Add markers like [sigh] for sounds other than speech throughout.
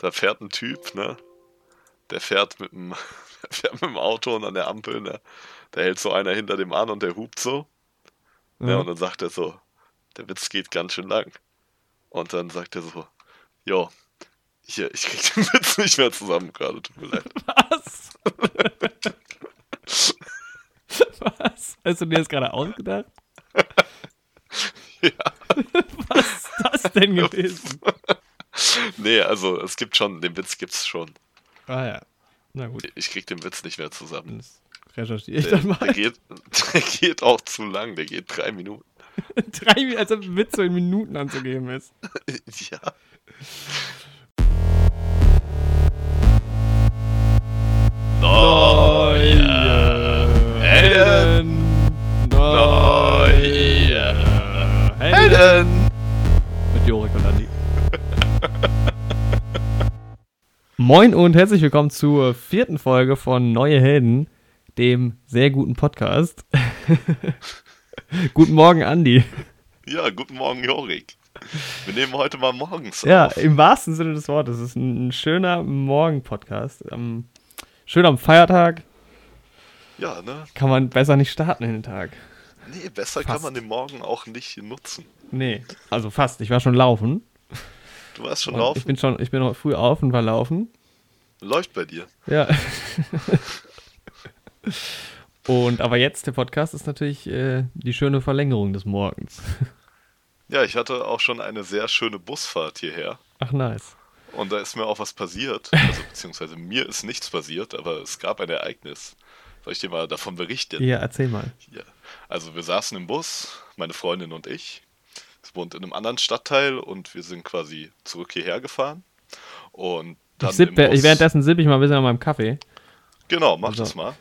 da fährt ein Typ, ne? Der fährt mit dem, [laughs] der fährt mit dem Auto und an der Ampel, ne? Da hält so einer hinter dem an und der hupt so. Ne? Mhm. Und dann sagt er so, der Witz geht ganz schön lang. Und dann sagt er so, jo, hier, ich krieg den [laughs] Witz nicht mehr zusammen gerade, tut mir leid. [laughs] Was? Was? Hast du dir das gerade ausgedacht? Ja. Was ist das denn gewesen? [laughs] Nee, also es gibt schon, den Witz gibt's schon. Ah ja. Na gut, Ich krieg den Witz nicht mehr zusammen. das recherchiere ich Der, dann der, mal. geht, [laughs] der geht auch zu lang, der geht drei Minuten. [laughs] Drei, als ob ein Witz so in Minuten anzugeben ist. Ja. Neue Helden. Neue Helden. Mit Jorik und Andi. Moin und herzlich willkommen zur vierten Folge von Neue Helden, dem sehr guten Podcast. [laughs] Guten Morgen, Andi. Ja, guten Morgen, Jorik. Wir nehmen heute mal morgens Ja, auf. im wahrsten Sinne des Wortes. Es ist ein schöner Morgen-Podcast. Ähm, schön am Feiertag. Ja, ne? Kann man besser nicht starten in den Tag. Nee, besser kann Fast. man den Morgen auch nicht nutzen. Nee, also fast. Ich war schon laufen. Du warst schon Und laufen. Ich bin schon, ich bin noch früh auf und war laufen. Läuft bei dir. Ja. und aber jetzt, der Podcast ist natürlich äh, die schöne Verlängerung des Morgens. Ja, ich hatte auch schon eine sehr schöne Busfahrt hierher. Ach, nice. Und da ist mir auch was passiert. Also, beziehungsweise mir ist nichts passiert, aber es gab ein Ereignis. Soll ich dir mal davon berichten? Ja, erzähl mal. Ja. Also, wir saßen im Bus, meine Freundin und ich. Wohnt in einem anderen Stadtteil und wir sind quasi zurück hierher gefahren. Und dann Ich, sipp, ich währenddessen sippe ich mal ein bisschen an meinem Kaffee. Genau, mach Also, das mal.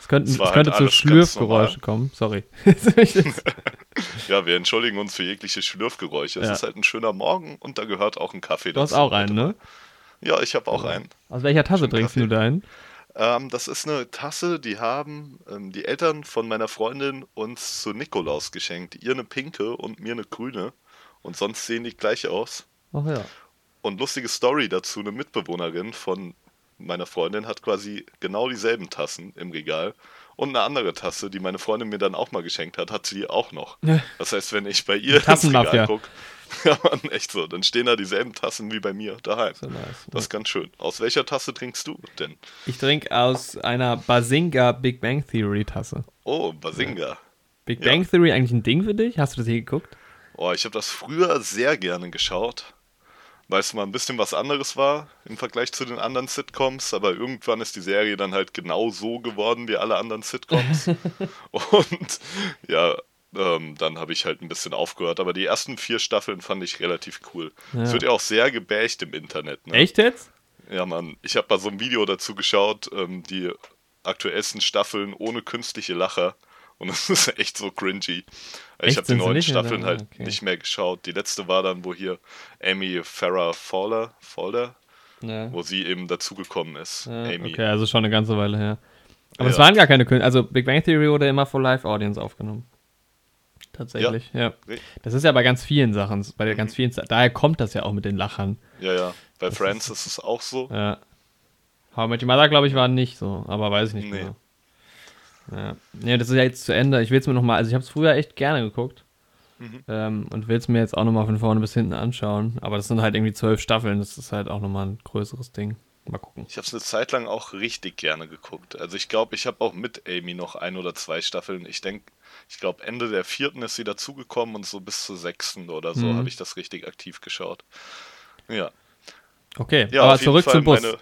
Es, könnten, Es es könnte halt zu Schlürfgeräuschen kommen. Sorry. [laughs] Ja, wir entschuldigen uns für jegliche Schlürfgeräusche. Es Ja. ist halt ein schöner Morgen und da gehört auch ein Kaffee du hast dazu. auch einen, ne? Ja, ich habe auch einen. Aus welcher Tasse Schon trinkst du deinen? Ähm, das ist eine Tasse, die haben ähm, die Eltern von meiner Freundin uns zu Nikolaus geschenkt. Ihr eine pinke und mir eine grüne. Und sonst sehen die gleich aus. Ach ja. Und lustige Story dazu, eine Mitbewohnerin von meiner Freundin hat quasi genau dieselben Tassen im Regal. Und eine andere Tasse, die meine Freundin mir dann auch mal geschenkt hat, hat sie auch noch. Ja. Das heißt, wenn ich bei ihr Tassenmafia. Gucke, [laughs] ja man, echt so, dann stehen da dieselben Tassen wie bei mir daheim. So nice. Das ist ganz schön. Aus welcher Tasse trinkst du denn? Ich trinke aus einer Basinga Big Bang Theory Tasse. Oh, Basinga. Big Ja. Bang Theory eigentlich ein Ding für dich? Hast du das hier geguckt? Oh, ich habe das früher sehr gerne geschaut, weil es mal ein bisschen was anderes war im Vergleich zu den anderen Sitcoms, aber irgendwann ist die Serie dann halt genau so geworden wie alle anderen Sitcoms. [laughs] Und ja, ähm, dann habe ich halt ein bisschen aufgehört, aber die ersten vier Staffeln fand ich relativ cool. Es Ja. wird ja auch sehr gebächt im Internet. Ne? Echt jetzt? Ja, Mann, ich habe mal so ein Video dazu geschaut, ähm, die aktuellsten Staffeln ohne künstliche Lacher. Und das [laughs] ist echt so cringy. Echt? Ich habe die neuen Staffeln halt Okay. nicht mehr geschaut. Die letzte war dann, wo hier Amy Farrah Fowler, Fowler, Ja. wo sie eben dazugekommen ist. Ja, Amy. Okay, also schon eine ganze Weile her. Aber es Ja. waren gar keine Künstler. Also Big Bang Theory wurde immer vor Live-Audience aufgenommen. Tatsächlich, ja. Das ist ja bei ganz vielen Sachen, bei Mhm. ganz vielen, daher kommt das ja auch mit den Lachern. Ja, ja. Bei Friends ist es auch so. Ja. How I Met Your Mother, glaube ich, war nicht so, aber weiß ich nicht Nee. genau. Ja. Nee, das ist ja jetzt zu Ende. Ich will es mir nochmal, also ich habe es früher echt gerne geguckt. Mhm. Ähm, und will es mir jetzt auch nochmal von vorne bis hinten anschauen. Aber das sind halt irgendwie zwölf Staffeln, das ist halt auch nochmal ein größeres Ding. Mal gucken. Ich habe es eine Zeit lang auch richtig gerne geguckt. Also ich glaube, ich habe auch mit Amy noch ein oder zwei Staffeln. Ich denke, ich glaube Ende der vierten ist sie dazugekommen und so bis zur sechsten oder so Mhm. habe ich das richtig aktiv geschaut. Ja, Okay, ja aber zurück Fall zum Bus. Meine,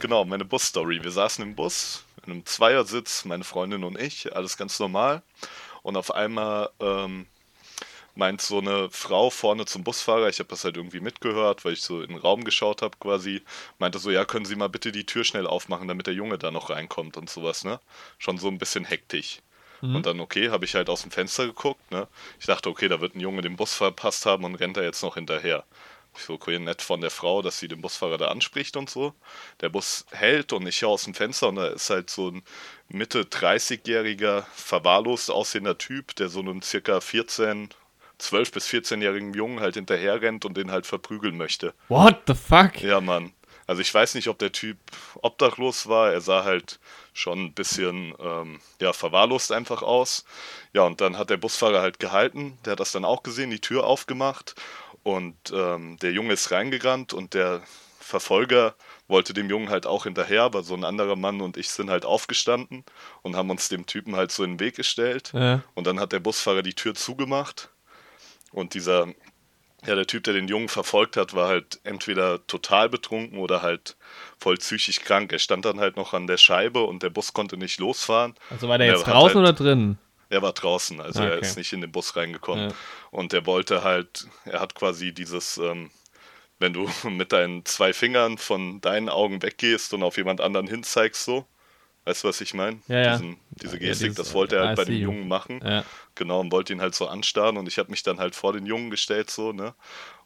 genau, meine Busstory. Wir saßen im Bus, in einem Zweiersitz, meine Freundin und ich, alles ganz normal. Und auf einmal ähm, meint so eine Frau vorne zum Busfahrer, ich habe das halt irgendwie mitgehört, weil ich so in den Raum geschaut habe quasi, meinte so, ja, können Sie mal bitte die Tür schnell aufmachen, damit der Junge da noch reinkommt und sowas, ne? Schon so ein bisschen hektisch. Mhm. Und dann, okay, habe ich halt aus dem Fenster geguckt, ne? Ich dachte, okay, da wird ein Junge den Bus verpasst haben und rennt da jetzt noch hinterher. Ich so, okay, nett von der Frau, dass sie den Busfahrer da anspricht und so. Der Bus hält und ich schaue aus dem Fenster und da ist halt so ein Mitte 30-jähriger, verwahrlost aussehender Typ, der so einen circa 14, 12 bis 14-jährigen Jungen halt hinterher rennt und den halt verprügeln möchte. What the fuck? Ja, Mann. Also ich weiß nicht, ob der Typ obdachlos war. Er sah halt schon ein bisschen ähm, ja, verwahrlost einfach aus. Ja, und dann hat der Busfahrer halt gehalten. Der hat das dann auch gesehen, die Tür aufgemacht. Und ähm, der Junge ist reingerannt und der Verfolger wollte dem Jungen halt auch hinterher, aber so ein anderer Mann und ich sind halt aufgestanden und haben uns dem Typen halt so in den Weg gestellt. Ja. Und dann hat der Busfahrer die Tür zugemacht und dieser, ja, der Typ, der den Jungen verfolgt hat, war halt entweder total betrunken oder halt voll psychisch krank. Er stand dann halt noch an der Scheibe und der Bus konnte nicht losfahren. Also war der jetzt draußen halt, oder drin? Er war draußen, also Ah, er okay. ist nicht in den Bus reingekommen. Ja. Und er wollte halt, er hat quasi dieses, ähm, wenn du [laughs] mit deinen zwei Fingern von deinen Augen weggehst und auf jemand anderen hinzeigst, so. Weißt du, was ich meine? Ja, ja. Diesen, diese Ja, Gestik, dieses, das wollte er I halt bei dem. Jungen machen. Ja. Genau, und wollte ihn halt so anstarren und ich habe mich dann halt vor den Jungen gestellt, so, ne?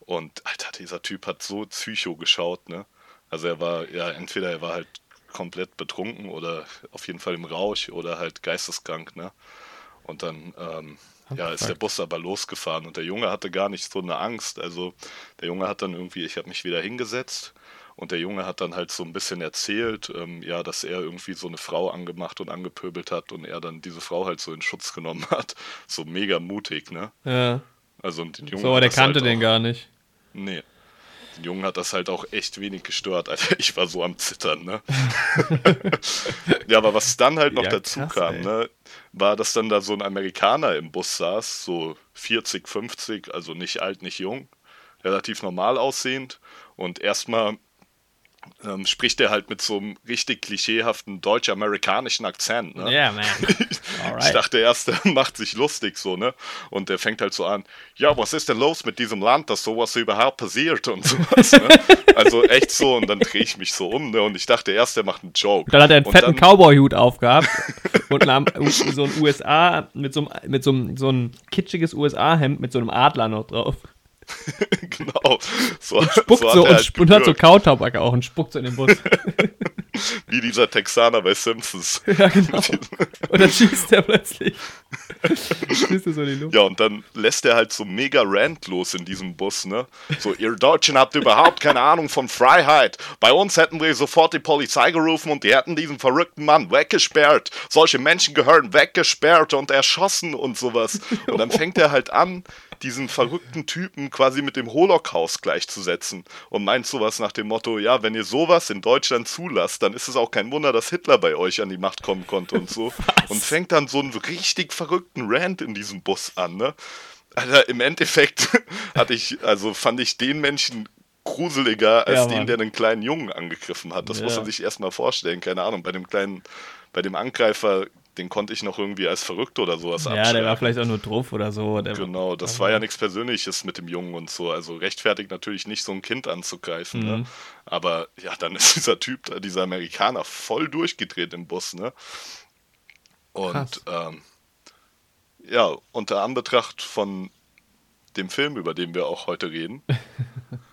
Und Alter, dieser Typ hat so psycho geschaut, ne? Also er war, ja, entweder er war halt komplett betrunken oder auf jeden Fall im Rausch oder halt geisteskrank, ne? Und dann, ähm, ja, ist der. Bus aber losgefahren und der Junge hatte gar nicht so eine Angst. Also der Junge hat dann irgendwie, ich habe mich wieder hingesetzt und der Junge hat dann halt so ein bisschen erzählt, ähm, ja, dass er irgendwie so eine Frau angemacht und angepöbelt hat und er dann diese Frau halt so in Schutz genommen [laughs] hat. So mega mutig, ne? ja. Also und den Jungen So, aber der das kannte halt den auch, gar nicht. Nee. Den Jungen hat das halt auch echt wenig gestört. [laughs] Alter, ich war so am Zittern, ne? [laughs] ja, aber was dann halt noch Ja, dazu krass, kam, ey. ne, war, dass dann da so ein Amerikaner im Bus saß, so 40, 50, also nicht alt, nicht jung, relativ normal aussehend. Und erstmal ähm, spricht er halt mit so einem richtig klischeehaften deutsch-amerikanischen Akzent, ne? Ja, man. [laughs] Ich Alright. dachte erst, der [laughs] macht sich lustig so, ne? Und der fängt halt so an, ja, was ist denn los mit diesem Land, dass sowas überhaupt passiert und [laughs] sowas, ne? Also echt so, und dann drehe ich mich so um, ne? Und ich dachte erst, der macht einen Joke. Dann hat er einen und fetten Cowboy-Hut aufgehabt und einen, so ein USA, mit so einem, mit so einem, so ein kitschiges USA-Hemd mit so einem Adler noch drauf. [laughs] Genau. So, Spuckt so so, er und, halt und hat so Kautabak auch und spuckt so in den Bus. [laughs] wie dieser Texaner bei Simpsons. [laughs] ja, genau. Und dann schießt er plötzlich. schießt er so in die Luft. Ja, und dann lässt er halt so mega Rant los in diesem Bus, ne? So, ihr Deutschen habt überhaupt keine Ahnung von Freiheit. Bei uns hätten wir sofort die Polizei gerufen und die hätten diesen verrückten Mann weggesperrt. Solche Menschen gehören weggesperrt und erschossen und sowas. Und dann fängt er halt an, diesen verrückten Typen quasi mit dem Holocaust gleichzusetzen und meint sowas nach dem Motto, ja, wenn ihr sowas in Deutschland zulasst, dann ist es auch kein Wunder, dass Hitler bei euch an die Macht kommen konnte und so. [laughs] Und fängt dann so einen richtig verrückten Rant in diesem Bus an, ne? Alter, im Endeffekt [laughs] hatte ich, also fand ich den Menschen gruseliger als Ja, den, der den kleinen Jungen angegriffen hat. Das muss Ja. man sich erstmal vorstellen, keine Ahnung. Bei dem kleinen, bei dem Angreifer, den konnte ich noch irgendwie als verrückt oder sowas Ja, der abschreiben. war vielleicht auch nur drauf oder so. Der Genau, das war ja nichts Persönliches mit dem Jungen und so. Also rechtfertigt natürlich nicht, so ein Kind anzugreifen. Mhm. Ne? Aber ja, dann ist [laughs] dieser Typ, dieser Amerikaner, voll durchgedreht im Bus. Ne? Und ähm, ja, unter Anbetracht von dem Film, über den wir auch heute reden, [laughs]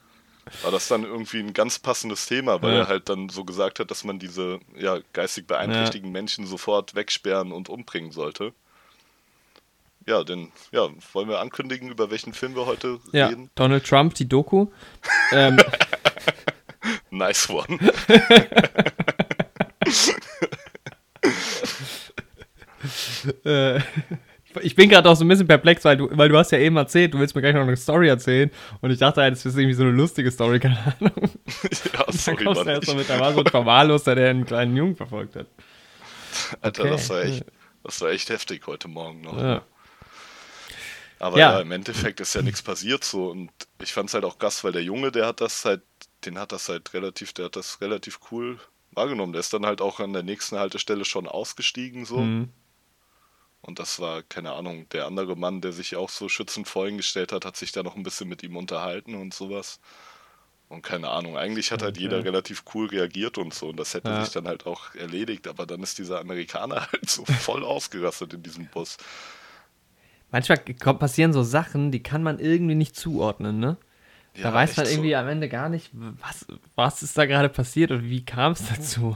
war das dann irgendwie ein ganz passendes Thema, weil Ja. er halt dann so gesagt hat, dass man diese ja, geistig beeinträchtigten Menschen sofort wegsperren und umbringen sollte. Ja, denn, ja, wollen wir ankündigen, über welchen Film wir heute Ja, reden? Donald Trump, die Doku. [laughs] ähm, Nice one. [laughs] äh, ich bin gerade auch so ein bisschen perplex, weil du, weil du hast ja eben erzählt, du willst mir gleich noch eine Story erzählen und ich dachte halt, das ist irgendwie so eine lustige Story, keine Ahnung. [laughs] ja, sorry, Mann. erst mal mit, da war so ein Verwahrloster, der einen kleinen Jungen verfolgt hat. Alter, okay. das war echt, das war echt heftig heute Morgen noch. Ja. Aber Ja. ja. im Endeffekt ist ja nichts passiert so und ich fand es halt auch gass, weil der Junge, der hat das halt, den hat das halt relativ, der hat das relativ cool wahrgenommen. Der ist dann halt auch an der nächsten Haltestelle schon ausgestiegen so. Mhm. Und das war, keine Ahnung, der andere Mann, der sich auch so schützend vor ihn gestellt hat, hat sich da noch ein bisschen mit ihm unterhalten und sowas. Und keine Ahnung, eigentlich hat halt jeder relativ cool reagiert und so. Und das hätte Ja. sich dann halt auch erledigt. Aber dann ist dieser Amerikaner [laughs] halt so voll ausgerastet in diesem Bus. Manchmal passieren so Sachen, die kann man irgendwie nicht zuordnen, ne? Da Ja, weiß man irgendwie so. am Ende gar nicht, was, was ist da gerade passiert und wie kam es [laughs] dazu.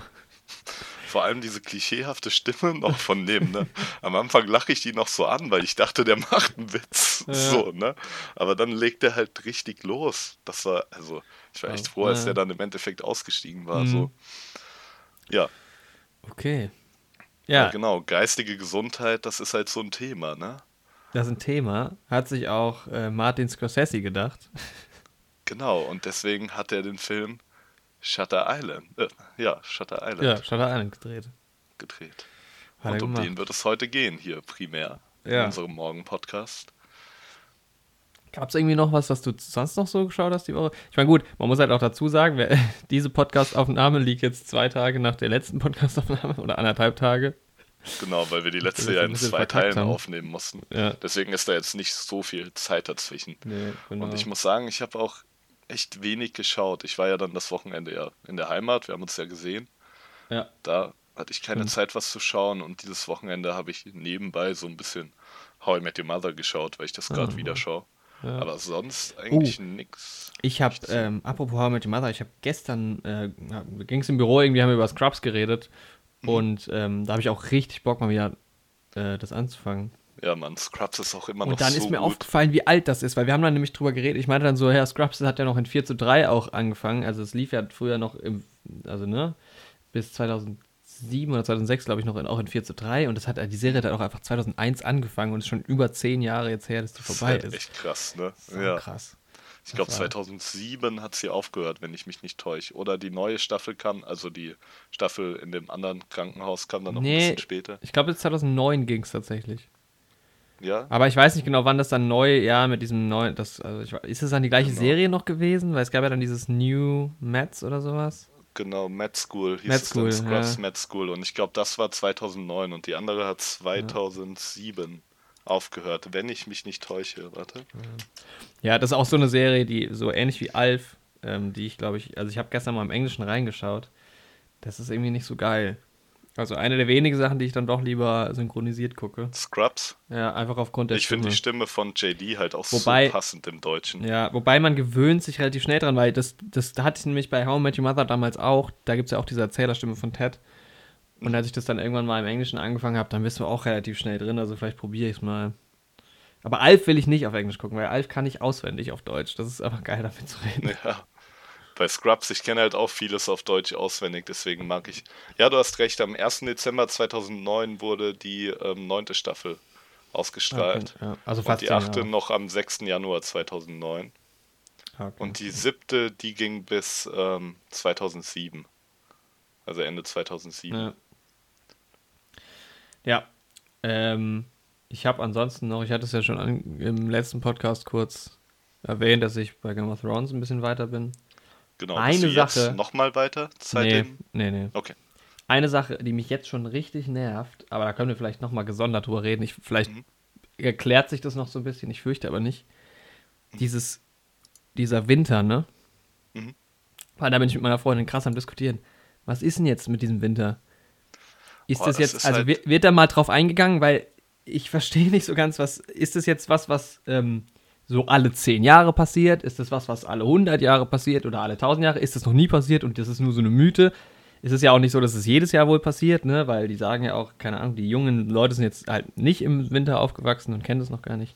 Vor allem diese klischeehafte Stimme noch von dem, ne? Am Anfang lache ich die noch so an, weil ich dachte, der macht einen Witz. Ja. So, ne? Aber dann legt er halt richtig los. Das war, also, ich war echt froh, als der dann im Endeffekt ausgestiegen war. Mhm. So. Ja, Okay. ja, Ja, genau. Geistige Gesundheit, das ist halt so ein Thema, ne? das ist ein Thema. Hat sich auch äh, Martin Scorsese gedacht. Genau, und deswegen hat er den Film Shutter Island, äh, ja, Shutter Island Ja, Shutter Island gedreht. gedreht. Hat und um gemacht. den wird es heute gehen, hier primär, Ja. in unserem Morgen-Podcast. Gab es irgendwie noch was, was du sonst noch so geschaut hast die Woche? Ich meine, gut, man muss halt auch dazu sagen, wer, [laughs] diese Podcast-Aufnahme liegt jetzt zwei Tage nach der letzten Podcast-Aufnahme oder anderthalb Tage. Genau, weil wir die letzte ja in zwei Teilen haben. aufnehmen mussten. Ja, Deswegen ist da jetzt nicht so viel Zeit dazwischen. nee, genau. Und ich muss sagen, ich habe auch echt wenig geschaut. Ich war ja dann das Wochenende ja in der Heimat, wir haben uns ja gesehen. ja. Da hatte ich keine Stimmt. Zeit, was zu schauen. Und dieses Wochenende habe ich nebenbei so ein bisschen How I Met Your Mother geschaut, weil ich das gerade Ah. wieder schaue. ja. Aber sonst eigentlich Oh. nix. Ich habe, ähm, apropos How I Met Your Mother, ich habe gestern, äh, ging es im Büro, irgendwie haben wir über Scrubs geredet Mhm. und ähm, da habe ich auch richtig Bock, mal wieder äh, das anzufangen. Ja, man, Scrubs ist auch immer noch Und dann so ist mir gut. aufgefallen, wie alt das ist, weil wir haben dann nämlich drüber geredet. Ich meinte dann so, ja, Scrubs hat ja noch in 4 zu 3 auch angefangen. Also es lief ja früher noch im, also ne, bis 2007 oder 2006, glaube ich, noch in, auch in 4 zu 3. Und das hat, die Serie hat auch einfach 2001 angefangen und ist schon über 10 Jahre jetzt her, dass die Das ist vorbei halt ist. echt krass, ne? So ja. krass. Ich glaube, Das war- 2007 hat sie aufgehört, wenn ich mich nicht täusche. Oder die neue Staffel kam, also die Staffel in dem anderen Krankenhaus kam dann noch ein Nee. bisschen später. Ich glaube, bis 2009 ging es tatsächlich. Ja? Aber ich weiß nicht genau, wann das dann neu, ja, mit diesem neuen, das, also ich, ist es dann die gleiche Genau. Serie noch gewesen? Weil es gab ja dann dieses New Mats oder sowas. Genau, Med School hieß Med es School, Scrubs ja. Med School. Und ich glaube, das war 2009 und die andere hat 2007 aufgehört, wenn ich mich nicht täusche. Warte. Ja, das ist auch so eine Serie, die so ähnlich wie Alf, ähm, die ich glaube ich, also ich habe gestern mal im Englischen reingeschaut. Das ist irgendwie nicht so geil. Also eine der wenigen Sachen, die ich dann doch lieber synchronisiert gucke. Scrubs. Ja, einfach aufgrund der Ich finde Stimme. die Stimme von JD halt auch Wobei- so passend im Deutschen. Ja, wobei man gewöhnt sich relativ schnell dran, weil das, das da hatte ich nämlich bei How I Met Your Mother damals auch. Da gibt es ja auch diese Erzählerstimme von Ted. Und als ich das dann irgendwann mal im Englischen angefangen habe, dann bist du auch relativ schnell drin. Also vielleicht probiere ich es mal. Aber Alf will ich nicht auf Englisch gucken, weil Alf kann ich auswendig auf Deutsch. Das ist einfach geil, damit zu reden. Ja. Bei Scrubs, ich kenne halt auch vieles auf Deutsch auswendig, deswegen mag ich. Ja, du hast recht, am 1. Dezember 2009 wurde die ähm, neunte Staffel ausgestrahlt. Okay, ja. Also Und fast die zehn achte noch am 6. Januar 2009. Okay. Und die siebte, die ging bis ähm, 2007. Also Ende 2007. Ja. Ja. Ähm, ich habe ansonsten noch, ich hatte es ja schon an, im letzten Podcast kurz erwähnt, dass ich bei Game of Thrones ein bisschen weiter bin. Genau. Eine Sache- jetzt nochmal weiter seitdem? Nee, nee, nee. Okay. Eine Sache, die mich jetzt schon richtig nervt, aber da können wir vielleicht nochmal gesondert drüber reden. Ich, vielleicht Mhm. erklärt sich das noch so ein bisschen, ich fürchte aber nicht. Dieses, dieser Winter, ne? Mhm. Weil da bin ich mit meiner Freundin krass am diskutieren. Was ist denn jetzt mit diesem Winter? Ist Oh, das das jetzt, ist also halt- wird, wird da mal drauf eingegangen, weil ich verstehe nicht so ganz, was, ist das jetzt was, was ähm, so alle zehn Jahre passiert? Ist das was, was alle 100 Jahre passiert oder alle 1000 Jahre? Ist das noch nie passiert und das ist nur so eine Mythe? Es ist ja auch nicht so, dass es jedes Jahr wohl passiert, ne? Weil die sagen ja auch, keine Ahnung, die jungen Leute sind jetzt halt nicht im Winter aufgewachsen und kennen das noch gar nicht.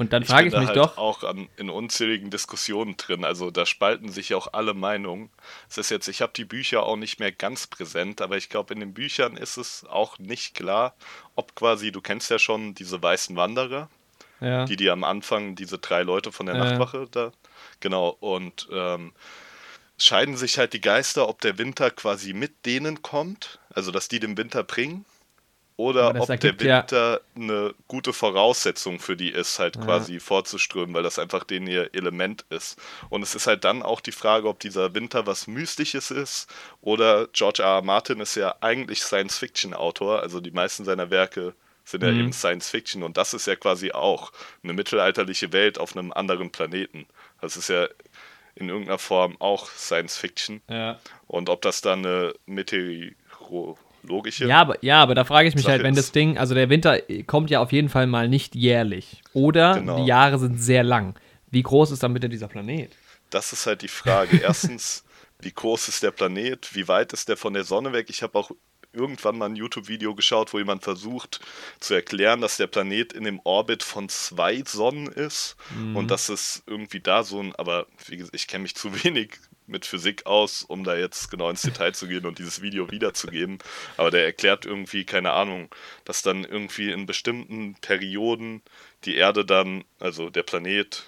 Und dann frage ich bin da mich halt doch, auch an, in unzähligen Diskussionen drin. Also da spalten sich ja auch alle Meinungen. Es ist jetzt, ich habe die Bücher auch nicht mehr ganz präsent, aber ich glaube, in den Büchern ist es auch nicht klar, ob quasi, du kennst ja schon diese weißen Wanderer, ja, die, die am Anfang, diese drei Leute von der Ja. Nachtwache da, genau, und ähm, scheiden sich halt die Geister, ob der Winter quasi mit denen kommt, also dass die den Winter bringen, oder ob der ergibt ja- Winter eine gute Voraussetzung für die ist, halt Ja. quasi vorzuströmen, weil das einfach denen ihr Element ist. Und es ist halt dann auch die Frage, ob dieser Winter was Mystisches ist oder George R. R. Martin ist ja eigentlich Science-Fiction-Autor, also die meisten seiner Werke sind ja Mhm. eben Science Fiction und das ist ja quasi auch eine mittelalterliche Welt auf einem anderen Planeten. Das ist ja in irgendeiner Form auch Science Fiction. ja. Und ob das dann eine meteorologische. Ja, aber, ja, aber da frage ich mich Sache halt, wenn das Ding, also der Winter kommt ja auf jeden Fall mal nicht jährlich. Oder Genau. die Jahre sind sehr lang. Wie groß ist dann bitte dieser Planet? Das ist halt die Frage. [laughs] Erstens, wie groß ist der Planet? Wie weit ist der von der Sonne weg? Ich habe auch irgendwann mal ein YouTube-Video geschaut, wo jemand versucht zu erklären, dass der Planet in dem Orbit von zwei Sonnen ist Mhm. und dass es irgendwie da so ein, aber wie gesagt, ich kenne mich zu wenig mit Physik aus, um da jetzt genau ins Detail zu gehen und dieses Video wiederzugeben. Aber der erklärt irgendwie, keine Ahnung, dass dann irgendwie in bestimmten Perioden die Erde dann, also der Planet,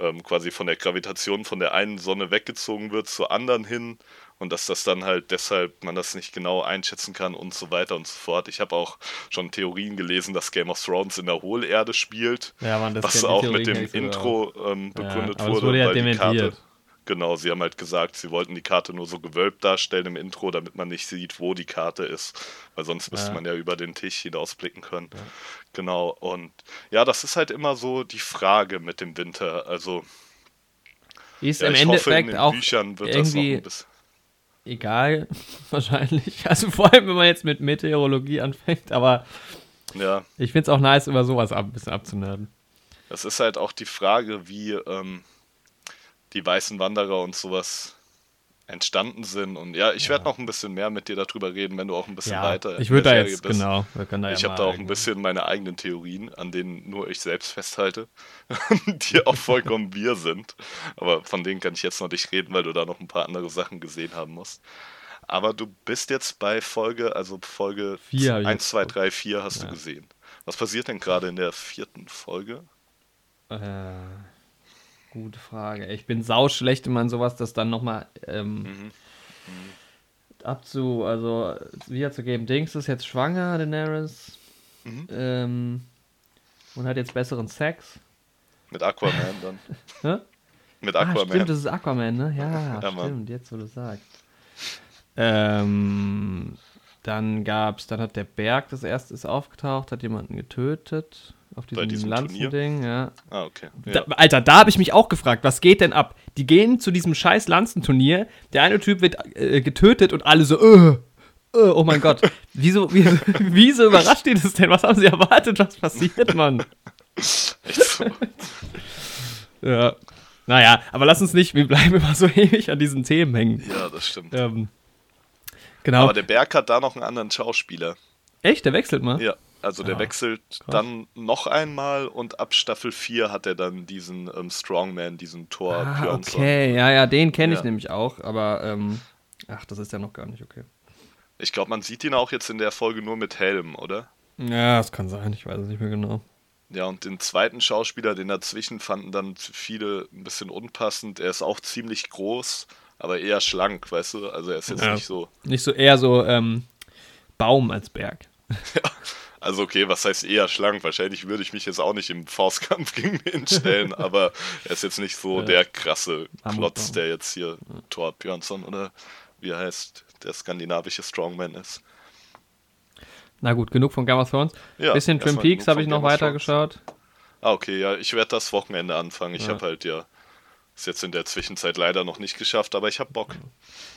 ähm, quasi von der Gravitation von der einen Sonne weggezogen wird zur anderen hin und dass das dann halt deshalb man das nicht genau einschätzen kann und so weiter und so fort. Ich habe auch schon Theorien gelesen, dass Game of Thrones in der Hohlerde spielt, Ja, Mann, das was die auch mit dem Intro ähm, Ja, begründet es wurde. wurde ja weil die dementiert. Karte, genau, sie haben halt gesagt, sie wollten die Karte nur so gewölbt darstellen im Intro, damit man nicht sieht, wo die Karte ist, weil sonst müsste Ja. man ja über den Tisch hinausblicken können. Genau, und ja, das ist halt immer so die Frage mit dem Winter. Also, Ist ja, im ich hoffe, in Endeffekt den auch Büchern wird das noch irgendwie ein bisschen. Egal, [laughs] wahrscheinlich. Also vor allem, wenn man jetzt mit Meteorologie anfängt, aber Ja, ich finde es auch nice, über sowas ab, ein bisschen abzunerden. Es ist halt auch die Frage, wie ähm, die weißen Wanderer und sowas entstanden sind. Und ja, ich werde noch ein bisschen mehr mit dir darüber reden, wenn du auch ein bisschen Ja, weiter ich in würde der da Serie jetzt, bist. genau, da ja Ich mal habe da auch ein bisschen meine eigenen Theorien, an denen nur ich selbst festhalte, [laughs] die auch vollkommen [laughs] wir sind. Aber von denen kann ich jetzt noch nicht reden, weil du da noch ein paar andere Sachen gesehen haben musst. Aber du bist jetzt bei Folge, also Folge Vier hab ich 1, jetzt 2, 3, 4 hast Ja. du gesehen. Was passiert denn gerade in der vierten Folge? Äh, gute Frage. Ich bin sauschlecht immer in sowas, das dann nochmal ähm, Mhm. abzu, also wiederzugeben. Dings ist jetzt schwanger, Daenerys. Mhm. Ähm, und hat jetzt besseren Sex. Mit Aquaman dann. [laughs] Hä? Mit Ah, Aquaman. stimmt, das ist Aquaman, ne? Ja, Ja, stimmt, jetzt wo du sagst. Ähm, dann gab's, dann hat der Berg das erste ist aufgetaucht, hat jemanden getötet auf Bei diesem, diesem Lanzending, ja. ah, okay. Da, Ja. Alter, da habe ich mich auch gefragt, was geht denn ab? Die gehen zu diesem scheiß Lanzenturnier, der eine Typ wird äh, getötet und alle so, äh, äh, oh mein Gott. [laughs] Wieso, wie, [laughs] wieso überrascht die das denn? Was haben sie erwartet, was passiert, Mann? Echt so. [laughs] Ja. Naja, aber lass uns nicht, wir bleiben immer so ewig an diesen Themen hängen. ja, das stimmt. Ähm, genau. Aber der Berg hat da noch einen anderen Schauspieler. Echt, der wechselt mal? Ja, also der Ah, wechselt dann noch einmal und ab Staffel 4 hat er dann diesen ähm, Strongman, diesen Thor Ah, Björnsson. okay, ja, ja, den kenne ich Ja. nämlich auch, aber ähm, ach, das ist ja noch gar nicht okay. Ich glaube, man sieht ihn auch jetzt in der Folge nur mit Helm, oder? Ja, das kann sein, ich weiß es nicht mehr genau. Ja, und den zweiten Schauspieler, den dazwischen fanden dann viele ein bisschen unpassend. Er ist auch ziemlich groß, aber eher schlank, weißt du? Also er ist jetzt Ja. nicht so. Nicht so eher so ähm, Baum als Berg. [laughs] [laughs] Also okay, was heißt eher schlank? Wahrscheinlich würde ich mich jetzt auch nicht im Faustkampf [laughs] gegen ihn stellen, aber er ist jetzt nicht so Ja. der krasse Klotz, der jetzt hier Thor Björnsson oder wie er heißt, der skandinavische Strongman ist. Na gut, genug von Game of Thrones. Ja, Bisschen Twin Peaks habe ich noch weitergeschaut. Ah, okay, ja, ich werde das Wochenende anfangen. Ich Ja. habe halt ja es jetzt in der Zwischenzeit leider noch nicht geschafft, aber ich habe Bock.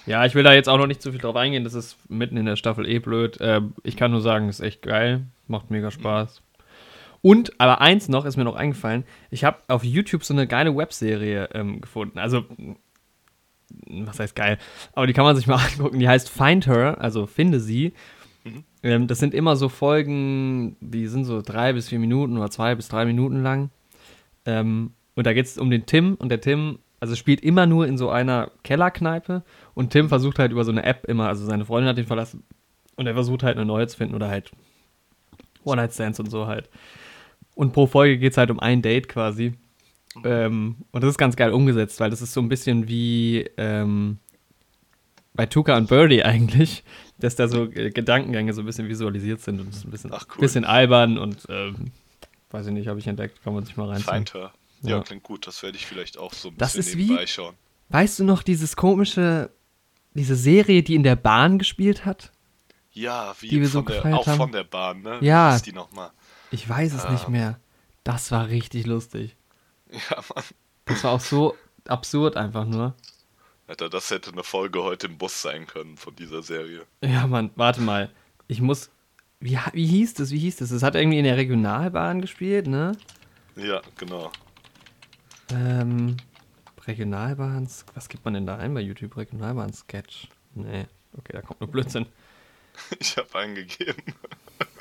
Ja, ich will da jetzt auch noch nicht zu viel drauf eingehen. Das ist mitten in der Staffel eh blöd. Ähm, ich kann nur sagen, ist echt geil. Macht mega Spaß. Und, aber eins noch ist mir noch eingefallen. Ich habe auf YouTube so eine geile Webserie ähm, gefunden. Also, was heißt geil? Aber die kann man sich mal [laughs] angucken. Die heißt Find Her, also finde sie. Ähm, das sind immer so Folgen, die sind so drei bis vier Minuten oder zwei bis drei Minuten lang. Ähm, und da geht es um den Tim und der Tim, also spielt immer nur in so einer Kellerkneipe und Tim versucht halt über so eine App immer, also seine Freundin hat ihn verlassen und er versucht halt eine neue zu finden oder halt One-Night-Stands und so halt. Und pro Folge geht es halt um ein Date quasi. Ähm, und das ist ganz geil umgesetzt, weil das ist so ein bisschen wie ähm, bei Tuka und Birdie eigentlich, dass da so äh, Gedankengänge so ein bisschen visualisiert sind und es ist ein bisschen, Ach, cool. bisschen albern und ähm, weiß ich nicht, habe ich entdeckt, kann man sich mal reinziehen. Find her. Ja, Ja. klingt gut. Das werde ich vielleicht auch so ein Das bisschen ist wie- nebenbei schauen. Weißt du noch dieses komische, diese Serie, die in der Bahn gespielt hat? Ja, wie die wir so der, auch haben. von der Bahn, ne? Ja. Wie hieß die nochmal? Ich weiß es nicht Ähm. mehr. Das war richtig lustig. [laughs] Ja, Mann. Das war auch so absurd einfach nur. Alter, das hätte eine Folge heute im Bus sein können von dieser Serie. Ja, Mann, warte mal. Ich muss. Wie, wie hieß das? Wie hieß das? Es hat irgendwie in der Regionalbahn gespielt, ne? Ja, genau. Ähm, Regionalbahn. Was gibt man denn da ein bei YouTube? Regionalbahn-Sketch. Nee. Okay, da kommt nur Blödsinn. [laughs] Ich habe eingegeben.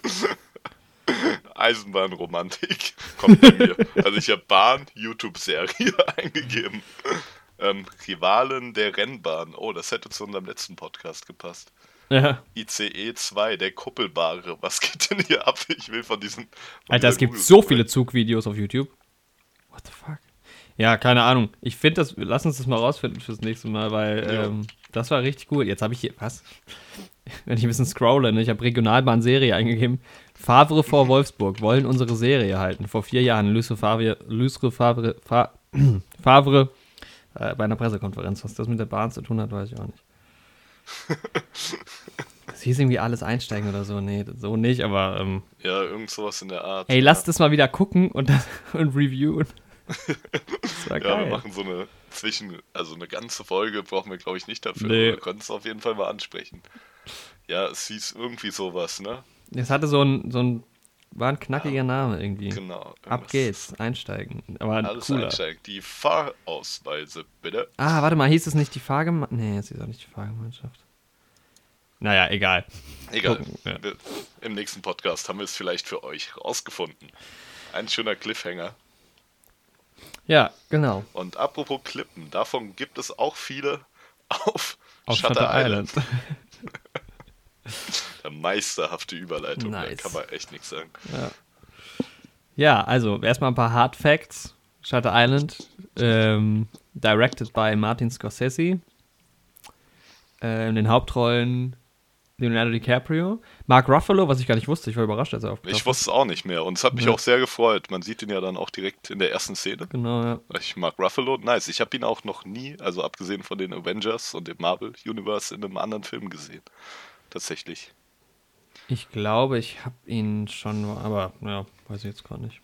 [laughs] Eisenbahnromantik kommt bei mir. Also ich habe Bahn, YouTube-Serie [laughs] eingegeben. Ähm, Rivalen der Rennbahn. Oh, das hätte zu unserem letzten Podcast gepasst. Ja. ICE 2, der Kuppelbare. Was geht denn hier ab? Ich will von diesen. Von Alter, es gibt so viele Zugvideos auf YouTube. What the fuck? Ja, keine Ahnung. Ich finde das, lass uns das mal rausfinden fürs nächste Mal, weil Ja. ähm, das war richtig gut. Jetzt habe ich hier, was? [laughs] Wenn ich ein bisschen scrolle, ne? ich habe Regionalbahn-Serie eingegeben. Favre vor Wolfsburg wollen unsere Serie halten. Vor vier Jahren Lucre Favre, Lucre Favre, Fa [clears throat] Favre äh, bei einer Pressekonferenz. Was das mit der Bahn zu tun hat, weiß ich auch nicht. [laughs] Das hieß irgendwie alles einsteigen oder so. Nee, so nicht, aber ähm, Ja, irgend sowas in der Art. Ey, lass das mal wieder gucken und, das, [laughs] und reviewen. [laughs] Ja, geil. wir machen so eine Zwischen, also eine ganze Folge brauchen wir, glaube ich, nicht dafür. Nee. Wir können es auf jeden Fall mal ansprechen. Ja, es hieß irgendwie sowas, ne? Es hatte so ein, so ein, war ein knackiger Name irgendwie. Genau. Ab geht's, einsteigen. Aber Alles cooler. einsteigen. Die Fahrausweise, bitte. Ah, warte mal, hieß es nicht die Fahrgemeinschaft? Nee, es hieß auch nicht die Fahrgemeinschaft. Naja, egal. Egal. Ja. Im nächsten Podcast haben wir es vielleicht für euch rausgefunden. Ein schöner Cliffhanger. Ja, genau. Und apropos Klippen, davon gibt es auch viele auf, Auf Shutter, Island. [laughs] Der meisterhafte Überleitung, da Nice. kann man echt nichts sagen. Ja, also erstmal ein paar Hard Facts. Shutter Island, ähm, directed by Martin Scorsese. Äh, in den Hauptrollen Leonardo DiCaprio. Mark Ruffalo, was ich gar nicht wusste, ich war überrascht, als er aufgetaucht Ich wusste es auch nicht mehr und es hat mich Ja. auch sehr gefreut. Man sieht ihn ja dann auch direkt in der ersten Szene. Genau, ja. Ich mag Ruffalo, nice. Ich habe ihn auch noch nie, also abgesehen von den Avengers und dem Marvel Universe, in einem anderen Film gesehen. Tatsächlich. Ich glaube, ich habe ihn schon, aber ja, weiß ich jetzt gar nicht.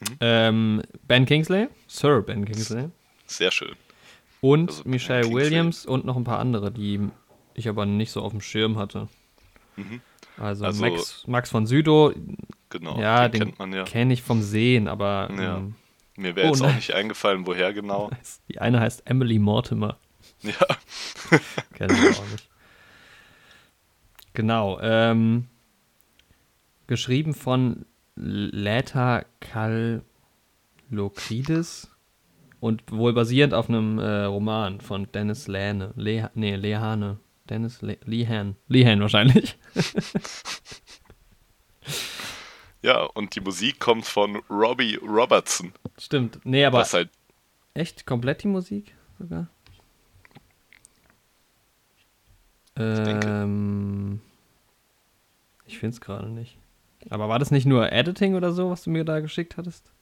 Mhm. Ähm, ben Kingsley, Sir Ben Kingsley Sehr schön. und Also Michelle Kingsley. Williams und noch ein paar andere, die ich aber nicht so auf dem Schirm hatte. Mhm. Also, Also- Max, Max von Südow, Genau. ja, den, den, kennt man ja. kenne ich vom Sehen, aber Ja. ähm, Mir wäre Oh, jetzt auch nicht eingefallen, woher genau. [laughs] die eine heißt Emily Mortimer. Ja. [laughs] Kenne ich auch nicht. Genau. Ähm, geschrieben von Leta Kalokridis und wohl basierend auf einem äh, Roman von Dennis Lehane. Le nee, Lehane. Dennis Le Lehan. Lehan wahrscheinlich. [laughs] ja, und die Musik kommt von Robbie Robertson. Stimmt. Nee, aber was halt, echt komplett die Musik sogar? denke. Ähm, ich finde es gerade nicht. Aber war das nicht nur Editing oder so, was du mir da geschickt hattest?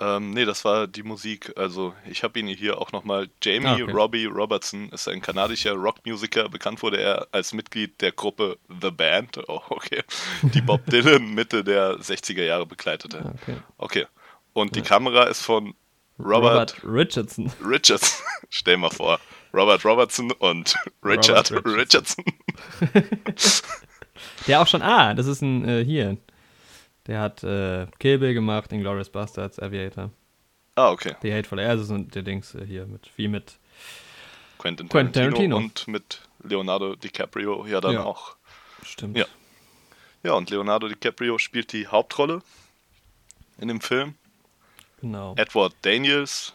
Ähm, nee, das war die Musik. Also, ich habe ihn hier auch nochmal. Jamie Ah, okay. Robbie Robertson ist ein kanadischer Rockmusiker. Bekannt wurde er als Mitglied der Gruppe The Band. Oh, okay. Die Bob [laughs] Dylan Mitte der 60er Jahre begleitete. Ah, okay. Okay. Und die Kamera ist von Robert, Richardson. Richardson. [laughs] Stell mal vor. Robert Robertson und [laughs] Richard Robert Richardson. Der auch schon, ah, das ist ein, äh, hier. Der hat äh, Kill Bill gemacht, Inglourious Bastards, Aviator. Ah, okay. The Hateful Eight, das ist der Dings äh, hier mit, viel mit. Quentin Quentin Tarantino, Tarantino. und mit Leonardo DiCaprio ja dann Ja. auch. Stimmt. Ja. Ja, und Leonardo DiCaprio spielt die Hauptrolle in dem Film. Genau. Edward Daniels,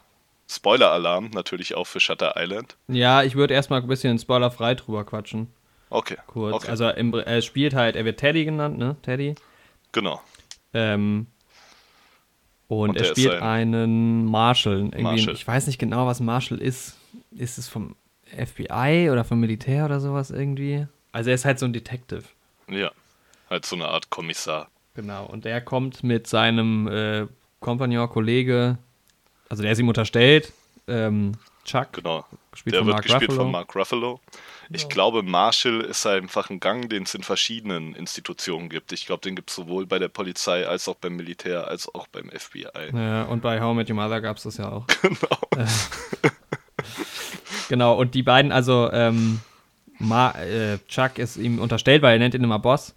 Spoiler-Alarm natürlich auch für Shutter Island. Ja, ich würde erstmal ein bisschen spoilerfrei drüber quatschen. Okay, Kurz. okay. Also im, er spielt halt, er wird Teddy genannt, ne? Teddy. genau. Ähm, und, Und er spielt ein- einen Marshal. Irgendwie, Marshal. Ich weiß nicht genau, was ein Marshal ist. Ist es vom FBI oder vom Militär oder sowas irgendwie? Also er ist halt so ein Detective. Ja, halt so eine Art Kommissar. Genau. Und der kommt mit seinem äh, Kompagnon, Kollege, also der ist ihm unterstellt, ähm, Chuck, Genau. Gespielt Der von wird Mark gespielt Ruffalo. von Mark Ruffalo. Ich glaube, Marshall ist einfach ein Gang, den es in verschiedenen Institutionen gibt. Ich glaube, den gibt es sowohl bei der Polizei als auch beim Militär als auch beim FBI. Ja, und bei How I Met Your Mother gab es das ja auch. [laughs] Genau. Genau, und die beiden, also ähm, Ma äh, Chuck ist ihm unterstellt, weil er nennt ihn immer Boss.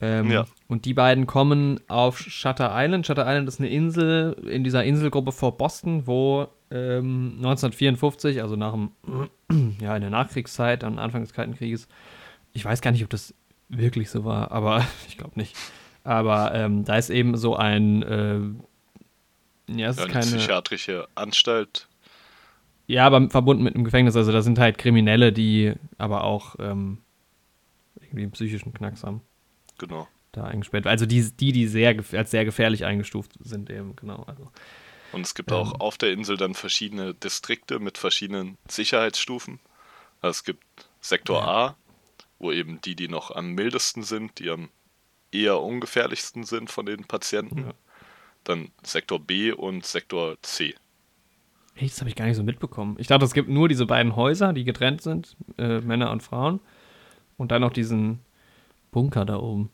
Ähm, Ja. Und die beiden kommen auf Shutter Island. Shutter Island ist eine Insel in dieser Inselgruppe vor Boston, wo ähm, 1954, also nach dem, [clears throat] ja, in der Nachkriegszeit, am Anfang des Kalten Krieges, ich weiß gar nicht, ob das wirklich so war, aber [laughs] ich glaube nicht. Aber ähm, da ist eben so ein, äh, ja, es Ja, ist eine keine, psychiatrische Anstalt. ja, aber verbunden mit einem Gefängnis. Also da sind halt Kriminelle, die aber auch ähm, irgendwie einen psychischen Knacks haben, Genau. da eingesperrt. Also die, die, die sehr als sehr gefährlich eingestuft sind eben, genau. Also, Und es gibt Ähm. auch auf der Insel dann verschiedene Distrikte mit verschiedenen Sicherheitsstufen. Also es gibt Sektor Ja. A, wo eben die, die noch am mildesten sind, die am eher ungefährlichsten sind von den Patienten. Ja. Dann Sektor B und Sektor C. Echt, das habe ich gar nicht so mitbekommen. Ich dachte, es gibt nur diese beiden Häuser, die getrennt sind, äh, Männer und Frauen. Und dann noch diesen Bunker da oben.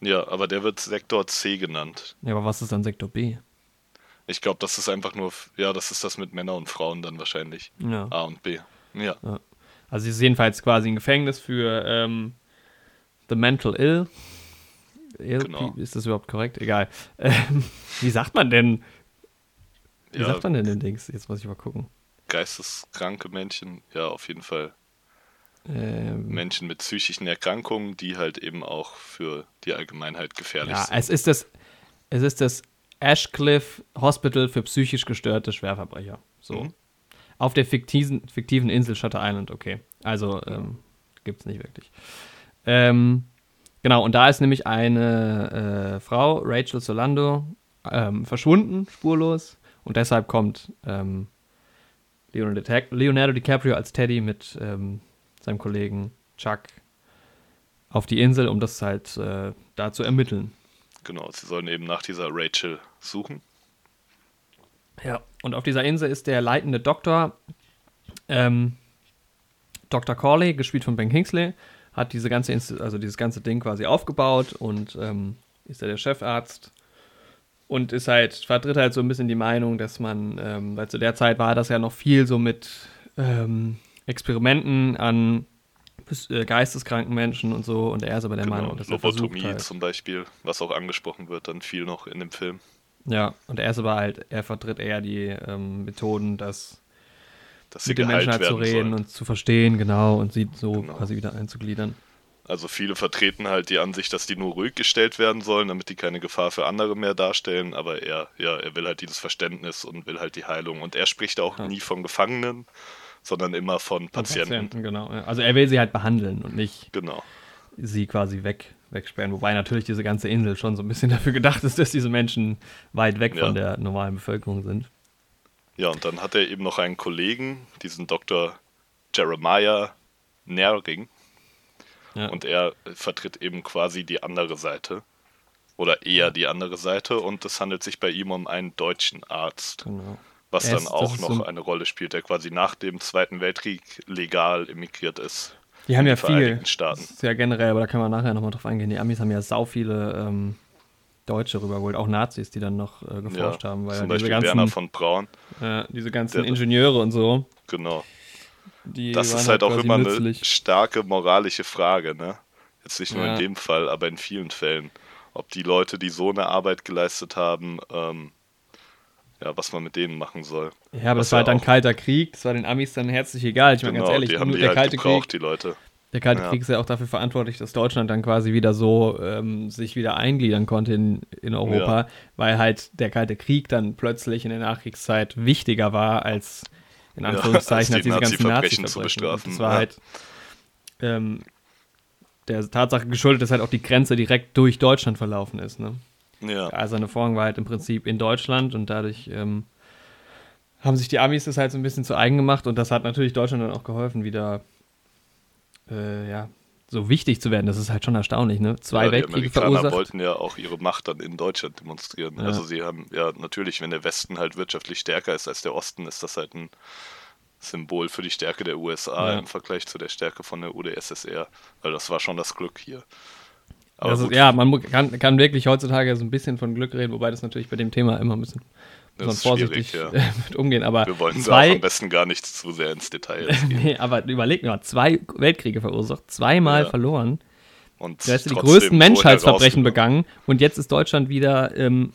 Ja, aber der wird Sektor C genannt. Ja, aber was ist dann Sektor B? Ich glaube, das ist einfach nur, ja, das ist das mit Männern und Frauen dann wahrscheinlich. Ja. A und B. Ja, Also es ist jedenfalls quasi ein Gefängnis für ähm, the mental ill. Genau. Ist das überhaupt korrekt? Egal. Ähm, [laughs] wie sagt man denn? Wie ja sagt man denn den Dings? Jetzt muss ich mal gucken. geisteskranke Menschen, ja, auf jeden Fall Ähm, Menschen mit psychischen Erkrankungen, die halt eben auch für die Allgemeinheit gefährlich ja, sind. es ist das, es ist das Ashcliff Hospital für psychisch gestörte Schwerverbrecher. So. Mhm. Auf der fiktiven, fiktiven Insel Shutter Island, okay. Also ähm, gibt es nicht wirklich. Ähm, genau, und da ist nämlich eine äh, Frau, Rachel Solando, ähm, verschwunden, spurlos. Und deshalb kommt ähm, Leonardo DiCaprio als Teddy mit ähm, seinem Kollegen Chuck auf die Insel, um das halt äh, da zu ermitteln. Genau, sie sollen eben nach dieser Rachel suchen. Ja. Und auf dieser Insel ist der leitende Doktor, ähm, Dr. Corley, gespielt von Ben Kingsley, hat diese ganze Inst also dieses ganze Ding quasi aufgebaut und ähm, ist ja der Chefarzt und ist halt, vertritt halt so ein bisschen die Meinung, dass man, ähm, weil zu der Zeit war das ja noch viel so mit ähm, Experimenten an äh, geisteskranken Menschen und so und er ist aber der Genau, Meinung, dass er Lobotomie halt, zum Beispiel, was auch angesprochen wird, dann viel noch in dem Film. ja, und er ist aber halt, er vertritt eher die ähm, Methoden, dass Dass mit den Menschen halt zu reden sollen. und zu verstehen, genau, und sie so Genau. quasi wieder einzugliedern. Also viele vertreten halt die Ansicht, dass die nur ruhig gestellt werden sollen, damit die keine Gefahr für andere mehr darstellen, aber er, ja, er will halt dieses Verständnis und will halt die Heilung. Und er spricht auch Ja. nie von Gefangenen, sondern immer von Und Patienten. genau. Also er will sie halt behandeln und nicht Genau. sie quasi weg, wegsperren. Wobei natürlich diese ganze Insel schon so ein bisschen [laughs] dafür gedacht ist, dass diese Menschen weit weg von Ja. der normalen Bevölkerung sind. Ja, und dann hat er eben noch einen Kollegen, diesen Dr. Jeremiah Nering, Ja. und er vertritt eben quasi die andere Seite. Oder eher die andere Seite, und es handelt sich bei ihm um einen deutschen Arzt. genau. Was dann auch noch so- eine Rolle spielt, der quasi nach dem Zweiten Weltkrieg legal emigriert ist. Die haben ja viel, Staaten. das ist ja generell, aber da können wir nachher nochmal drauf eingehen. Die Amis haben ja sau viele ähm, Deutsche rübergeholt, auch Nazis, die dann noch äh, geforscht haben, weil zum ja Beispiel Werner ganzen, von Braun. äh, diese ganzen Der- Ingenieure und so, Genau. die Das ist halt auch immer nützlich. eine starke moralische Frage, ne? Jetzt nicht nur Ja. in dem Fall, aber in vielen Fällen. Ob die Leute, die so eine Arbeit geleistet haben, ähm, ja, was man mit denen machen soll. Ja, aber Was das war halt dann kalter Krieg, das war den Amis dann herzlich egal. Ich meine, Genau, ganz ehrlich, die haben die der halt kalte gebraucht, Krieg, die Leute. der kalte Ja. Krieg ist ja auch dafür verantwortlich, dass Deutschland dann quasi wieder so ähm, sich wieder eingliedern konnte in, in Europa, Ja. weil halt der kalte Krieg dann plötzlich in der Nachkriegszeit wichtiger war als in Ja, [laughs] Anführungszeichen als die als diese ganzen Nazi-Verbrechen zu Und bestrafen, Das war ja. halt ähm, der Tatsache geschuldet, dass halt auch die Grenze direkt durch Deutschland verlaufen ist. Ne? Ja, Also eine Vorhang war halt im Prinzip in Deutschland und dadurch ähm, haben sich die Amis das halt so ein bisschen zu eigen gemacht und das hat natürlich Deutschland dann auch geholfen, wieder äh, ja, so wichtig zu werden. Das ist halt schon erstaunlich, ne? Zwei ja, die Weltkriege Amerikaner verursacht. wollten ja auch ihre Macht dann in Deutschland demonstrieren. Ja. Also sie haben, ja, natürlich, wenn der Westen halt wirtschaftlich stärker ist als der Osten, ist das halt ein Symbol für die Stärke der USA Ja. im Vergleich zu der Stärke von der UdSSR. Weil das war schon das Glück hier. Gut, ja, man kann, kann wirklich heutzutage so ein bisschen von Glück reden, wobei das natürlich bei dem Thema immer ein bisschen vorsichtig ja. [laughs] mit umgehen. Aber wir wollen zwei, am besten gar nicht zu sehr ins Detail [laughs] gehen. nee, aber überleg mal, zwei Weltkriege verursacht, zweimal Ja. verloren. Und Du hast die größten Menschheitsverbrechen begangen und jetzt ist Deutschland wieder ähm,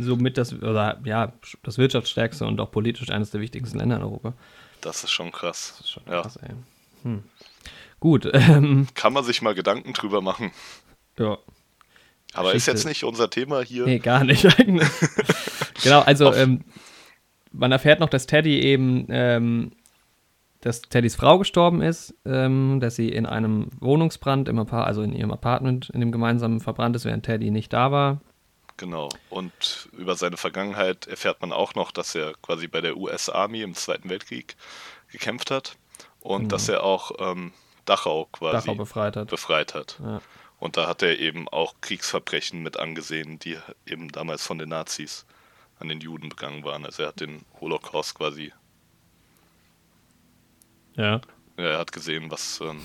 so mit das, oder ja, das wirtschaftsstärkste und auch politisch eines der wichtigsten Länder in Europa. Das ist schon krass. Das ist schon ja. krass, ey. Hm. Gut. [laughs] Ähm, Kann man sich mal Gedanken drüber machen. Ja. Aber ist Geschichte. jetzt nicht unser Thema hier. Nee, gar nicht [laughs] eigentlich. [laughs] genau, also ähm, man erfährt noch, dass Teddy eben, ähm, dass Teddys Frau gestorben ist, ähm, dass sie in einem Wohnungsbrand im also in ihrem Apartment, in dem gemeinsamen verbrannt ist, während Teddy nicht da war. Genau. Und über seine Vergangenheit erfährt man auch noch, dass er quasi bei der US Army im Zweiten Weltkrieg gekämpft hat und Genau. dass er auch ähm, Dachau quasi Dachau befreit hat. befreit hat. Ja. Und da hat er eben auch Kriegsverbrechen mit angesehen, die eben damals von den Nazis an den Juden begangen waren. Also er hat den Holocaust quasi, ja. ja, er hat gesehen, was, ähm,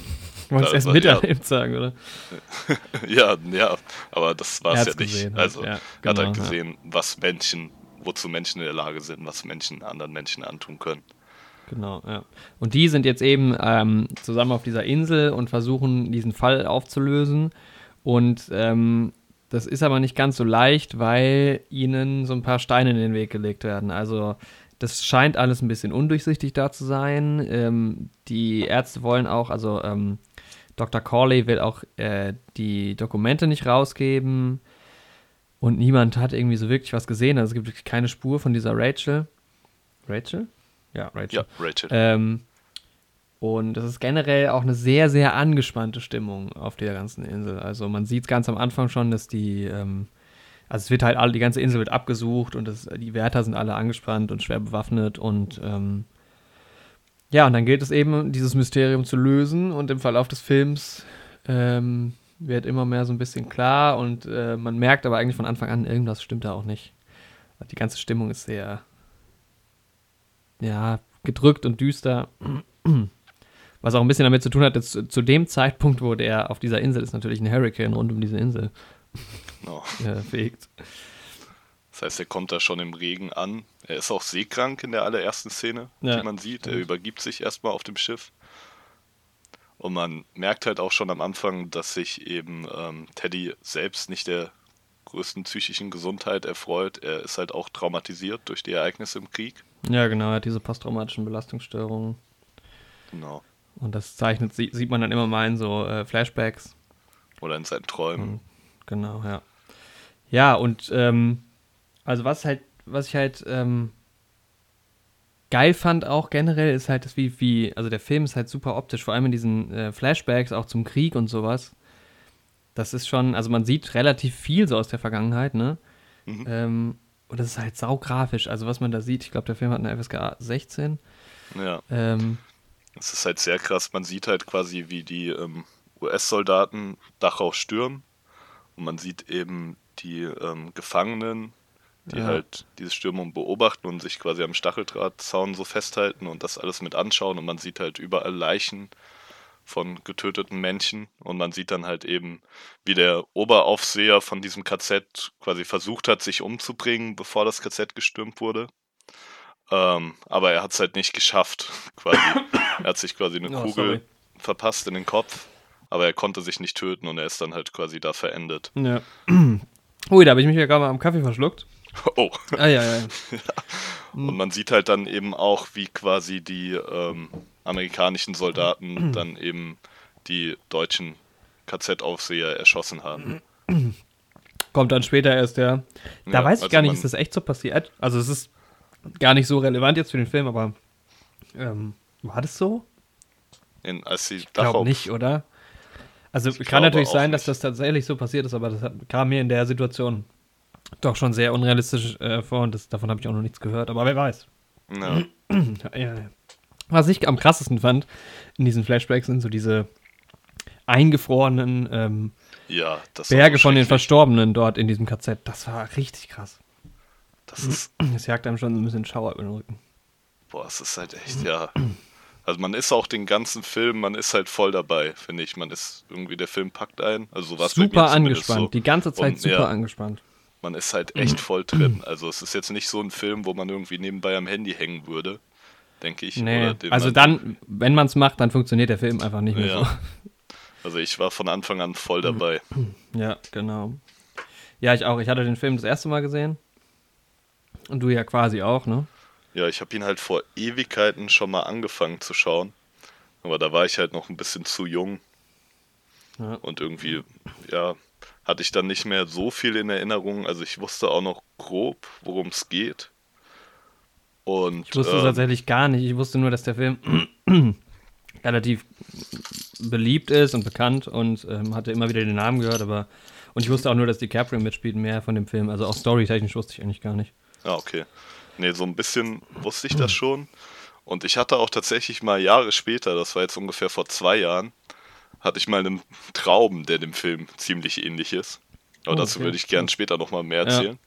Du wolltest erst ja. miterlebt sagen, oder? [laughs] ja, ja, aber das war es ja nicht. gesehen halt, also ja, er hat genau, halt ja. gesehen, was Menschen, wozu Menschen in der Lage sind, was Menschen anderen Menschen antun können. Genau, ja. Und die sind jetzt eben ähm, zusammen auf dieser Insel und versuchen, diesen Fall aufzulösen. Und ähm, das ist aber nicht ganz so leicht, weil ihnen so ein paar Steine in den Weg gelegt werden. Also das scheint alles ein bisschen undurchsichtig da zu sein. Ähm, die Ärzte wollen auch, also ähm, Dr. Corley will auch äh, die Dokumente nicht rausgeben. Und niemand hat irgendwie so wirklich was gesehen. Also es gibt wirklich keine Spur von dieser Rachel. Rachel? Ja, Rachel. Ja, Rachel. Ähm, und es ist generell auch eine sehr, sehr angespannte Stimmung auf der ganzen Insel. Also man sieht ganz am Anfang schon, dass die, ähm, also es wird halt alle, die ganze Insel wird abgesucht und das, die Wärter sind alle angespannt und schwer bewaffnet und ähm, ja, und dann gilt es eben, dieses Mysterium zu lösen und im Verlauf des Films ähm, wird immer mehr so ein bisschen klar und äh, man merkt aber eigentlich von Anfang an, irgendwas stimmt da auch nicht. Die ganze Stimmung ist sehr, ja, gedrückt und düster. Was auch ein bisschen damit zu tun hat, dass zu zu dem Zeitpunkt, wo der auf dieser Insel ist, natürlich ein Hurricane rund um diese Insel Genau. [laughs] äh, fegt. Das heißt, er kommt da schon im Regen an. Er ist auch seekrank in der allerersten Szene, Ja, die man sieht. Er stimmt. übergibt sich erstmal auf dem Schiff. Und man merkt halt auch schon am Anfang, dass sich eben ähm, Teddy selbst nicht der größten psychischen Gesundheit erfreut. Er ist halt auch traumatisiert durch die Ereignisse im Krieg. Ja, genau, er hat diese posttraumatischen Belastungsstörungen. Genau. Und das zeichnet, sie- sieht man dann immer mal in so äh, Flashbacks. Oder in seinen Träumen. Genau, ja. Ja, und ähm, also was halt, was ich halt ähm, geil fand auch generell, ist halt, das wie, wie, also der Film ist halt super optisch, vor allem in diesen äh, Flashbacks auch zum Krieg und sowas. Das ist schon, also man sieht relativ viel so aus der Vergangenheit, ne? Mhm. Ähm, und das ist halt saugrafisch. Also was man da sieht, ich glaube, der Film hat eine FSK 16. Ja. Ähm, Es ist halt sehr krass. Man sieht halt quasi, wie die ähm, US-Soldaten Dachau stürmen. Und man sieht eben die ähm, Gefangenen, die Ja. halt diese Stürmung beobachten und sich quasi am Stacheldrahtzaun so festhalten und das alles mit anschauen. Und man sieht halt überall Leichen von getöteten Menschen. Und man sieht dann halt eben, wie der Oberaufseher von diesem KZ quasi versucht hat, sich umzubringen, bevor das KZ gestürmt wurde. Ähm, aber er hat es halt nicht geschafft, [laughs] quasi. er hat sich quasi eine Oh, Kugel sorry. verpasst in den Kopf, aber er konnte sich nicht töten und er ist dann halt quasi da verendet. ja. [clears throat] Ui, da habe ich mich ja gerade mal am Kaffee verschluckt. [laughs] Oh. Ah, ja, [laughs] ja. Und man sieht halt dann eben auch, wie quasi die ähm, amerikanischen Soldaten [clears throat] dann eben die deutschen KZ-Aufseher erschossen haben. [clears throat] Kommt dann später erst, ja. Da Ja, weiß ich also gar nicht, ist das echt so passiert? Also es ist gar nicht so relevant jetzt für den Film, aber ähm, war das so? In, als sie Ich glaube nicht, oder? Also Ich kann natürlich sein, dass das tatsächlich so passiert ist, aber das hat, kam mir in der Situation doch schon sehr unrealistisch äh, vor und das, davon habe ich auch noch nichts gehört, aber wer weiß. Ja, [clears throat] Ja, ja, ja. Was ich am krassesten fand in diesen Flashbacks sind so diese eingefrorenen ähm, ja Berge von den. Verstorbenen dort in diesem KZ. Das war richtig krass. Das ist, [clears throat] Das jagt einem schon so ein bisschen Schauer über den Rücken. boah, es ist halt echt, ja. Also man ist auch den ganzen Film, man ist halt voll dabei, finde ich. Man ist irgendwie, der Film packt ein. Also so mir super angespannt, So. die ganze Zeit Und, super ja. angespannt. Man ist halt echt voll drin. [clears throat] Also es ist jetzt nicht so ein Film, wo man irgendwie nebenbei am Handy hängen würde, denke ich. Nee, also dann, wenn man es macht, dann funktioniert der Film einfach nicht mehr Ja. [laughs] Also ich war von Anfang an voll dabei. so. Ja, genau. Ja, ich auch. Ich hatte den Film das erste Mal gesehen. Und du ja quasi auch, ne? Ja, ich habe ihn halt vor Ewigkeiten schon mal angefangen zu schauen. Aber da war ich halt noch ein bisschen zu jung. Ja. Und irgendwie, ja, hatte ich dann nicht mehr so viel in Erinnerung. Also ich wusste auch noch grob, worum es geht. Und Ich wusste es ähm, tatsächlich gar nicht. Ich wusste nur, dass der Film [clears throat] relativ beliebt ist und bekannt und ähm, hatte immer wieder den Namen gehört, aber und ich wusste auch nur, dass DiCaprio mitspielt, mehr von dem Film. Also auch storytechnisch wusste ich eigentlich gar nicht. Ah, okay. Nee, so ein bisschen wusste ich das schon. Und ich hatte auch tatsächlich mal Jahre später, das war jetzt ungefähr vor zwei Jahren, hatte ich mal einen Traum, der dem Film ziemlich ähnlich ist. Aber Oh, dazu okay. würde ich gern später nochmal mehr Ja. erzählen.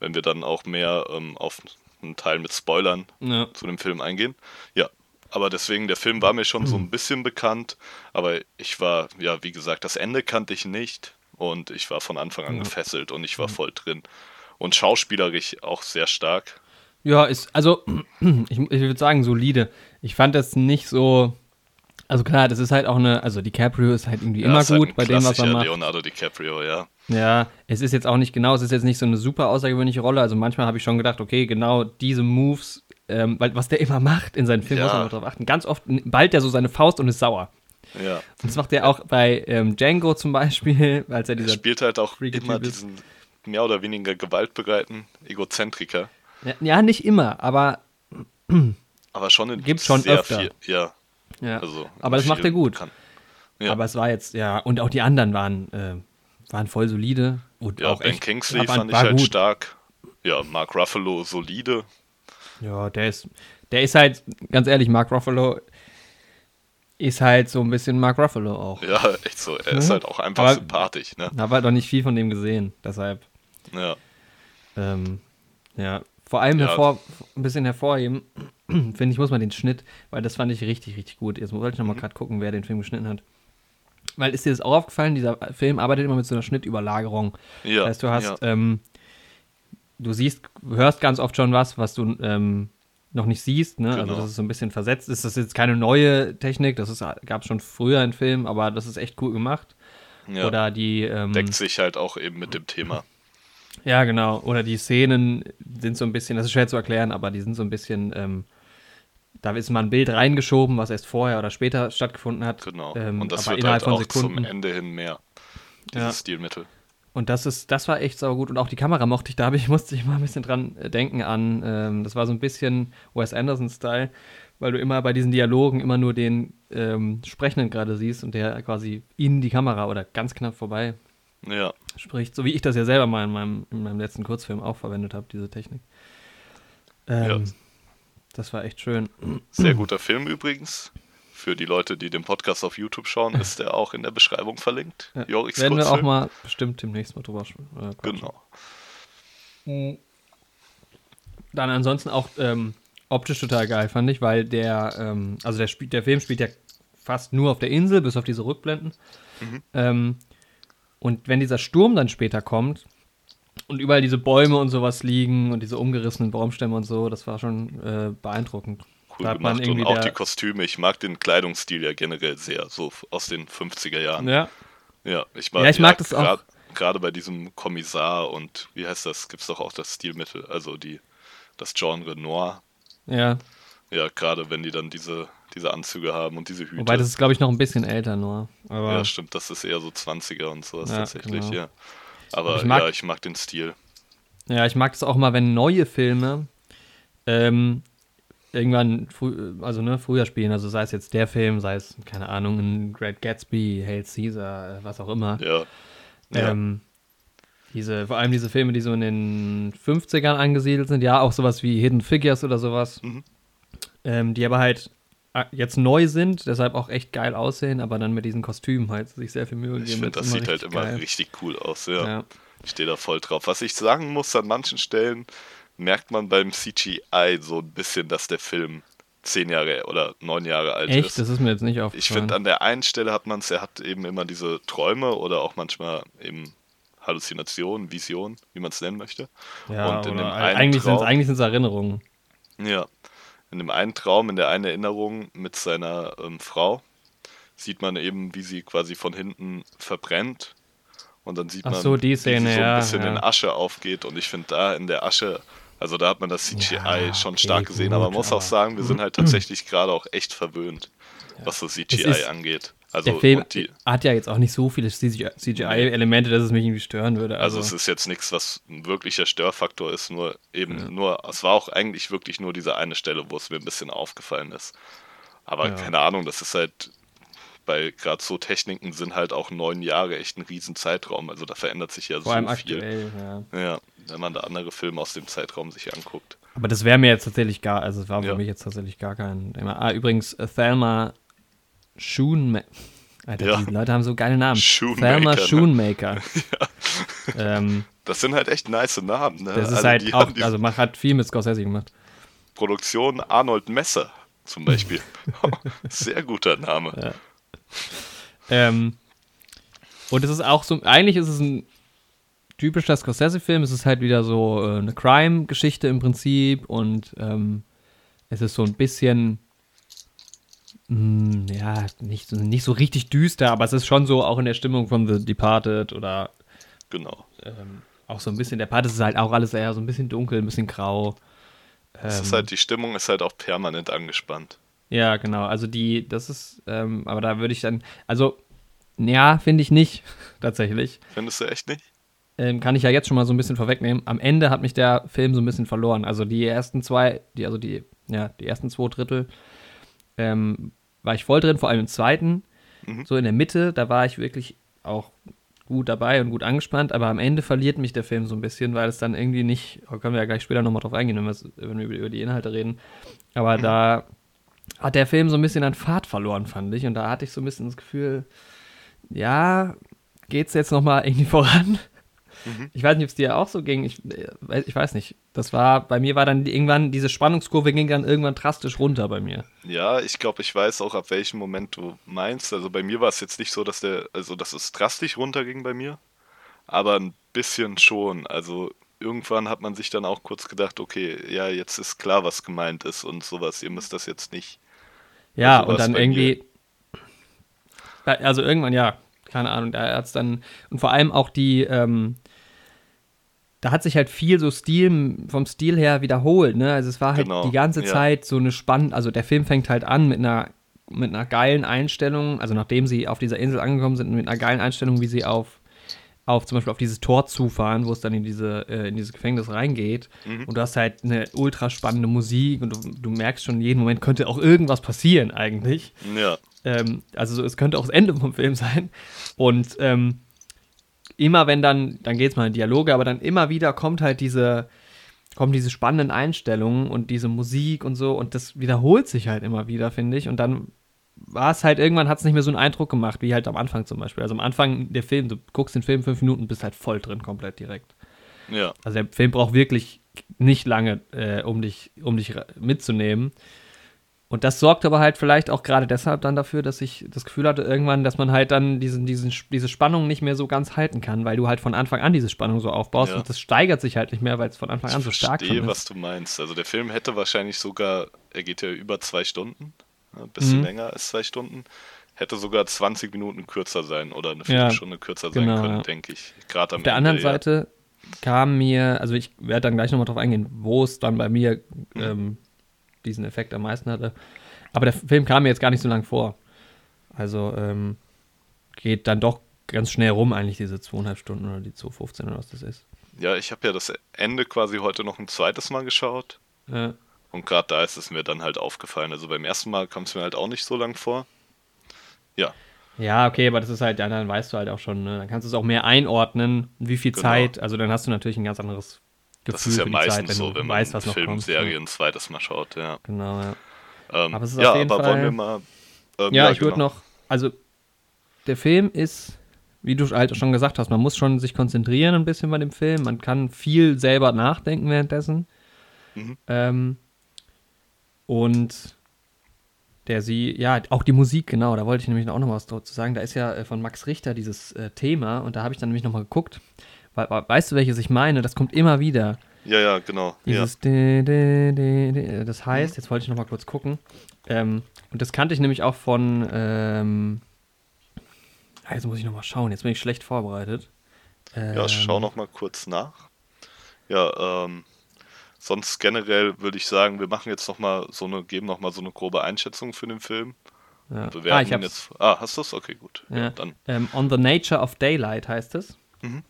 Wenn wir dann auch mehr ähm, auf einen Teil mit Spoilern Ja. zu dem Film eingehen. Ja, aber deswegen, der Film war mir schon so ein bisschen bekannt, aber ich war, ja, wie gesagt, das Ende kannte ich nicht und ich war von Anfang an Ja. gefesselt und ich war voll drin. Und schauspielerisch auch sehr stark. Ja, ist, also, [clears throat] ich, ich würde sagen, solide. Ich fand das nicht so. Also klar, das ist halt auch eine, also DiCaprio ist halt irgendwie Ja, immer halt gut ein bei dem, was er macht. Leonardo DiCaprio, ja. Ja, es ist jetzt auch nicht genau, es ist jetzt nicht so eine super außergewöhnliche Rolle. Also manchmal habe ich schon gedacht, okay, genau diese Moves, ähm, weil was der immer macht in seinen Filmen, Ja. muss man mal drauf achten. Ganz oft ballt der so seine Faust und ist sauer. Ja. Und das macht er auch bei ähm, Django zum Beispiel, [laughs] als er Er dieser. spielt halt auch immer diesen mehr oder weniger gewaltbereiten Egozentriker. Ja, ja, nicht immer, aber [clears throat] Aber schon in Gibt's schon sehr öfter. viel. Ja, ja. also. aber das macht er gut. Ja. Aber es war jetzt, ja, und auch die anderen waren, äh, waren voll solide. Und Ja, auch Ben echt, Kingsley fand ich halt gut. stark. Ja, Mark Ruffalo solide. Ja, der ist, der ist halt, ganz ehrlich, Mark Ruffalo ist halt so ein bisschen Mark Ruffalo auch. Ja, echt so. Er ist Mhm. halt auch einfach Aber- sympathisch, ne? Habe halt noch nicht viel von dem gesehen, deshalb, Ja. ähm, ja, vor allem Ja. hervor, ein bisschen hervorheben, [clears throat] finde ich, muss man den Schnitt, weil das fand ich richtig, richtig gut. Jetzt wollte ich Mhm. noch mal gerade gucken, wer den Film geschnitten hat. Weil ist dir das auch aufgefallen, dieser Film arbeitet immer mit so einer Schnittüberlagerung. Ja. Das heißt, du hast, ja. ähm, du siehst, hörst ganz oft schon was, was du ähm, noch nicht siehst, ne? Also Genau. das ist so ein bisschen versetzt. Ist das jetzt keine neue Technik, das gab es schon früher in Filmen, aber das ist echt cool gemacht. ja. Oder die, ähm, deckt sich halt auch eben mit dem Thema. Ja genau, oder die Szenen sind so ein bisschen, das ist schwer zu erklären, aber die sind so ein bisschen, ähm, da ist mal ein Bild reingeschoben, was erst vorher oder später stattgefunden hat. Genau. Ähm, Und das aber wird innerhalb halt von auch zum Sekunden. Ende hin mehr. Dieses Ja. Stilmittel. Und das ist, das war echt saugut. Und auch die Kamera mochte ich, da ich, [laughs] musste ich mal ein bisschen dran äh, denken an, ähm, das war so ein bisschen Wes Anderson-Style, weil du immer bei diesen Dialogen immer nur den ähm, Sprechenden gerade siehst und der quasi in die Kamera oder ganz knapp vorbei Ja. spricht. So wie ich das ja selber mal in meinem, in meinem letzten Kurzfilm auch verwendet habe, diese Technik. Ähm, Ja. Das war echt schön. Sehr guter Film übrigens. Für die Leute, die den Podcast auf YouTube schauen, ist der auch in der Beschreibung verlinkt. Ja. Jorix Werden wir auch Kurzfilm. mal bestimmt demnächst mal drüber äh. Genau. Dann ansonsten auch ähm, optisch total geil, fand ich, weil der, ähm, also der, spielt, der Film spielt ja fast nur auf der Insel, bis auf diese Rückblenden. Mhm. Ähm, und wenn dieser Sturm dann später kommt und überall diese Bäume und sowas liegen und diese umgerissenen Baumstämme und so, das war schon äh, beeindruckend. Cool Da gemacht. Und auch die Kostüme. Ich mag den Kleidungsstil ja generell sehr. So aus den 50er Jahren. Ja, Ja, ich, war, Ja, ich mag das auch. Gerade bei diesem Kommissar und wie heißt das, gibt es doch auch das Stilmittel, also die, das Genre Noir. ja. Ja, gerade wenn die dann diese, diese Anzüge haben und diese Hüte. Wobei das ist, glaube ich, noch ein bisschen älter nur. Aber ja, stimmt, das ist eher so 20er und sowas Ja, tatsächlich, genau. ja. Aber ich mag- ja, ich mag den Stil. Ja, ich mag das auch mal, wenn neue Filme ähm, irgendwann also ne, früher spielen, also sei es jetzt der Film, sei es, keine Ahnung, ein Great Gatsby, Hail Caesar, äh, was auch immer. Ja. Ja, Ähm, diese, vor allem diese Filme, die so in den 50ern angesiedelt sind, ja, auch sowas wie Hidden Figures oder sowas, Mhm. ähm, die aber halt jetzt neu sind, deshalb auch echt geil aussehen, aber dann mit diesen Kostümen halt sich sehr viel Mühe geben. ich finde, das sieht halt immer geil. richtig cool aus, ja. Ja. Ich stehe da voll drauf. Was ich sagen muss, an manchen Stellen merkt man beim CGI so ein bisschen, dass der Film zehn Jahre oder neun Jahre alt Echt? ist. Das ist mir jetzt nicht Ich aufgefallen. finde, an der einen Stelle hat man es, er hat eben immer diese Träume oder auch manchmal eben Halluzinationen, Visionen, wie man es nennen möchte. ja, und in oder dem einen eigentlich sind es Erinnerungen. Ja. In dem einen Traum, in der einen Erinnerung mit seiner ähm, Frau, sieht man eben, wie sie quasi von hinten verbrennt. Und dann sieht Ach man, so, die wie Szene, sie so ein ja, bisschen ja. in Asche aufgeht. Und ich finde da in der Asche, also da hat man das CGI Ja, schon okay, stark gesehen. gut, aber man muss auch sagen, wir sind halt [clears throat] tatsächlich gerade auch echt verwöhnt. was so CGI angeht. Also der Film die, hat ja jetzt auch nicht so viele CGI-Elemente, dass es mich irgendwie stören würde. also Also, es ist jetzt nichts, was ein wirklicher Störfaktor ist, nur eben nur, es war auch eigentlich wirklich nur diese eine Stelle, wo es mir ein bisschen aufgefallen ist. Aber Ja. keine Ahnung, das ist halt bei gerade so Techniken sind halt auch neun Jahre echt ein riesen Zeitraum. Also da verändert sich ja vor allem so viel. aktuell, ja. Ja, wenn man da andere Filme aus dem Zeitraum sich anguckt. Aber das wäre mir jetzt tatsächlich gar, also es war für Ja. mich jetzt tatsächlich gar kein Thema. Ah, übrigens, Thelma Schoonmaker. Alter, Ja. die Leute haben so geile Namen. Schoonmaker, Thelma ne? Schoonmaker. [laughs] ähm, Das sind halt echt nice Namen. Ne? das ist Also halt auch, also man hat viel mit Scorsese gemacht. Produktion Arnold Messer zum Beispiel. [laughs] [laughs] Sehr guter Name. Ähm, und es ist auch so, eigentlich ist es ein typischer Scorsese-Film. Es ist halt wieder so äh, eine Crime-Geschichte im Prinzip und ähm, es ist so ein bisschen, mh, ja, nicht, so- nicht so richtig düster, aber es ist schon so auch in der Stimmung von The Departed oder Genau. ähm, auch so ein bisschen, der Part ist halt auch alles eher so ein bisschen dunkel, ein bisschen grau. Es Ähm, ist halt, die Stimmung ist halt auch permanent angespannt. Ja, genau. Also die, das ist, ähm, aber da würde ich dann, also, ja, finde ich nicht, [laughs] tatsächlich. Findest du echt nicht? Ähm, kann ich ja jetzt schon mal so ein bisschen vorwegnehmen. Am Ende hat mich der Film so ein bisschen verloren. Also die ersten zwei, die, also die, ja, die ersten zwei Drittel ähm, war ich voll drin, vor allem im zweiten. Mhm. So in der Mitte, da war ich wirklich auch gut dabei und gut angespannt, aber am Ende verliert mich der Film so ein bisschen, weil es dann irgendwie nicht, da können wir ja gleich später nochmal drauf eingehen, wenn, wir's- wenn wir über, über die Inhalte reden. Aber da hat der Film so ein bisschen an Fahrt verloren, fand ich. Und da hatte ich so ein bisschen das Gefühl, ja, geht's jetzt nochmal irgendwie [laughs] voran? Ich weiß nicht, ob es dir auch so ging. Ich, äh, weiß- ich weiß nicht. Das war, bei mir war dann irgendwann, diese Spannungskurve ging dann irgendwann drastisch runter bei mir. Ja, ich glaube, ich weiß auch, ab welchem Moment du meinst. Also bei mir war es jetzt nicht so, dass der, also dass es drastisch runterging bei mir, aber ein bisschen schon. Also irgendwann hat man sich dann auch kurz gedacht, okay, ja, jetzt ist klar, was gemeint ist und sowas. Ihr müsst das jetzt nicht. Ja, Also und dann irgendwie. Also irgendwann, ja, keine Ahnung, da hat's dann. Und vor allem auch die, ähm, da hat sich halt viel so Stil, vom Stil her wiederholt, ne? Also es war halt Genau, die ganze ja. Zeit so eine spannende, also der Film fängt halt an mit einer, mit einer geilen Einstellung, also nachdem sie auf dieser Insel angekommen sind, mit einer geilen Einstellung, wie sie auf, auf zum Beispiel auf dieses Tor zufahren, wo es dann in diese, äh, in dieses Gefängnis reingeht. Mhm. Und du hast halt eine ultra spannende Musik und du, du merkst schon, jeden Moment könnte auch irgendwas passieren eigentlich. Ja, Ähm, also so, es könnte auch das Ende vom Film [laughs] sein. Und ähm, immer wenn dann, dann geht es mal in Dialoge, aber dann immer wieder kommt halt diese, kommen diese spannenden Einstellungen und diese Musik und so und das wiederholt sich halt immer wieder, finde ich. Und dann war es halt, irgendwann hat es nicht mehr so einen Eindruck gemacht, wie halt am Anfang zum Beispiel. Also am Anfang der Film, du guckst den Film fünf Minuten, bist halt voll drin, komplett direkt. ja. Also der Film braucht wirklich nicht lange, äh, um dich, um dich mitzunehmen. Und das sorgt aber halt vielleicht auch gerade deshalb dann dafür, dass ich das Gefühl hatte irgendwann, dass man halt dann diesen, diesen, diese Spannung nicht mehr so ganz halten kann, weil du halt von Anfang an diese Spannung so aufbaust Ja. und das steigert sich halt nicht mehr, weil es von Anfang Ich an so stark verstehe, schon was ist. du meinst. Also der Film hätte wahrscheinlich sogar, er geht ja über zwei Stunden, ein bisschen Mhm. länger als zwei Stunden, hätte sogar 20 Minuten kürzer sein oder eine Ja, Viertelstunde kürzer sein genau, können, ja. denke ich. Gerade am Auf der Ende, anderen ja. Seite kam mir, also ich werde dann gleich nochmal drauf eingehen, wo es dann bei mir Mhm. ähm, diesen Effekt am meisten hatte. Aber der Film kam mir jetzt gar nicht so lang vor. Also ähm, geht dann doch ganz schnell rum, eigentlich diese zweieinhalb Stunden oder die 2,15 oder was das ist. Ja, ich habe ja das Ende quasi heute noch ein zweites Mal geschaut. Ja. Und gerade da ist es mir dann halt aufgefallen. Also beim ersten Mal kam es mir halt auch nicht so lang vor. Ja, ja, okay, aber das ist halt, ja, dann weißt du halt auch schon, ne? dann kannst du es auch mehr einordnen, wie viel Genau. Zeit, also dann hast du natürlich ein ganz anderes Gefühl das ist ja meistens Zeit, wenn so, wenn man weißt, was Film, kommt. Serie Ja. ein zweites Mal schaut, ja. Genau, ja. Ähm, Aber es ist ja, auf jeden aber Fall- wollen wir mal. ähm, Ja, ich würde genau. noch, also der Film ist, wie du halt schon gesagt hast, man muss schon sich konzentrieren ein bisschen bei dem Film. Man kann viel selber nachdenken währenddessen. Mhm. Ähm, und der sie, ja, auch die Musik, genau, da wollte ich nämlich auch noch was dazu sagen. Da ist ja äh, von Max Richter dieses äh, Thema und da habe ich dann nämlich noch mal geguckt. We we weißt du, welches ich meine? Das kommt immer wieder. Ja, ja, genau. Ja. Dieses de, de, de, de, das heißt, jetzt wollte ich noch mal kurz gucken. Ähm, und das kannte ich nämlich auch von. Ähm, ah, jetzt muss ich noch mal schauen. Jetzt bin ich schlecht vorbereitet. Ja, schau Ähm, noch mal kurz nach. Ja, ähm, sonst generell würde ich sagen, wir machen jetzt noch mal so eine, geben noch mal so eine grobe Einschätzung für den Film Ja. Bewerten Ah, ich hab's. jetzt. Ah, hast du es? Okay, gut. Ja, Ja. dann. Ähm, On the Nature of Daylight heißt es. Mhm.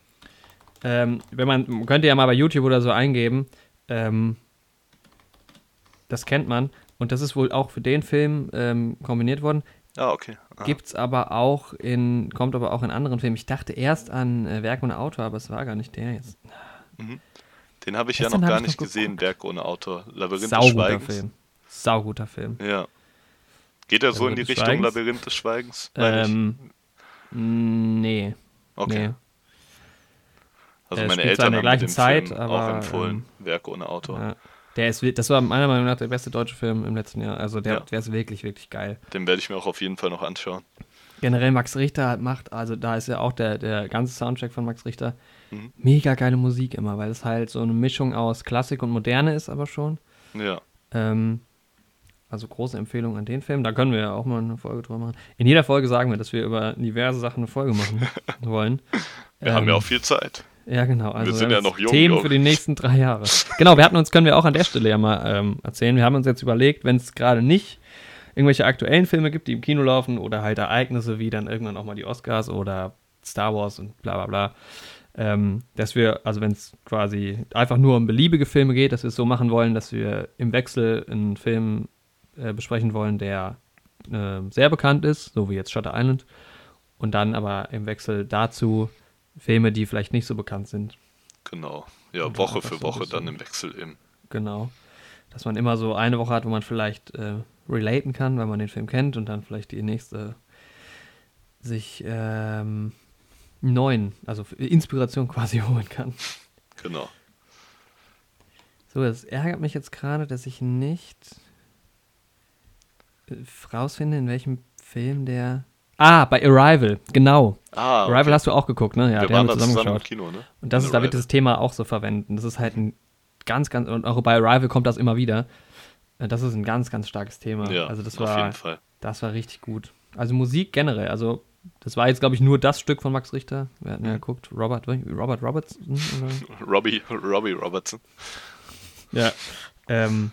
Ähm, wenn man, man könnte ja mal bei YouTube oder so eingeben, ähm, das kennt man. Und das ist wohl auch für den Film ähm, kombiniert worden. Ah, okay. Ah, Gibt's aber auch in, kommt aber auch in anderen Filmen. Ich dachte erst an äh, Werk ohne Autor, aber es war gar nicht der jetzt. Den habe ich ja Gestern noch hab gar ich nicht noch gesehen. Werk ohne Autor. Labyrinth des Sauguter Schweigens. Film. Sauguter Film. Ja. Geht er so in die des Richtung Schweigens? Labyrinth des Schweigens? Ähm, nee. okay. Nee. Also meine Eltern haben den Zeit, Film aber, auch empfohlen. ähm, Werk ohne Autor. Ja. Der ist, das war meiner Meinung nach der beste deutsche Film im letzten Jahr. Also der, Ja. der ist wirklich, wirklich geil. Den werde ich mir auch auf jeden Fall noch anschauen. Generell Max Richter macht, also da ist ja auch der, der ganze Soundtrack von Max Richter. Mhm. Mega geile Musik immer, weil es halt so eine Mischung aus Klassik und Moderne ist, aber schon. Ja. Ähm, also große Empfehlung an den Film. Da können wir ja auch mal eine Folge drüber machen. In jeder Folge sagen wir, dass wir über diverse Sachen eine Folge machen [laughs] wollen. Wir haben Ähm, ja auch viel Zeit. Ja, genau. Also sind ja noch jung, Themen für die nächsten drei Jahre. Genau, wir hatten uns, können wir auch an der Stelle ja mal ähm, erzählen. Wir haben uns jetzt überlegt, wenn es gerade nicht irgendwelche aktuellen Filme gibt, die im Kino laufen oder halt Ereignisse wie dann irgendwann auch mal die Oscars oder Star Wars und bla bla bla, ähm, dass wir, also wenn es quasi einfach nur um beliebige Filme geht, dass wir es so machen wollen, dass wir im Wechsel einen Film äh, besprechen wollen, der äh, sehr bekannt ist, so wie jetzt Shutter Island, und dann aber im Wechsel dazu Filme, die vielleicht nicht so bekannt sind. Genau. Ja, Und Woche für Woche dann im Wechsel im. Genau. Dass man immer so eine Woche hat, wo man vielleicht äh, relaten kann, weil man den Film kennt und dann vielleicht die nächste sich ähm, neuen, also Inspiration [laughs] quasi holen kann. Genau. So, es ärgert mich jetzt gerade, dass ich nicht äh, rausfinde, in welchem Film der. Ah, bei Arrival, genau. Ah, okay. Arrival hast du auch geguckt, ne? Ja, wir haben wir zusammen geschaut. Kino, ne? Und das In ist, da wird dieses Thema auch so verwenden. Das ist halt ein ganz, ganz, und auch bei Arrival kommt das immer wieder. Äh, Das ist ein ganz, ganz starkes Thema. Ja, also das auf war, jeden Fall. das war richtig gut. Also Musik generell, also das war jetzt, glaube ich, nur das Stück von Max Richter. Wir hatten ja Mhm. geguckt, Robert, Robert Robertson? [laughs] Robbie, Robbie Robertson. Ja. Ähm,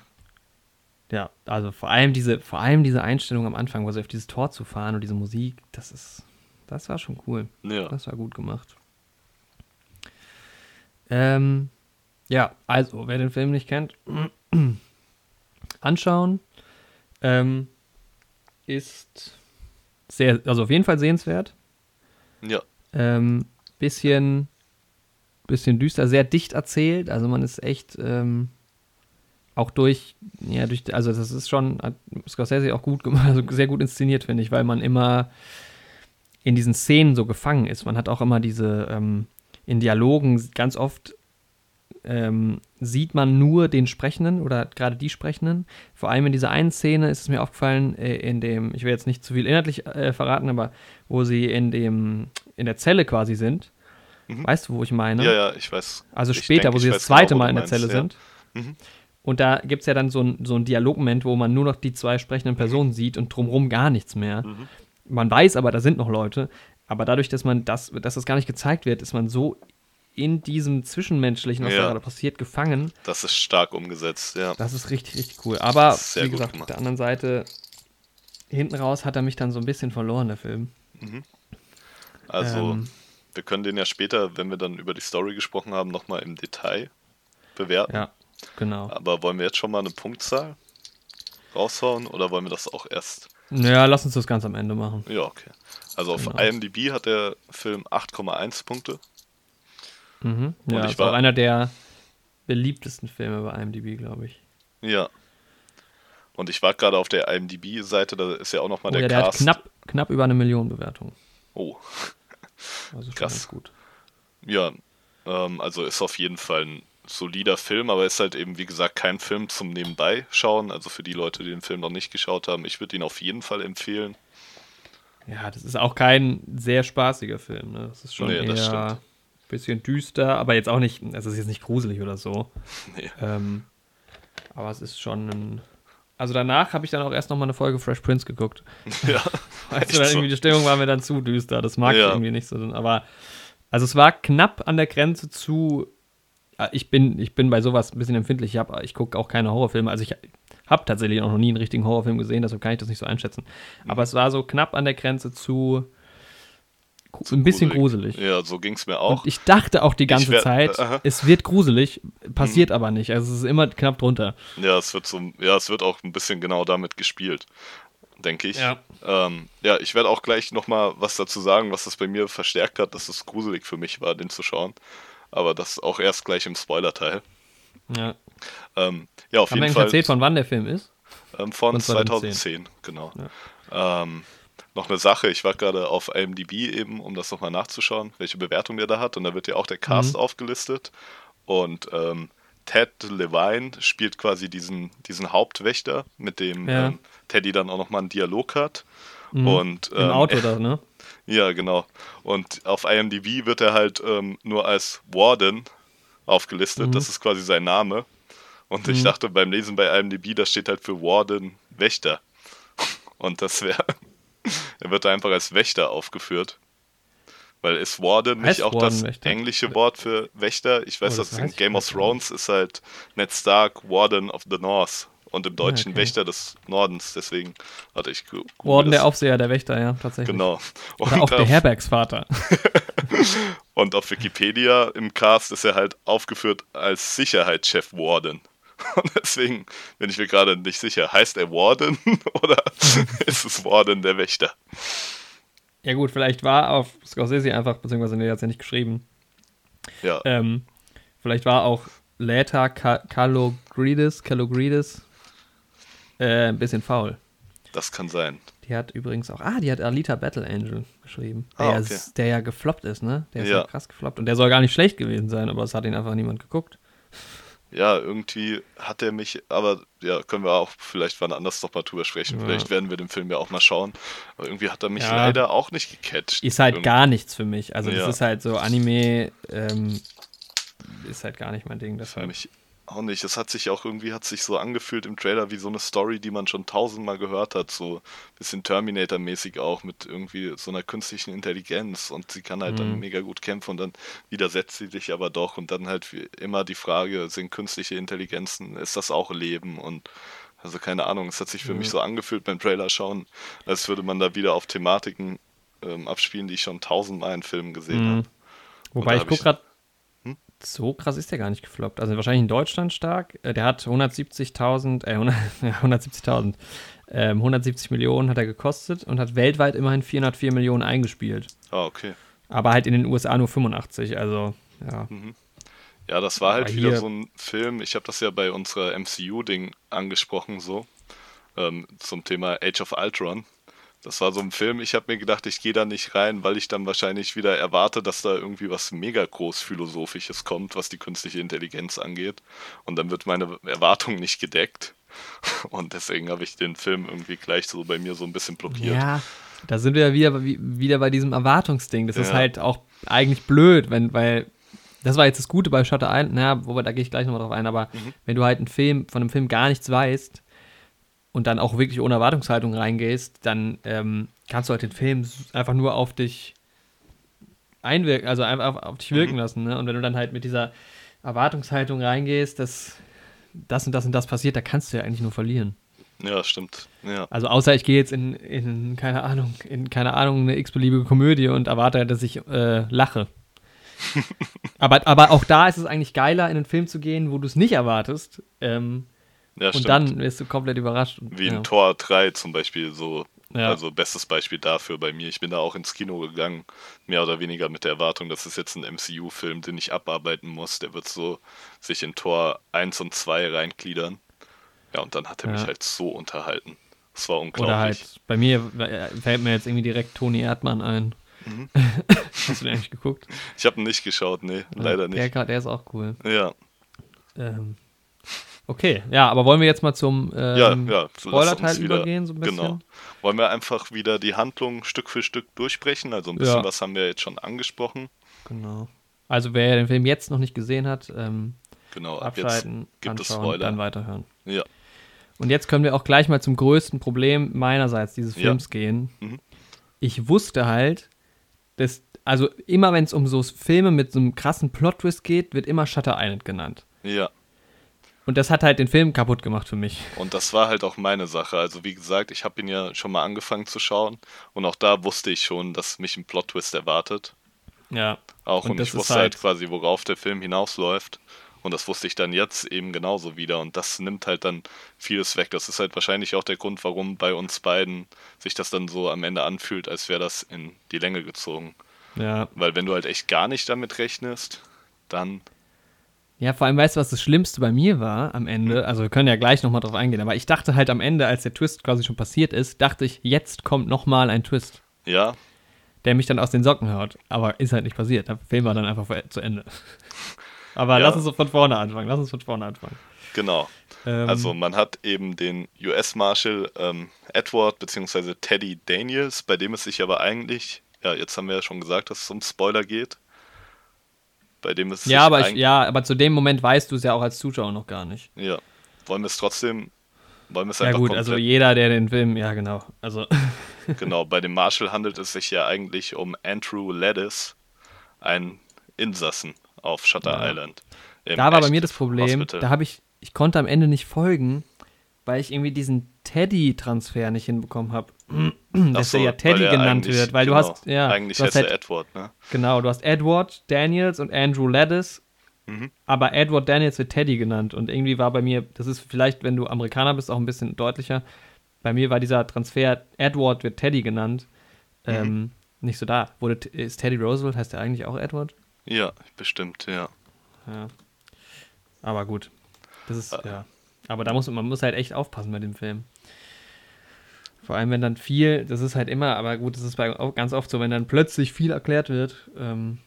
ja, also vor allem diese, vor allem diese Einstellung am Anfang, wo sie auf dieses Tor zu fahren und diese Musik, das ist, das war schon cool. Ja. Das war gut gemacht. Ähm, ja, also, wer den Film nicht kennt, [clears throat] anschauen. Ähm, ist sehr, also auf jeden Fall sehenswert. Ja. Ähm, bisschen, bisschen düster, sehr dicht erzählt. Also man ist echt ähm, auch durch, ja, durch, also das ist schon, hat Scorsese auch gut gemacht, [laughs] also sehr gut inszeniert, finde ich, weil man immer in diesen Szenen so gefangen ist. Man hat auch immer diese, ähm, in Dialogen ganz oft ähm, sieht man nur den Sprechenden oder gerade die Sprechenden. Vor allem in dieser einen Szene ist es mir aufgefallen, äh, in dem, ich will jetzt nicht zu viel inhaltlich äh, verraten, aber wo sie in dem, in der Zelle quasi sind. Mhm. Weißt du, wo ich meine? Ja, ja, ich weiß. Also Ich später, denk, wo sie das zweite genau, Mal in der meinst, Zelle ja. sind. Mhm. Und da gibt es ja dann so ein, so ein Dialogmoment, wo man nur noch die zwei sprechenden Personen sieht und drumherum gar nichts mehr. Mhm. Man weiß aber, da sind noch Leute. Aber dadurch, dass man das, dass das gar nicht gezeigt wird, ist man so in diesem Zwischenmenschlichen, was Ja. da gerade passiert, gefangen. Das ist stark umgesetzt, ja. Das ist richtig, richtig cool. Aber wie gesagt, gemacht. auf der anderen Seite, hinten raus hat er mich dann so ein bisschen verloren, der Film. Also, Ähm. wir können den ja später, wenn wir dann über die Story gesprochen haben, nochmal im Detail bewerten. Ja, genau. Aber wollen wir jetzt schon mal eine Punktzahl raushauen oder wollen wir das auch erst? Ja, lass uns das ganz am Ende machen. Ja, okay. Also auf Genau. IMDb hat der Film 8,1 Punkte. Mhm. Und Ja, ich ist auch war- einer der beliebtesten Filme bei IMDb, glaube ich. Ja. Und ich war gerade auf der IMDb-Seite, da ist ja auch nochmal Oh, der ja, der hat Cast. knapp, knapp über eine Million Bewertungen. Oh, Also schon Krass. gut. ja. Ähm, also ist auf jeden Fall ein solider Film, aber ist halt eben, wie gesagt, kein Film zum Nebenbei schauen. Also für die Leute, die den Film noch nicht geschaut haben, ich würde ihn auf jeden Fall empfehlen. Ja, das ist auch kein sehr spaßiger Film. Ne? Das ist schon Nee, eher ein bisschen düster, aber jetzt auch nicht, also es ist jetzt nicht gruselig oder so. [laughs] Nee. Ähm, aber es ist schon ein. Also danach habe ich dann auch erst noch mal eine Folge Fresh Prince geguckt. [laughs] Ja, [laughs] so. irgendwie die Stimmung war mir dann zu düster. Das mag ich Ja. irgendwie nicht so. Aber also es war knapp an der Grenze zu. Äh, Ich bin, ich bin bei sowas ein bisschen empfindlich. Ich, hab- ich gucke auch keine Horrorfilme. Also ich habe tatsächlich auch noch nie einen richtigen Horrorfilm gesehen, deshalb kann ich das nicht so einschätzen. Mhm. Aber es war so knapp an der Grenze zu, gru- ein bisschen gruselig. Ja, so ging es mir auch. Und ich dachte auch die ganze wär- Zeit, aha. Mhm. es wird gruselig, passiert aber nicht. Also es ist immer knapp drunter. Ja, es wird so, ja, es wird auch ein bisschen genau damit gespielt, denke ich. Ja. ähm, ja ich werde auch gleich nochmal was dazu sagen, was das bei mir verstärkt hat, dass es gruselig für mich war, den zu schauen. Aber das auch erst gleich im Spoiler-Teil. Ja. Ähm, ja, auf Haben wir jeden Fall erzählt, von wann der Film ist? ähm, von von 2010. 2010, genau. Ähm, noch eine Sache, ich war gerade auf IMDb eben, um das nochmal nachzuschauen, welche Bewertung der da hat. Und da wird ja auch der Cast Mhm. aufgelistet. Und ähm, Ted Levine spielt quasi diesen, diesen Hauptwächter, mit dem Ja. ähm, Teddy dann auch nochmal einen Dialog hat. Und, Im ähm, Auto [laughs] da, ne? Ja, genau. Und auf IMDb wird er halt ähm, nur als Warden aufgelistet. Mhm. Das ist quasi sein Name. Und ich dachte beim Lesen bei IMDb, das steht halt für Warden Wächter. [laughs] Und das wäre. [laughs] er wird da einfach als Wächter aufgeführt. Weil ist Warden Heißt nicht auch Warden das Wächter? englische Wort für Wächter? Ich weiß, Oh, das dass in Game of. Thrones ist halt Ned Stark Warden of the North. Und im Deutschen okay. Wächter des Nordens. Deswegen hatte ich. gu- Warden, der Aufseher, der Wächter, ja, tatsächlich. Genau. [laughs] Oder auch der Herbergsvater. [laughs] Und auf Wikipedia im Cast ist er halt aufgeführt als Sicherheitschef Warden. [laughs] Und deswegen bin ich mir gerade nicht sicher, heißt er Warden oder ist es Warden der Wächter? Ja gut, vielleicht war auf Scorsese einfach, beziehungsweise nee, hat es ja nicht geschrieben, Ja, ähm, vielleicht war auch Later Calogridis, Calogridis äh, ein bisschen faul. das kann sein. Die hat übrigens auch, ah, die hat Alita Battle Angel geschrieben, der, Ah, ja, okay. s- der ja gefloppt ist, ne? Der ist ja. Ja. krass gefloppt und der soll gar nicht schlecht gewesen sein, aber es hat ihn einfach niemand geguckt. Ja, irgendwie hat er mich, aber ja, können wir auch vielleicht wann anders noch mal drüber sprechen. Ja. Vielleicht werden wir den Film ja auch mal schauen. Aber irgendwie hat er mich Ja. leider auch nicht gecatcht. Ist halt Irgend- gar nichts für mich. Also Ja. das ist halt so Anime, ähm, ist halt gar nicht mein Ding. Für Deshalb. mich auch nicht. Es hat sich auch irgendwie hat sich so angefühlt im Trailer wie so eine Story, die man schon tausendmal gehört hat. So ein bisschen Terminator-mäßig auch mit irgendwie so einer künstlichen Intelligenz. Und sie kann halt dann Mhm. mega gut kämpfen und dann widersetzt sie sich aber doch. Und dann halt wie immer die Frage, sind künstliche Intelligenzen, ist das auch Leben? Und also keine Ahnung, es hat sich für Mhm. mich so angefühlt beim Trailer schauen, als würde man da wieder auf Thematiken ähm, abspielen, die ich schon tausendmal in Filmen gesehen Mhm. habe. Wobei ich gucke gerade? So krass ist der gar nicht gefloppt. Also wahrscheinlich in Deutschland stark. Äh, Der hat 170.000, äh, 100 [laughs] ja, 170.000, ähm, 170 Millionen hat er gekostet und hat weltweit immerhin 404 Millionen eingespielt. Ah, okay. Aber halt in den USA nur 85, also ja. Ja, das war halt Aber wieder so ein Film. Ich habe das ja bei unserer MCU-Ding angesprochen, so ähm, zum Thema Age of Ultron. Das war so ein Film, ich habe mir gedacht, ich gehe da nicht rein, weil ich dann wahrscheinlich wieder erwarte, dass da irgendwie was mega groß Philosophisches kommt, was die künstliche Intelligenz angeht. Und dann wird meine Erwartung nicht gedeckt. [laughs] Und deswegen habe ich den Film irgendwie gleich so bei mir so ein bisschen blockiert. Ja, da sind wir ja wieder, wie- wieder bei diesem Erwartungsding. Das ist Ja. halt auch eigentlich blöd, wenn, weil das war jetzt das Gute bei Shutter Island, naja, wobei, da gehe ich gleich nochmal drauf ein, aber Mhm. wenn du halt einen Film, von einem Film gar nichts weißt und dann auch wirklich ohne Erwartungshaltung reingehst, dann ähm, kannst du halt den Film einfach nur auf dich einwirken, also einfach auf, auf dich wirken Mhm. lassen, ne? Und wenn du dann halt mit dieser Erwartungshaltung reingehst, dass das und das und das passiert, da kannst du ja eigentlich nur verlieren. Ja, stimmt. Ja. Also außer ich gehe jetzt in, in, keine Ahnung, in, keine Ahnung, eine x-beliebige Komödie und erwarte, dass ich äh, lache. [laughs] aber, aber auch da ist es eigentlich geiler, in einen Film zu gehen, wo du es nicht erwartest. Ähm, ja, und stimmt. dann wirst du komplett überrascht. Wie in ja. Tor 3 zum Beispiel, so. Ja. Also bestes Beispiel dafür bei mir. Ich bin da auch ins Kino gegangen, mehr oder weniger mit der Erwartung, das ist jetzt ein MCU-Film, den ich abarbeiten muss. Der wird so sich in Tor 1 und 2 reingliedern. Ja, und dann hat er mich halt so unterhalten. Das war unglaublich. Oder halt, bei mir äh, fällt mir jetzt irgendwie direkt Toni Erdmann ein. Mhm. [laughs] Hast du den eigentlich geguckt? Ich habe nicht geschaut, nee, leider Der, nicht. grad- der ist auch cool. Ja, Ähm, okay, ja, aber wollen wir jetzt mal zum ähm, ja, ja. Spoiler-Teil übergehen, so ein bisschen? Genau. Wollen wir einfach wieder die Handlung Stück für Stück durchsprechen? Also ein bisschen Ja. was haben wir jetzt schon angesprochen. Genau. Also wer den Film jetzt noch nicht gesehen hat, ähm, Genau, ab abschalten, jetzt gibt es Spoiler. dann weiterhören. Ja, Und jetzt können wir auch gleich mal zum größten Problem meinerseits dieses Ja. Films gehen. Mhm. Ich wusste halt, dass, also immer wenn es um so Filme mit so einem krassen Plot-Twist geht, wird immer Shutter Island genannt. ja. Und das hat halt den Film kaputt gemacht für mich. Und das war halt auch meine Sache. Also wie gesagt, ich habe ihn ja schon mal angefangen zu schauen und auch da wusste ich schon, dass mich ein Plot-Twist erwartet. Ja. Auch Und und, ich wusste halt halt- quasi, worauf der Film hinausläuft. Und das wusste ich dann jetzt eben genauso wieder. Und das nimmt halt dann vieles weg. Das ist halt wahrscheinlich auch der Grund, warum bei uns beiden sich das dann so am Ende anfühlt, als wäre das in die Länge gezogen. Ja. Weil wenn du halt echt gar nicht damit rechnest, dann Ja, vor allem weißt du, was das Schlimmste bei mir war am Ende? Also wir können ja gleich nochmal drauf eingehen, aber ich dachte halt am Ende, als der Twist quasi schon passiert ist, dachte ich, jetzt kommt nochmal ein Twist, ja, der mich dann aus den Socken haut. Aber ist halt nicht passiert. Der Film war dann einfach zu Ende. [laughs] Aber Ja. lass uns so von vorne anfangen. Lass uns von vorne anfangen. genau. Ähm, Also man hat eben den US-Marshal ähm, Edward bzw. Teddy Daniels, bei dem es sich aber eigentlich, ja, jetzt haben wir ja schon gesagt, dass es um Spoiler geht. Bei dem es ja, aber ich, ja, aber zu dem Moment weißt du es ja auch als Zuschauer noch gar nicht. ja. Wollen wir es trotzdem, wollen wir es Ja einfach gut, komplett, also jeder, der den Film, ja genau. Also [laughs] genau, bei dem Marshal handelt es sich ja eigentlich um Andrew Ladis, ein Insassen auf Shutter Ja. Island. da war bei mir das Problem, Hospital. da habe ich, ich konnte am Ende nicht folgen, weil ich irgendwie diesen Teddy-Transfer nicht hinbekommen habe. Dass so, er ja Teddy weil er genannt wird, weil du genau, hast, ja, eigentlich du hast halt, Edward, ne? genau, du hast Edward Daniels und Andrew Ladis, Mhm. aber Edward Daniels wird Teddy genannt und irgendwie war bei mir, das ist vielleicht, wenn du Amerikaner bist, auch ein bisschen deutlicher, bei mir war dieser Transfer, Edward wird Teddy genannt, Mhm. ähm, nicht so da. Wurde, ist Teddy Roosevelt, heißt er eigentlich auch Edward? Ja, bestimmt, ja. Ja. Aber gut. Das ist, Ah. ja. Aber da muss man muss halt echt aufpassen bei dem Film. Vor allem, wenn dann viel, das ist halt immer, aber gut, das ist bei, ganz oft so, wenn dann plötzlich viel erklärt wird, ähm,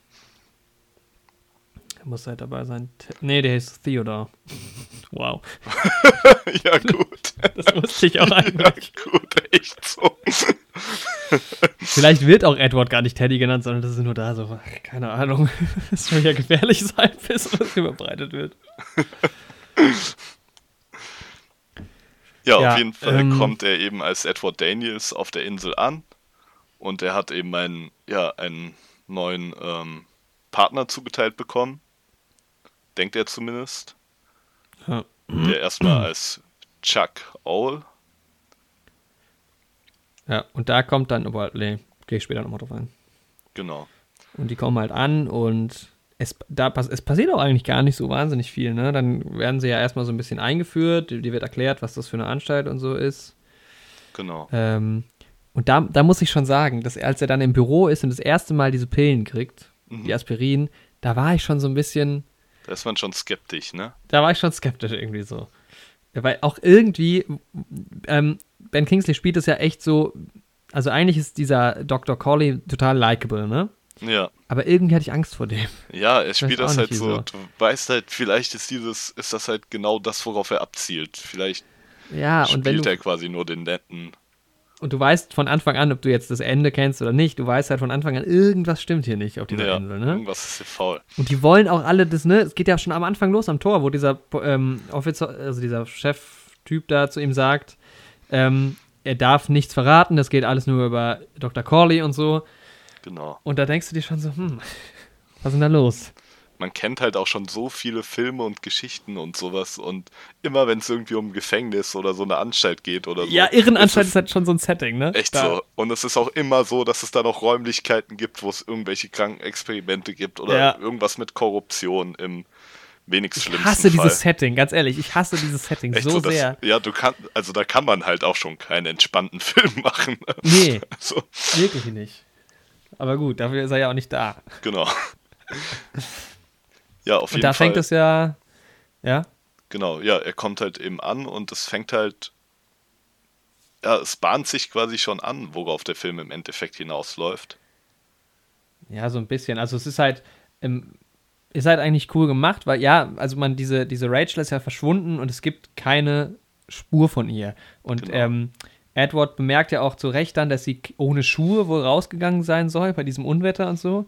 muss halt dabei sein. Nee, der ist Theodore. Wow. [laughs] ja, gut. [laughs] Das wusste ich auch ja, einfach. gut, echt so. [laughs] Vielleicht wird auch Edward gar nicht Teddy genannt, sondern das ist nur da so, keine Ahnung. Das soll ja gefährlich sein, bis was überbreitet wird. Ja, Ja, auf jeden Fall ähm, kommt er eben als Edward Daniels auf der Insel an und er hat eben einen, ja, einen neuen ähm, Partner zugeteilt bekommen. Denkt er zumindest. Ja. Der erstmal als Chuck Owl. Ja, und da kommt dann, nee, gehe ich später nochmal drauf ein. Genau. Und die kommen halt an und es, da, es passiert auch eigentlich gar nicht so wahnsinnig viel, ne? Dann werden sie ja erstmal so ein bisschen eingeführt, dir wird erklärt, was das für eine Anstalt und so ist. Genau. Ähm, und da, da muss ich schon sagen, dass als er dann im Büro ist und das erste Mal diese Pillen kriegt, Mhm. die Aspirin, da war ich schon so ein bisschen, Da ist man schon skeptisch, ne? da war ich schon skeptisch irgendwie so. Weil auch irgendwie, ähm, Ben Kingsley spielt es ja echt so, also eigentlich ist dieser Dr. Corley total likable, ne? Ja. Aber irgendwie hatte ich Angst vor dem. Ja, er spielt das halt so. Du weißt halt, vielleicht ist dieses, ist das halt genau das, worauf er abzielt. Vielleicht Ja, spielt du, er quasi nur den netten. und du weißt von Anfang an, ob du jetzt das Ende kennst oder nicht, du weißt halt von Anfang an, irgendwas stimmt hier nicht auf dieser Ja, Insel, ne? irgendwas ist hier faul. Und die wollen auch alle das, ne? Es geht ja schon am Anfang los am Tor, wo dieser ähm, Officer, also dieser Cheftyp da zu ihm sagt, ähm, er darf nichts verraten, das geht alles nur über Dr. Corley und so. Genau. Und da denkst du dir schon so, hm, was ist denn da los? man kennt halt auch schon so viele Filme und Geschichten und sowas und immer wenn es irgendwie um Gefängnis oder so eine Anstalt geht oder so. Ja, Irrenanstalt ist ist halt schon so ein Setting, ne? echt Da- so. Und es ist auch immer so, dass es da noch Räumlichkeiten gibt, wo es irgendwelche Krankenexperimente gibt oder Ja. irgendwas mit Korruption im wenigst Ich schlimmsten hasse Fall. dieses Setting, ganz ehrlich, ich hasse dieses Setting Echt so, dass- sehr. Ja, du kannst, also da kann man halt auch schon keinen entspannten [laughs] Film machen. Nee, Also, wirklich nicht. Aber gut, dafür ist er ja auch nicht da. genau. [laughs] Ja, auf Und jeden da Fall. fängt es ja, ja, Genau, ja, er kommt halt eben an und es fängt halt. Ja, es bahnt sich quasi schon an, worauf der Film im Endeffekt hinausläuft. Ja, so ein bisschen. Also es ist halt, ähm, ist halt eigentlich cool gemacht, weil ja, also man, diese, diese Rachel ist ja verschwunden und es gibt keine Spur von ihr. Und Genau. ähm, Edward bemerkt ja auch zu Recht dann, dass sie ohne Schuhe wohl rausgegangen sein soll bei diesem Unwetter und so.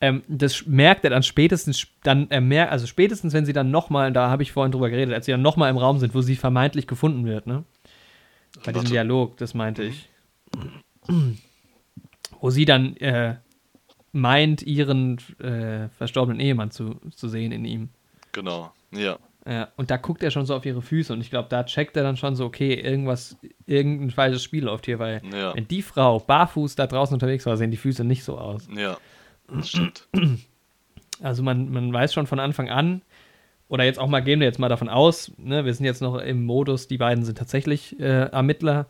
Ähm, das merkt er dann spätestens, dann er merkt, also spätestens, wenn sie dann nochmal, da habe ich vorhin drüber geredet, als sie dann nochmal im Raum sind, wo sie vermeintlich gefunden wird, ne? Bei diesem. Dialog, das meinte ich. Wo sie dann äh, meint, ihren äh, verstorbenen Ehemann zu, zu sehen in ihm. Genau, ja. Ja, und da guckt er schon so auf ihre Füße und ich glaube, da checkt er dann schon so, okay, irgendwas, irgendein falsches Spiel läuft hier, weil Ja. wenn die Frau barfuß da draußen unterwegs war, sehen die Füße nicht so aus. Ja, das stimmt. [clears throat] Also man, man weiß schon von Anfang an, oder jetzt auch mal gehen wir jetzt mal davon aus, ne, wir sind jetzt noch im Modus, die beiden sind tatsächlich äh, Ermittler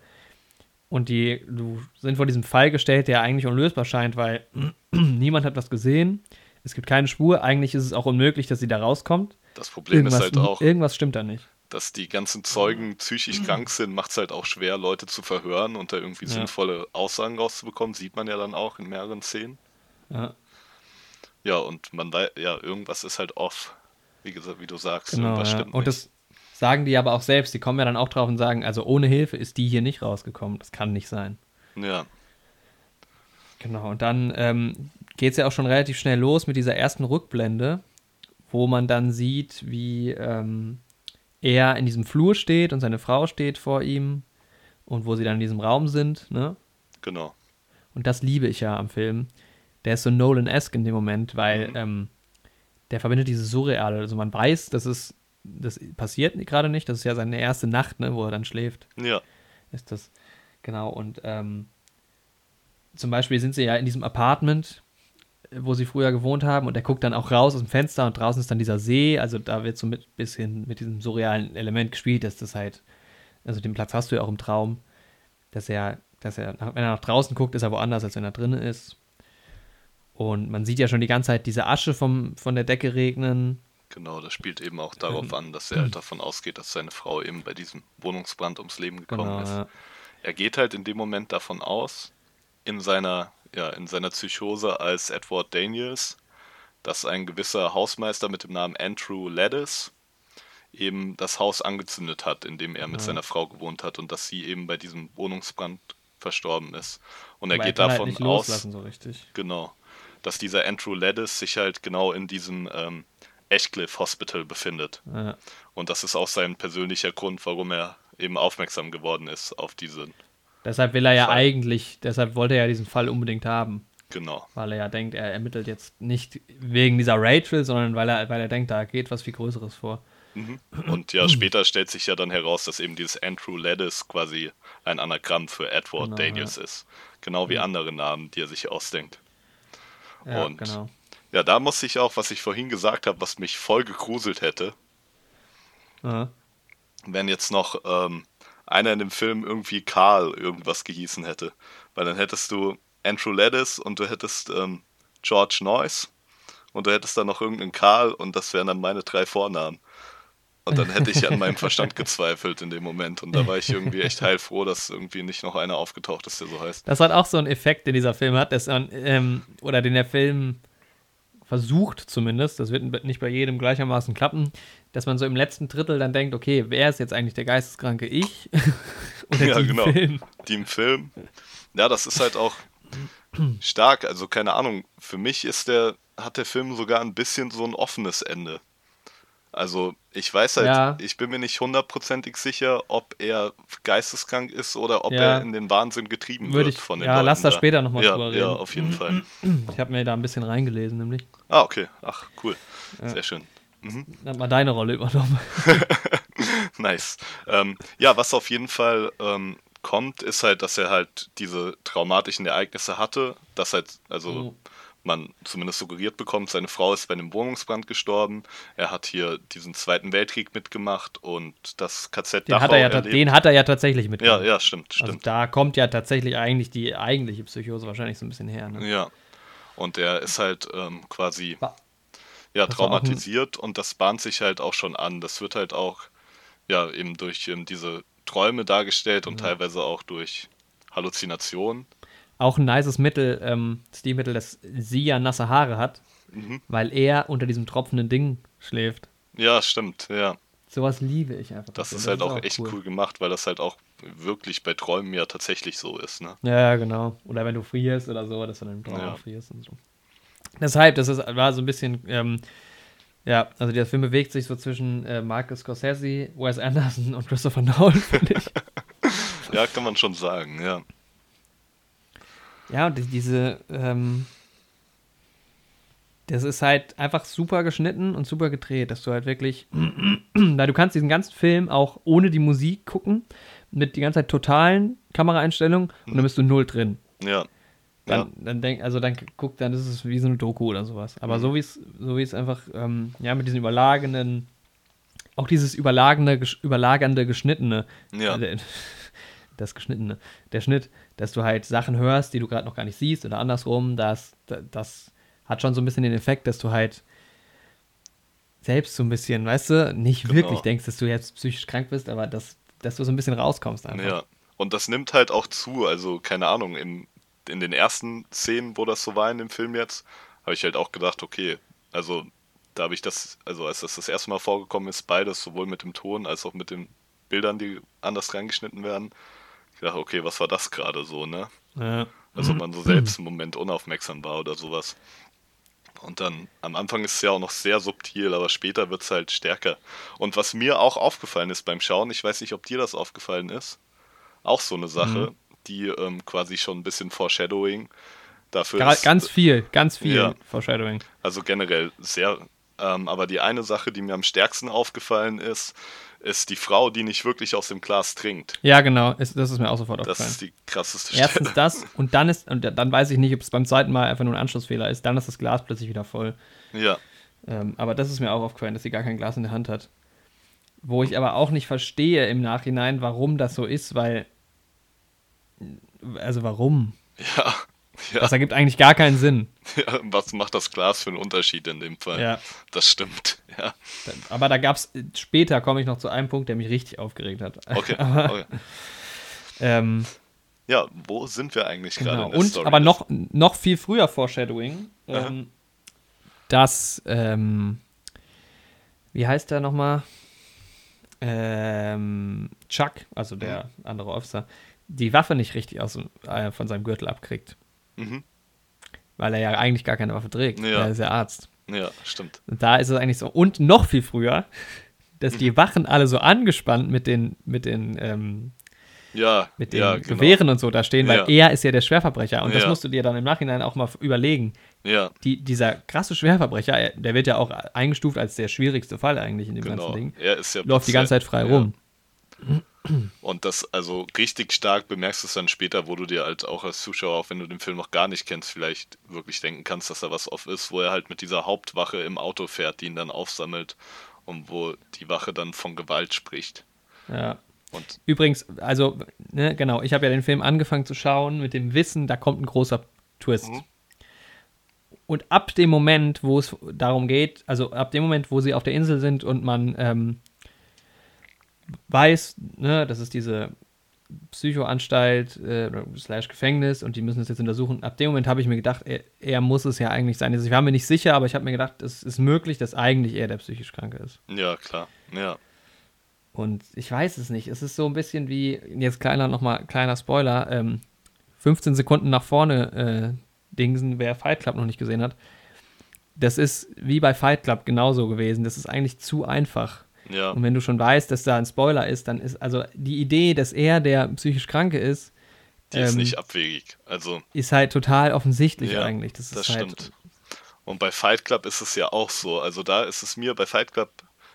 und die du, sind vor diesem Fall gestellt, der eigentlich unlösbar scheint, weil [clears throat] niemand hat was gesehen. Es gibt keine Spur. Eigentlich ist es auch unmöglich, dass sie da rauskommt. Das Problem Irgendwas, ist halt auch, irgendwas stimmt da nicht. dass die ganzen Zeugen psychisch krank sind, macht es halt auch schwer, Leute zu verhören und da irgendwie Ja. sinnvolle Aussagen rauszubekommen. Sieht man ja dann auch in mehreren Szenen. Ja, Ja, und man weiß, ja, irgendwas ist halt off. Wie gesagt, wie du sagst, genau. irgendwas Ja. stimmt Und nicht. das sagen die aber auch selbst. Die kommen ja dann auch drauf und sagen, also ohne Hilfe ist die hier nicht rausgekommen. Das kann nicht sein. ja, Genau, und dann ähm, geht es ja auch schon relativ schnell los mit dieser ersten Rückblende, wo man dann sieht, wie ähm, er in diesem Flur steht und seine Frau steht vor ihm und wo sie dann in diesem Raum sind. Ne? genau. Und das liebe ich ja am Film. Der ist so Nolan-esque in dem Moment, weil Mhm. ähm, der verbindet dieses Surreale. Also man weiß, dass es das passiert gerade nicht. Das ist ja seine erste Nacht, ne, wo er dann schläft Ja, ist das. Genau, und ähm, zum Beispiel sind sie ja in diesem Apartment, wo sie früher gewohnt haben, und er guckt dann auch raus aus dem Fenster und draußen ist dann dieser See. Also da wird so mit bisschen mit diesem surrealen Element gespielt, dass das halt, also den Platz hast du ja auch im Traum, dass er, dass er, wenn er nach draußen guckt, ist er woanders, als wenn er drinnen ist. Und man sieht ja schon die ganze Zeit diese Asche vom, von der Decke regnen. genau. Das spielt eben auch darauf Ähm. an, dass er halt davon ausgeht, dass seine Frau eben bei diesem Wohnungsbrand ums Leben gekommen Genau, ist. ja. Er geht halt in dem Moment davon aus, in seiner, ja, in seiner Psychose als Edward Daniels, dass ein gewisser Hausmeister mit dem Namen Andrew Ladis eben das Haus angezündet hat, in dem er mit Ja. seiner Frau gewohnt hat und dass sie eben bei diesem Wohnungsbrand verstorben ist. Und er Aber geht kann davon halt aus, so genau, dass dieser Andrew Ladis sich halt genau in diesem ähm, Ashcliffe Hospital befindet. Ja. Und das ist auch sein persönlicher Grund, warum er eben aufmerksam geworden ist auf diese, Deshalb will er ja Fall. eigentlich, deshalb wollte er ja diesen Fall unbedingt haben. genau. Weil er ja denkt, er ermittelt jetzt nicht wegen dieser Rachel, sondern weil er, weil er denkt, da geht was viel Größeres vor. Mhm. Und ja, später stellt sich ja dann heraus, dass eben dieses Andrew Ladis quasi ein Anagramm für Edward Genau, Daniels ist. Genau wie andere Namen, die er sich ausdenkt. Ja, Und- genau. Ja, da muss ich auch, was ich vorhin gesagt habe, was mich voll gegruselt hätte, Aha. wenn jetzt noch ähm, einer in dem Film irgendwie Karl irgendwas gehießen hätte. Weil dann hättest du Andrew Ladis und du hättest ähm, George Noyce und du hättest dann noch irgendeinen Karl und das wären dann meine drei Vornamen. Und dann hätte ich an meinem Verstand [laughs] gezweifelt in dem Moment. Und da war ich irgendwie echt heilfroh, dass irgendwie nicht noch einer aufgetaucht ist, der so heißt. Das hat auch so einen Effekt, den dieser Film hat, dass man, ähm, oder den der Film versucht zumindest, das wird nicht bei jedem gleichermaßen klappen, dass man so im letzten Drittel dann denkt, okay, wer ist jetzt eigentlich der geisteskranke Ich? [laughs] oder Ja, die genau. Film? Die im Film. Ja, das ist halt auch stark. Also keine Ahnung, für mich ist der, hat der Film sogar ein bisschen so ein offenes Ende. Also ich weiß halt, Ja. ich bin mir nicht hundertprozentig sicher, ob er geisteskrank ist oder ob Ja. er in den Wahnsinn getrieben Würde wird ich- von den ja, Leuten lass da später noch mal ja, drüber Ja, reden. auf jeden Fall. Ich habe mir da ein bisschen reingelesen, nämlich. Ah, okay. Ach, cool. Ja. Sehr schön. Dann hat mal deine Rolle übernommen. [laughs] Nice. Ähm, ja, was auf jeden Fall ähm, kommt, ist halt, dass er halt diese traumatischen Ereignisse hatte, dass halt, also Mhm. man zumindest suggeriert bekommt, seine Frau ist bei einem Wohnungsbrand gestorben, er hat hier diesen Zweiten Weltkrieg mitgemacht und das KZ Den Dachau hat, er ja, erlebt. den hat er ja tatsächlich ja, mitgenommen. ja, stimmt, Also stimmt. da kommt ja tatsächlich eigentlich die eigentliche Psychose wahrscheinlich so ein bisschen her. Ne? ja. Und er ist halt ähm, quasi Wa- ja, Das traumatisiert und das bahnt sich halt auch schon an. Das wird halt auch ja eben durch ähm, diese Träume dargestellt und teilweise auch durch Halluzinationen. Auch ein nices Mittel, ähm, Stilmittel, dass sie ja nasse Haare hat, Mhm. weil er unter diesem tropfenden Ding schläft. Ja, stimmt, ja. Sowas liebe ich einfach. Das daran. ist halt auch echt cool. gemacht, weil das halt auch wirklich bei Träumen ja tatsächlich so ist, ne? Ja, genau. Oder wenn du frierst oder so, dass du dann im Traum Ja. frierst und so. Deshalb, das ist, war so ein bisschen, ähm, ja, also der Film bewegt sich so zwischen äh, Marcus Scorsese, Wes Anderson und Christopher Nolan, [laughs] finde ich. Ja, kann man schon sagen, ja. Ja, und die- diese, ähm, das ist halt einfach super geschnitten und super gedreht, dass du halt wirklich, [clears throat] da du kannst diesen ganzen Film auch ohne die Musik gucken, mit die ganze Zeit totalen Kameraeinstellungen und dann bist du null drin. Ja. Dann, Ja. dann denk, also dann guck, dann ist es wie so eine Doku oder sowas. Aber Mhm. so wie es, so wie es einfach, ähm, ja, mit diesen überlagenden, auch dieses überlagende, überlagernde Geschnittene, Ja. äh, [laughs] das Geschnittene, der Schnitt, dass du halt Sachen hörst, die du gerade noch gar nicht siehst oder andersrum, das, da- das hat schon so ein bisschen den Effekt, dass du halt selbst so ein bisschen, weißt du, nicht Genau. wirklich denkst, dass du jetzt psychisch krank bist, aber dass, dass du so ein bisschen rauskommst einfach. Ja. Und das nimmt halt auch zu. Also, keine Ahnung, im, in den ersten Szenen, wo das so war in dem Film jetzt, habe ich halt auch gedacht, okay, also da habe ich das, also als das das erste Mal vorgekommen ist, beides, sowohl mit dem Ton als auch mit den Bildern, die anders reingeschnitten werden, ich dachte, okay, was war das gerade so, ne? Ja. Als ob man so [clears throat] selbst im Moment unaufmerksam war oder sowas. Und dann, am Anfang ist es ja auch noch sehr subtil, aber später wird es halt stärker. Und was mir auch aufgefallen ist beim Schauen, ich weiß nicht, ob dir das aufgefallen ist, auch so eine Sache, Mhm. Die ähm, quasi schon ein bisschen Foreshadowing dafür Ga- ist. Ganz viel, ganz viel Ja. Foreshadowing. Also generell sehr. Ähm, aber die eine Sache, die mir am stärksten aufgefallen ist, ist die Frau, die nicht wirklich aus dem Glas trinkt. Ja, genau, ist, das ist mir auch sofort Das aufgefallen. ist die krasseste Erstens Stelle. [laughs] das und dann ist, und dann weiß ich nicht, ob es beim zweiten Mal einfach nur ein Anschlussfehler ist, dann ist das Glas plötzlich wieder voll. Ja, Ähm, aber das ist mir auch aufgefallen, dass sie gar kein Glas in der Hand hat. Wo ich aber auch nicht verstehe im Nachhinein, warum das so ist, weil. Also warum? ja, ja, Das ergibt eigentlich gar keinen Sinn. [laughs] ja. Was macht das Glas für einen Unterschied in dem Fall? Ja. Das stimmt, ja. Aber da gab es, später komme ich noch zu einem Punkt, der mich richtig aufgeregt hat. [laughs] Okay, aber, okay. ähm, Ja, wo sind wir eigentlich gerade Genau. in der Und Story? aber noch, noch viel früher Foreshadowing, ähm, dass, ähm, wie heißt der nochmal? Ähm, Chuck, also der andere Officer, die Waffe nicht richtig aus, äh, von seinem Gürtel abkriegt. Mhm. Weil er ja eigentlich gar keine Waffe trägt. Ja. Er ist ja Arzt. Ja, stimmt. Und da ist es eigentlich so. Und noch viel früher, dass Mhm. die Wachen alle so angespannt mit den, mit den, ähm, Ja, mit den ja, genau. Gewehren und so da stehen, weil Ja. er ist ja der Schwerverbrecher. Und das musst du dir dann im Nachhinein auch mal überlegen. Ja, Die, dieser krasse Schwerverbrecher, er- der wird ja auch eingestuft als der schwierigste Fall eigentlich in dem genau. ganzen Ding. Er ist ja Läuft die ganze Zeit frei rum. Und das, also richtig stark bemerkst du es dann später, wo du dir halt auch als Zuschauer, auch wenn du den Film noch gar nicht kennst, vielleicht wirklich denken kannst, dass da was off ist, wo er halt mit dieser Hauptwache im Auto fährt, die ihn dann aufsammelt und wo die Wache dann von Gewalt spricht. Ja. Und Übrigens, also, ne, genau, ich habe ja den Film angefangen zu schauen mit dem Wissen, da kommt ein großer Twist. Mhm. Und ab dem Moment, wo es darum geht, also ab dem Moment, wo sie auf der Insel sind und man ähm, weiß, ne, das ist diese Psychoanstalt äh, slash Gefängnis und die müssen es jetzt untersuchen. Ab dem Moment habe ich mir gedacht, er, er muss es ja eigentlich sein. Also ich war mir nicht sicher, aber ich habe mir gedacht, es ist möglich, dass eigentlich er der psychisch Kranke ist. ja, klar. Ja. Und ich weiß es nicht. Es ist so ein bisschen wie, jetzt kleiner nochmal, kleiner Spoiler, ähm, 15 Sekunden nach vorne äh, Dingsen, wer Fight Club noch nicht gesehen hat. Das ist wie bei Fight Club genauso gewesen. Das ist eigentlich zu einfach. Ja. Und wenn du schon weißt, dass da ein Spoiler ist, dann ist also die Idee, dass er der psychisch Kranke ist, Die ist ähm, nicht abwegig. Also, ist halt total offensichtlich Ja, eigentlich. Das, das ist halt, stimmt. Und bei Fight Club ist es ja auch so. Also da ist es mir, bei Fight Club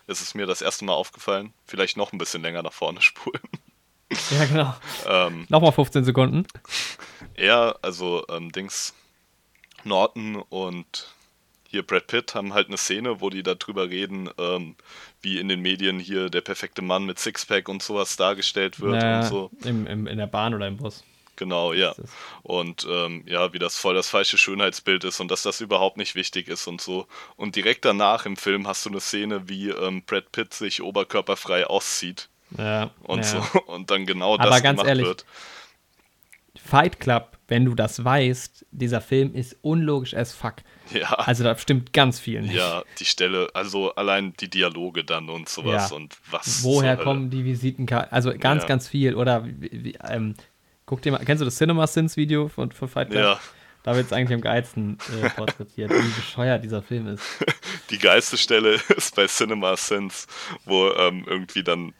ist es mir das erste Mal aufgefallen. Vielleicht noch ein bisschen länger nach vorne [laughs] spulen. Ja, genau. ähm, Nochmal 15 Sekunden. er, also ähm, Dings, Norton und hier Brad Pitt haben halt eine Szene, wo die darüber reden, ähm, wie in den Medien hier der perfekte Mann mit Sixpack und sowas dargestellt wird Naja, und so. im, im, in der Bahn oder im Bus. Genau, ja. Und ähm, ja, wie das voll das falsche Schönheitsbild ist und dass das überhaupt nicht wichtig ist und so. Und direkt danach im Film hast du eine Szene, wie ähm, Brad Pitt sich oberkörperfrei auszieht Ja, und ja. so [laughs] und dann genau Aber das ganz gemacht ehrlich, wird. Fight Club, wenn du das weißt, dieser Film ist unlogisch as fuck. Ja. [laughs] Also da stimmt ganz viel nicht. Ja, die Stelle, also allein die Dialoge dann und sowas Ja. und was. Woher kommen die Visitenkarten? Also ganz, Ja. ganz viel. Oder wie, ähm, guck dir mal, kennst du das Cinema Sins Video von, von Fight Club? Ja, Da wird es eigentlich am geilsten äh, [laughs] porträtiert, wie bescheuert dieser Film ist. die geilste Stelle [laughs] ist bei Cinema Sense, wo ähm, irgendwie dann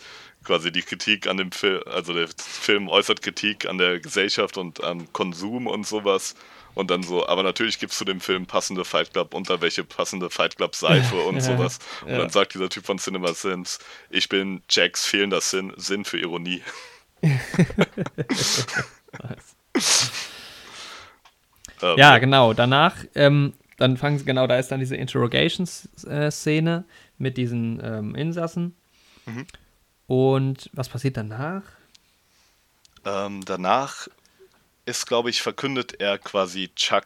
quasi die Kritik an dem Film, also der Film äußert Kritik an der Gesellschaft und am Konsum und sowas. Und dann so, aber natürlich gibt es zu dem Film passende Fight Club Unterwäsche, passende Fight Club Seife und Ja, sowas. Und ja. dann sagt dieser Typ von Cinema Sins, ich bin Jacks fehlender Sinn, Sinn für Ironie. [laughs] Ähm, Ja, genau. Danach, ähm, dann fangen sie, genau, da ist dann diese Interrogations-Szene mit diesen ähm, Insassen. Mhm. Und was passiert danach? Ähm, danach ist, glaube ich, verkündet er quasi Chuck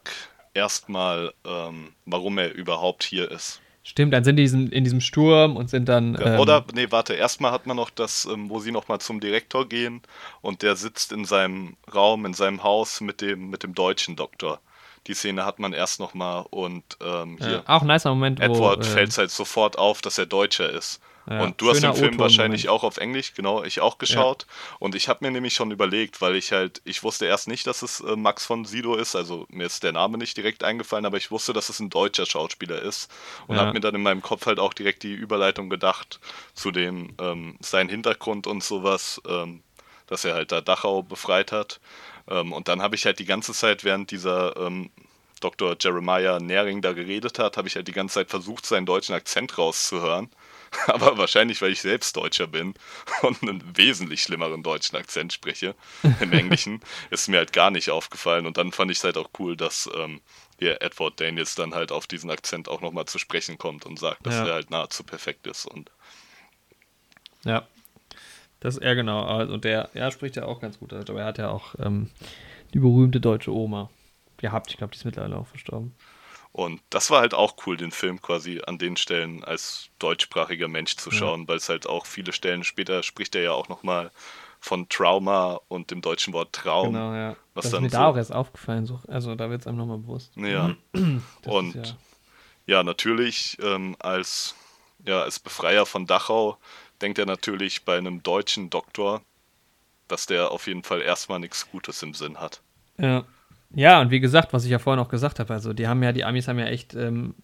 erstmal, ähm, warum er überhaupt hier ist. Stimmt, dann sind die in diesem Sturm und sind dann. Ja, Ähm, Oder, nee, warte, erstmal hat man noch das, ähm, wo sie nochmal zum Direktor gehen und der sitzt in seinem Raum, in seinem Haus mit dem, mit dem deutschen Doktor. Die Szene hat man erst nochmal und ähm, hier. äh, auch ein nicer Moment, wo. Edward äh, fällt halt sofort auf, dass er Deutscher ist. Ja, und du hast den Film wahrscheinlich auch auf Englisch, genau, ich auch geschaut. Und ich habe mir nämlich schon überlegt, weil ich halt, ich wusste erst nicht, dass es äh, Max von Sido ist, also mir ist der Name nicht direkt eingefallen, aber ich wusste, dass es ein deutscher Schauspieler ist. Und Ja. habe mir dann in meinem Kopf halt auch direkt die Überleitung gedacht zu dem, ähm, sein Hintergrund und sowas, ähm, dass er halt da Dachau befreit hat. Ähm, und dann habe ich halt die ganze Zeit, während dieser ähm, Dr. Jeremiah Nering da geredet hat, habe ich halt die ganze Zeit versucht, seinen deutschen Akzent rauszuhören. [laughs] Aber wahrscheinlich, weil ich selbst Deutscher bin [laughs] und einen wesentlich schlimmeren deutschen Akzent spreche im [laughs] Englischen, ist mir halt gar nicht aufgefallen. Und dann fand ich es halt auch cool, dass ähm, hier Edward Daniels dann halt auf diesen Akzent auch nochmal zu sprechen kommt und sagt, dass Ja. er halt nahezu perfekt ist. Und Ja. Das ist er genau. Also der, ja, spricht ja auch ganz gut Deutsch, aber er hat ja auch ähm, die berühmte deutsche Oma gehabt. Ich glaube, die ist mittlerweile auch verstorben. Und das war halt auch cool, den Film quasi an den Stellen als deutschsprachiger Mensch zu schauen, weil es halt auch viele Stellen später spricht er ja auch nochmal von Trauma und dem deutschen Wort Traum. Genau, ja. was das ist mir so- da auch erst aufgefallen. So, also da wird es einem nochmal bewusst. Ja. [clears throat] Und ist ja, natürlich ähm, als, ja, als Befreier von Dachau denkt er natürlich bei einem deutschen Doktor, dass der auf jeden Fall erstmal nichts Gutes im Sinn hat. Ja. Ja, und wie gesagt, was ich ja vorhin auch gesagt habe, also die haben ja, die Amis haben ja echt ähm,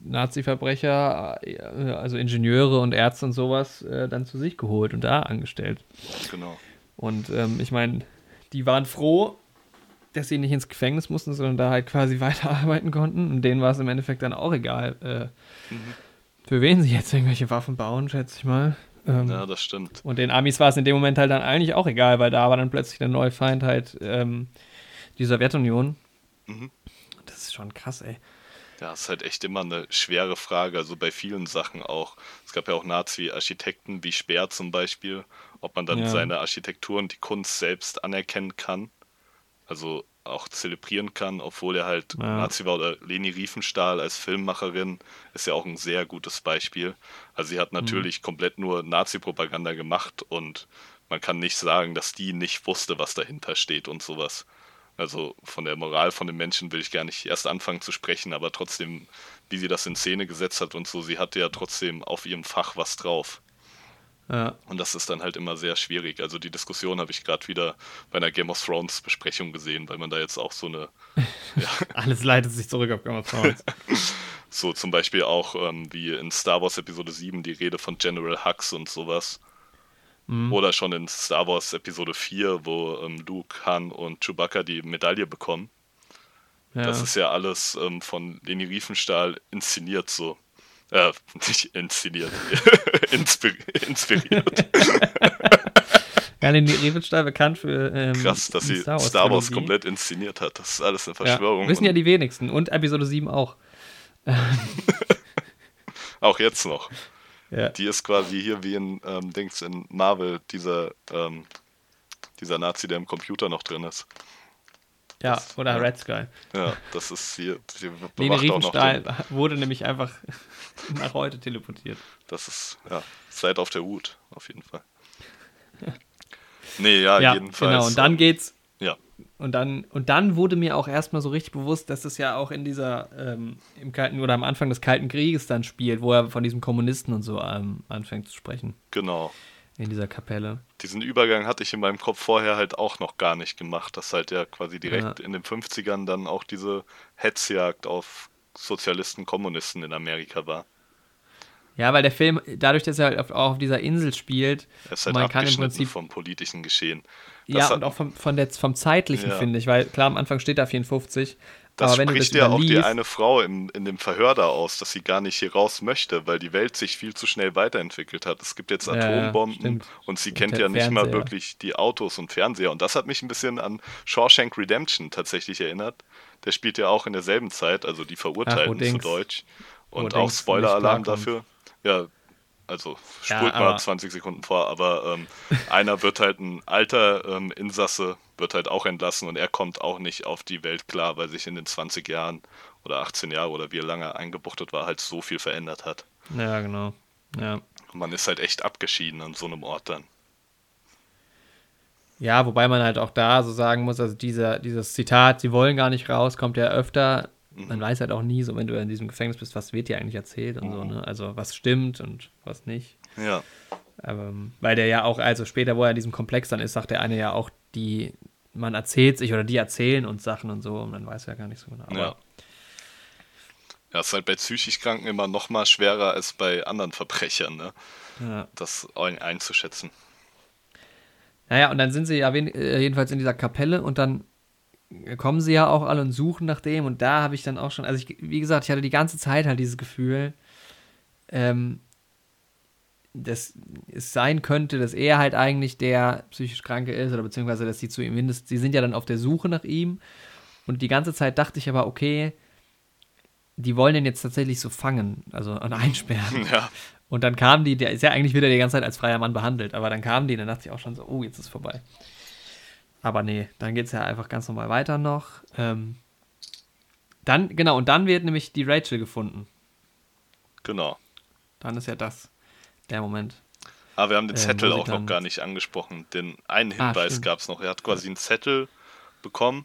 Nazi-Verbrecher, äh, also Ingenieure und Ärzte und sowas äh, dann zu sich geholt und da angestellt. Genau. Und ähm, ich meine, die waren froh, dass sie nicht ins Gefängnis mussten, sondern da halt quasi [laughs] weiterarbeiten konnten. Und denen war es im Endeffekt dann auch egal, äh, Mhm. für wen sie jetzt irgendwelche Waffen bauen, schätze ich mal. Ähm, Ja, das stimmt. Und den Amis war es in dem Moment halt dann eigentlich auch egal, weil da war dann plötzlich der neue Feind halt ähm, die Sowjetunion. Mhm. Das ist schon krass, ey. Ja, ist halt echt immer eine schwere Frage, also bei vielen Sachen auch. Es gab ja auch Nazi-Architekten wie Speer zum Beispiel, ob man dann Ja. seine Architektur und die Kunst selbst anerkennen kann, also auch zelebrieren kann, obwohl er halt Ja. Nazi war. Oder Leni Riefenstahl als Filmmacherin ist ja auch ein sehr gutes Beispiel. Also sie hat Mhm. natürlich komplett nur Nazi-Propaganda gemacht und man kann nicht sagen, dass die nicht wusste, was dahinter steht und sowas. Also von der Moral von den Menschen will ich gar nicht erst anfangen zu sprechen, aber trotzdem, wie sie das in Szene gesetzt hat und so, sie hatte ja trotzdem auf ihrem Fach was drauf. Ja, Und das ist dann halt immer sehr schwierig. Also die Diskussion habe ich gerade wieder bei einer Game of Thrones Besprechung gesehen, weil man da jetzt auch so eine, [laughs] alles leitet sich zurück auf Game of Thrones. [laughs] so zum Beispiel auch ähm, wie in Star Wars Episode 7 die Rede von General Hux und sowas. Mhm. Oder schon in Star Wars Episode 4, wo ähm, Luke, Han und Chewbacca die Medaille bekommen. Ja. Das ist ja alles ähm, von Leni Riefenstahl inszeniert so. Äh, [laughs] nicht inszeniert. [laughs] Inspir inspiriert. [laughs] ja, Leni Riefenstahl bekannt für ähm, Krass, dass sie Star Wars, Trilogie. komplett inszeniert hat. Das ist alles eine Ja, Verschwörung. wissen ja die wenigsten. Und Episode 7 auch. auch jetzt noch. Ja. Die ist quasi hier wie in ähm, Dings in Marvel, dieser, ähm, dieser Nazi, der im Computer noch drin ist. Ja, Das- oder ja. Red Sky. Ja, das ist hier. [laughs] Auch noch Riefenstahl wurde nämlich einfach [laughs] nach heute teleportiert. Das ist, ja, seid auf der Hut, auf jeden Fall. [laughs] Nee, ja, Ja, jedenfalls. genau. Und dann ähm, geht's. Und dann, und dann wurde mir auch erstmal so richtig bewusst, dass es ja auch in dieser, ähm, im Kalten oder am Anfang des Kalten Krieges dann spielt, wo er von diesem Kommunisten und so ähm, anfängt zu sprechen. genau. In dieser Kapelle. Diesen Übergang hatte ich in meinem Kopf vorher halt auch noch gar nicht gemacht, dass halt ja quasi direkt Ja. in den 50ern dann auch diese Hetzjagd auf Sozialisten, Kommunisten in Amerika war. Ja, weil der Film, dadurch, dass er halt auch auf dieser Insel spielt, ist halt man kann im Prinzip vom politischen Geschehen. Ja, hat- und auch vom, von der, vom zeitlichen, Ja. finde ich, weil klar, am Anfang steht da 54, Das Aber wenn du spricht das ja auch die eine Frau im, in dem Verhör da aus, dass sie gar nicht hier raus möchte, weil die Welt sich viel zu schnell weiterentwickelt hat. Es gibt jetzt Ja, ja, Atombomben stimmt. und sie Und kennt der ja nicht mal Fernseher. wirklich die Autos und Fernseher. Und das hat mich ein bisschen an Shawshank Redemption tatsächlich erinnert. Der spielt ja auch in derselben Zeit, also die Verurteilten zu Dings- Deutsch. Und auch Spoiler-Alarm dafür. Ja, also Ja, spult mal aber- 20 Sekunden vor, aber ähm, [laughs] einer wird halt ein alter ähm, Insasse, wird halt auch entlassen und er kommt auch nicht auf die Welt klar, weil sich in den 20 Jahren oder 18 Jahre oder wie lange er eingebuchtet war, halt so viel verändert hat. Ja, genau. Ja. Und man ist halt echt abgeschieden an so einem Ort dann. Ja, wobei man halt auch da so sagen muss, also dieser, dieses Zitat, sie wollen gar nicht raus, kommt ja öfter. Mhm. Man weiß halt auch nie, so wenn du in diesem Gefängnis bist, was wird dir eigentlich erzählt und so, Mhm. ne? Also was stimmt und was nicht. Ja, Aber, ähm, weil der ja auch, also später, wo er in diesem Komplex dann ist, sagt der eine ja auch, die, man erzählt sich oder die erzählen uns Sachen und so und man weiß ja gar nicht so genau. Aber ja. Ja, ist halt bei psychisch Kranken immer noch mal schwerer als bei anderen Verbrechern, ne? ja. das ein einzuschätzen. Naja, und dann sind sie ja äh, jedenfalls in dieser Kapelle und dann kommen sie ja auch alle und suchen nach dem und da habe ich dann auch schon, also ich, wie gesagt, ich hatte die ganze Zeit halt dieses Gefühl, ähm, dass es sein könnte, dass er halt eigentlich der psychisch Kranke ist oder beziehungsweise, dass sie zu ihm mindestens, sie sind ja dann auf der Suche nach ihm und die ganze Zeit dachte ich aber, okay, die wollen den jetzt tatsächlich so fangen, also und einsperren. [laughs] Ja, Und dann kam die, der ist ja eigentlich wieder die ganze Zeit als freier Mann behandelt, aber dann kam die, dann dachte ich auch schon so, oh, jetzt ist vorbei. Aber nee, dann geht es ja einfach ganz normal weiter noch. Ähm, dann, genau, und dann wird nämlich die Rachel gefunden. genau. Dann ist ja das der Moment. Aber wir haben den Äh, Zettel auch noch gar nicht angesprochen. Den einen Ah, Hinweis stimmt. gab es noch. Er hat quasi einen Zettel bekommen,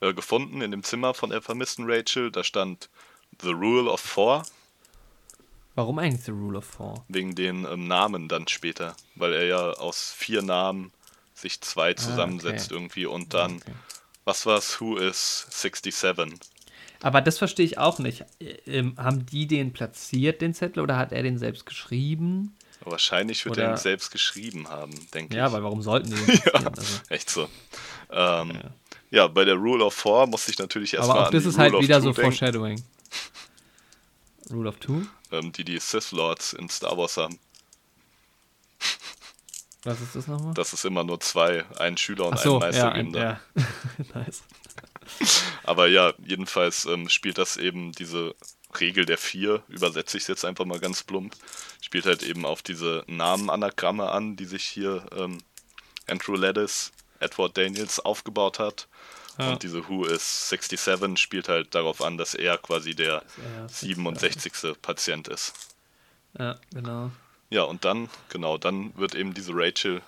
äh, gefunden in dem Zimmer von der vermissten Rachel. Da stand The Rule of Four Warum eigentlich The Rule of Four? wegen den ähm, Namen dann später, weil er ja aus vier Namen sich zwei zusammensetzt okay. irgendwie und dann, Okay. was war's, Who is 67? Aber das verstehe ich auch nicht. Äh, Ähm, haben die den platziert, den Zettel, oder hat er den selbst geschrieben? Wahrscheinlich wird er Oder- ihn selbst geschrieben haben, denke Ja, ich. weil warum sollten die [laughs] platzieren? also, Echt so. Ähm, ja. bei der Rule of Four musste ich natürlich erstmal aber auch das ist Rule halt wieder so denken, Foreshadowing. [laughs] Rule of Two? ähm, die die Sith Lords in Star Wars haben. Was ist das nochmal? Das ist immer nur zwei, ein Schüler und so, ein Meister ja, ein, ja. [laughs] nice. Aber ja, jedenfalls ähm, spielt das eben diese Regel der vier, übersetze ich es jetzt einfach mal ganz plump, spielt halt eben auf diese Namenanagramme an, die sich hier ähm, Andrew Ladis, Edward Daniels aufgebaut hat. Ja. Und diese Who is 67 spielt halt darauf an, dass er quasi der er 67. Patient ist. Ja, genau. Ja, und dann, genau, dann wird eben diese Rachel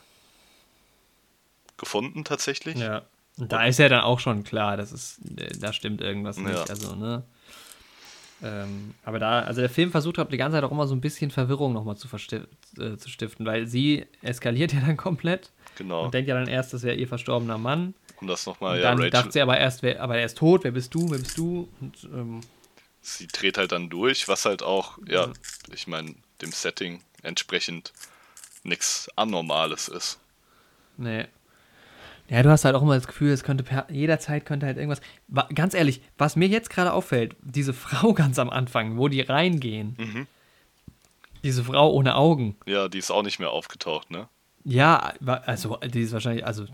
gefunden tatsächlich. Ja. Und da ist ja dann auch schon klar, das ist, äh, da stimmt irgendwas nicht. Ja. Also, ne? Ähm, aber da, also der Film versucht hat die ganze Zeit auch immer so ein bisschen Verwirrung nochmal zu, äh, zu stiften, weil sie eskaliert ja [laughs] dann komplett Genau. und denkt ja dann erst, das wäre ihr verstorbener Mann. Um das nochmal, Und ja, dann Rachel, dachte sie aber erst, wer, aber er ist tot, wer bist du, wer bist du? Und, ähm, sie dreht halt dann durch, was halt auch, ja, ich meine, dem Setting entsprechend nichts Anormales ist. Nee. Ja, du hast halt auch immer das Gefühl, es könnte per jederzeit könnte halt irgendwas. Wa- Ganz ehrlich, was mir jetzt gerade auffällt, diese Frau [laughs] ganz am Anfang, wo die reingehen, Mhm. diese Frau ohne Augen, Ja, die ist auch nicht mehr aufgetaucht, ne? ja, also die ist wahrscheinlich, also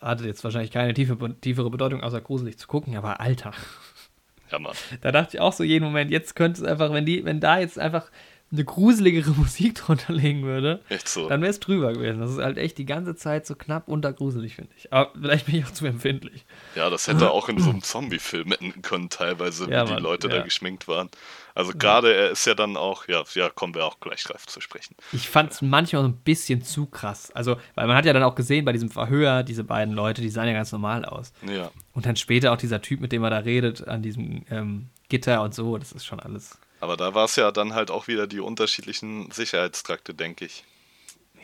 hatte jetzt wahrscheinlich keine tiefe, tiefere Bedeutung, außer gruselig zu gucken, aber Alter, Ja, Mann. da dachte ich auch so jeden Moment, jetzt könnte es einfach, wenn die, wenn da jetzt einfach eine gruseligere [laughs] Musik drunter legen würde, so. dann wäre es drüber gewesen. Das ist halt echt die ganze Zeit so knapp untergruselig, finde ich. Aber vielleicht bin ich auch zu empfindlich. Ja, das hätte auch in so einem Zombie-Film enden können, teilweise, wie Ja, die Mann, Leute da ja. geschminkt waren. Also gerade er ist ja dann auch, ja, ja, kommen wir auch gleich drauf zu sprechen. Ich fand es manchmal so ein bisschen zu krass. Also, weil man hat ja dann auch gesehen bei diesem Verhör, diese beiden Leute, die sahen ja ganz normal aus. Ja, Und dann später auch dieser Typ, mit dem er da redet, an diesem ähm, Gitter und so, das ist schon alles. aber da war es ja dann halt auch wieder die unterschiedlichen Sicherheitstrakte, denke ich.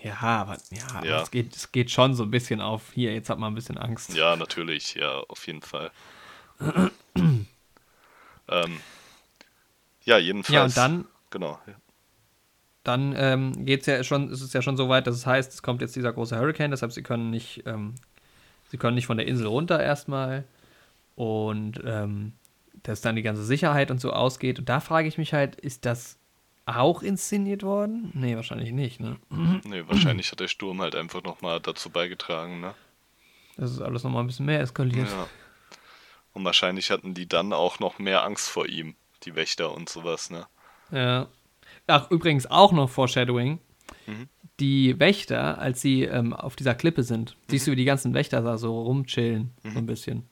Ja, aber ja, aber Ja. Es, geht, es geht schon so ein bisschen auf, hier, jetzt hat man ein bisschen Angst. Ja, natürlich, ja, auf jeden Fall. [clears throat] ähm, ja, jedenfalls. Ja, und dann, Genau. ja. dann ähm, geht's ja schon, ist es ja schon so weit, dass es heißt, es kommt jetzt dieser große Hurricane, deshalb sie können nicht, ähm, sie können nicht von der Insel runter erstmal. Und ähm, dass dann die ganze Sicherheit und so ausgeht. Und da frage ich mich halt, ist das auch inszeniert worden? Nee, wahrscheinlich nicht, ne? [clears throat] Nee, wahrscheinlich hat der Sturm halt einfach nochmal dazu beigetragen, ne? Das ist alles nochmal ein bisschen mehr eskaliert. Ja. Und wahrscheinlich hatten die dann auch noch mehr Angst vor ihm, die Wächter und sowas, ne? Ja. Ach, übrigens auch noch Foreshadowing. Mhm. Die Wächter, als sie ähm, auf dieser Klippe sind, siehst du, wie die ganzen Wächter da so rumchillen, so ein bisschen.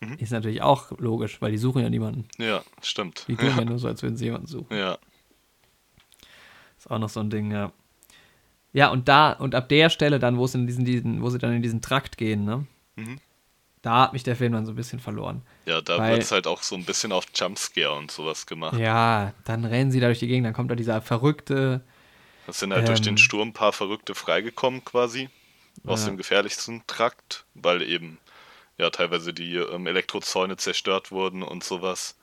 Mhm. Ist natürlich auch logisch, weil die suchen ja niemanden. Ja, stimmt. Die tun ja nur so, als würden sie jemanden suchen. Ja, Ist auch noch so ein Ding, ja. Ja, und da, und ab der Stelle dann, wo es in diesen, diesen, wo sie dann in diesen Trakt gehen, ne? Mhm. Da hat mich der Film dann so ein bisschen verloren. ja, da wird es halt auch so ein bisschen auf Jumpscare und sowas gemacht. Ja, dann rennen sie da durch die Gegend, dann kommt da dieser verrückte, Es sind halt durch Ähm. den Sturm ein paar Verrückte freigekommen quasi aus Ja. dem gefährlichsten Trakt, weil eben ja teilweise die ähm, Elektrozäune zerstört wurden und sowas.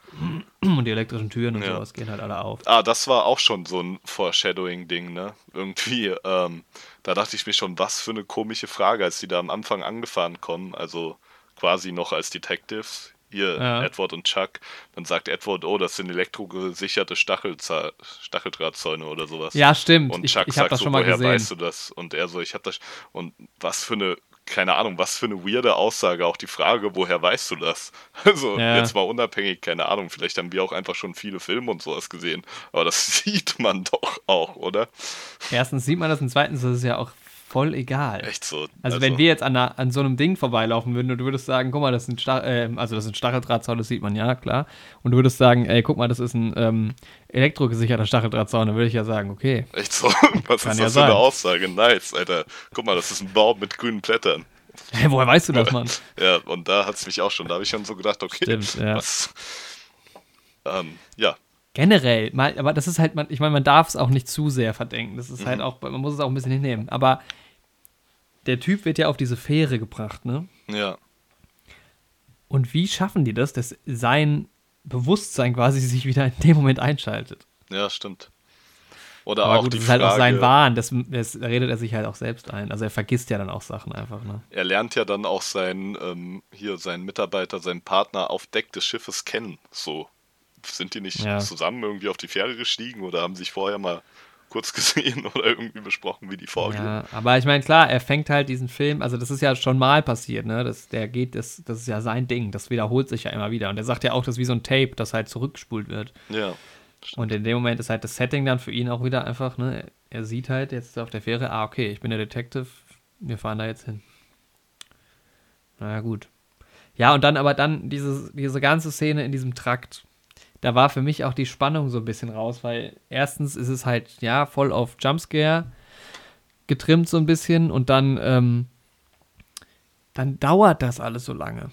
und die elektrischen Türen und Ja. sowas gehen halt alle auf. Ah, das war auch schon so ein Foreshadowing-Ding, ne? Irgendwie, ähm, da dachte ich mir schon, was für eine komische Frage, als die da am Anfang angefahren kommen, also quasi noch als Detectives, hier Ja. Edward und Chuck, dann sagt Edward, oh, das sind elektrogesicherte Stachelza Stacheldrahtzäune oder sowas. Ja, stimmt. Und ich Chuck ich habe sagt das so, schon mal woher gesehen. weißt du das? Und er so, ich habe das. Und was für eine, keine Ahnung, was für eine weirde Aussage, auch die Frage, woher weißt du das? [laughs] Also Ja. jetzt mal unabhängig, keine Ahnung, vielleicht haben wir auch einfach schon viele Filme und sowas gesehen. Aber das [laughs] sieht man doch auch, oder? Erstens sieht man das und zweitens ist es ja auch voll egal. Echt so. Also, wenn wir jetzt an, einer, an so einem Ding vorbeilaufen würden und du würdest sagen, guck mal, das sind Stach äh, also das sind Stacheldrahtzaun, das sieht man ja, klar. Und du würdest sagen, ey, guck mal, das ist ein ähm, elektrogesicherter Stacheldrahtzaun, dann würde ich ja sagen, okay. Echt so. [laughs] Was ist ja das für eine. Aussage? Nice, Alter. Guck mal, das ist ein Baum mit grünen Blättern. Hey, [laughs] woher weißt du das, Mann? [laughs] Ja, und da hat es mich auch schon, da habe ich schon so gedacht, okay, Stimmt, ja. was. Ähm, ja, Generell, mal, aber das ist halt, man, ich meine, man darf es auch nicht zu sehr verdenken. Das ist Mhm. halt auch, man muss es auch ein bisschen hinnehmen. Aber der Typ wird ja auf diese Fähre gebracht, ne? ja. Und wie schaffen die das, dass sein Bewusstsein quasi [laughs] sich wieder in dem Moment einschaltet? Ja, stimmt. Oder Aber auch gut, die das ist halt auch sein Frage- Wahn, das, das redet er sich halt auch selbst ein. Also er vergisst ja dann auch Sachen einfach, ne? Er lernt ja dann auch seinen, ähm, hier seinen Mitarbeiter, seinen Partner auf Deck des Schiffes kennen. So. Sind die nicht Ja. zusammen irgendwie auf die Fähre gestiegen oder haben sich vorher mal kurz [laughs] gesehen oder irgendwie besprochen, wie die vorgehen? Ja, aber ich meine, klar, er fängt halt diesen Film, also das ist ja schon mal passiert, ne? Das, der geht, das, das ist ja sein Ding, das wiederholt sich ja immer wieder. Und er sagt ja auch, das ist wie so ein Tape, das halt zurückgespult wird. Ja. Und in dem Moment ist halt das Setting dann für ihn auch wieder einfach, ne? Er sieht halt jetzt auf der Fähre, ah, okay, ich bin der Detective, wir fahren da jetzt hin. Naja, gut. Ja, und dann aber dann diese, diese ganze Szene in diesem Trakt, da war für mich auch die Spannung so ein bisschen raus, weil erstens ist es halt, ja, voll auf Jumpscare getrimmt so ein bisschen und dann, ähm, dann dauert das alles so lange.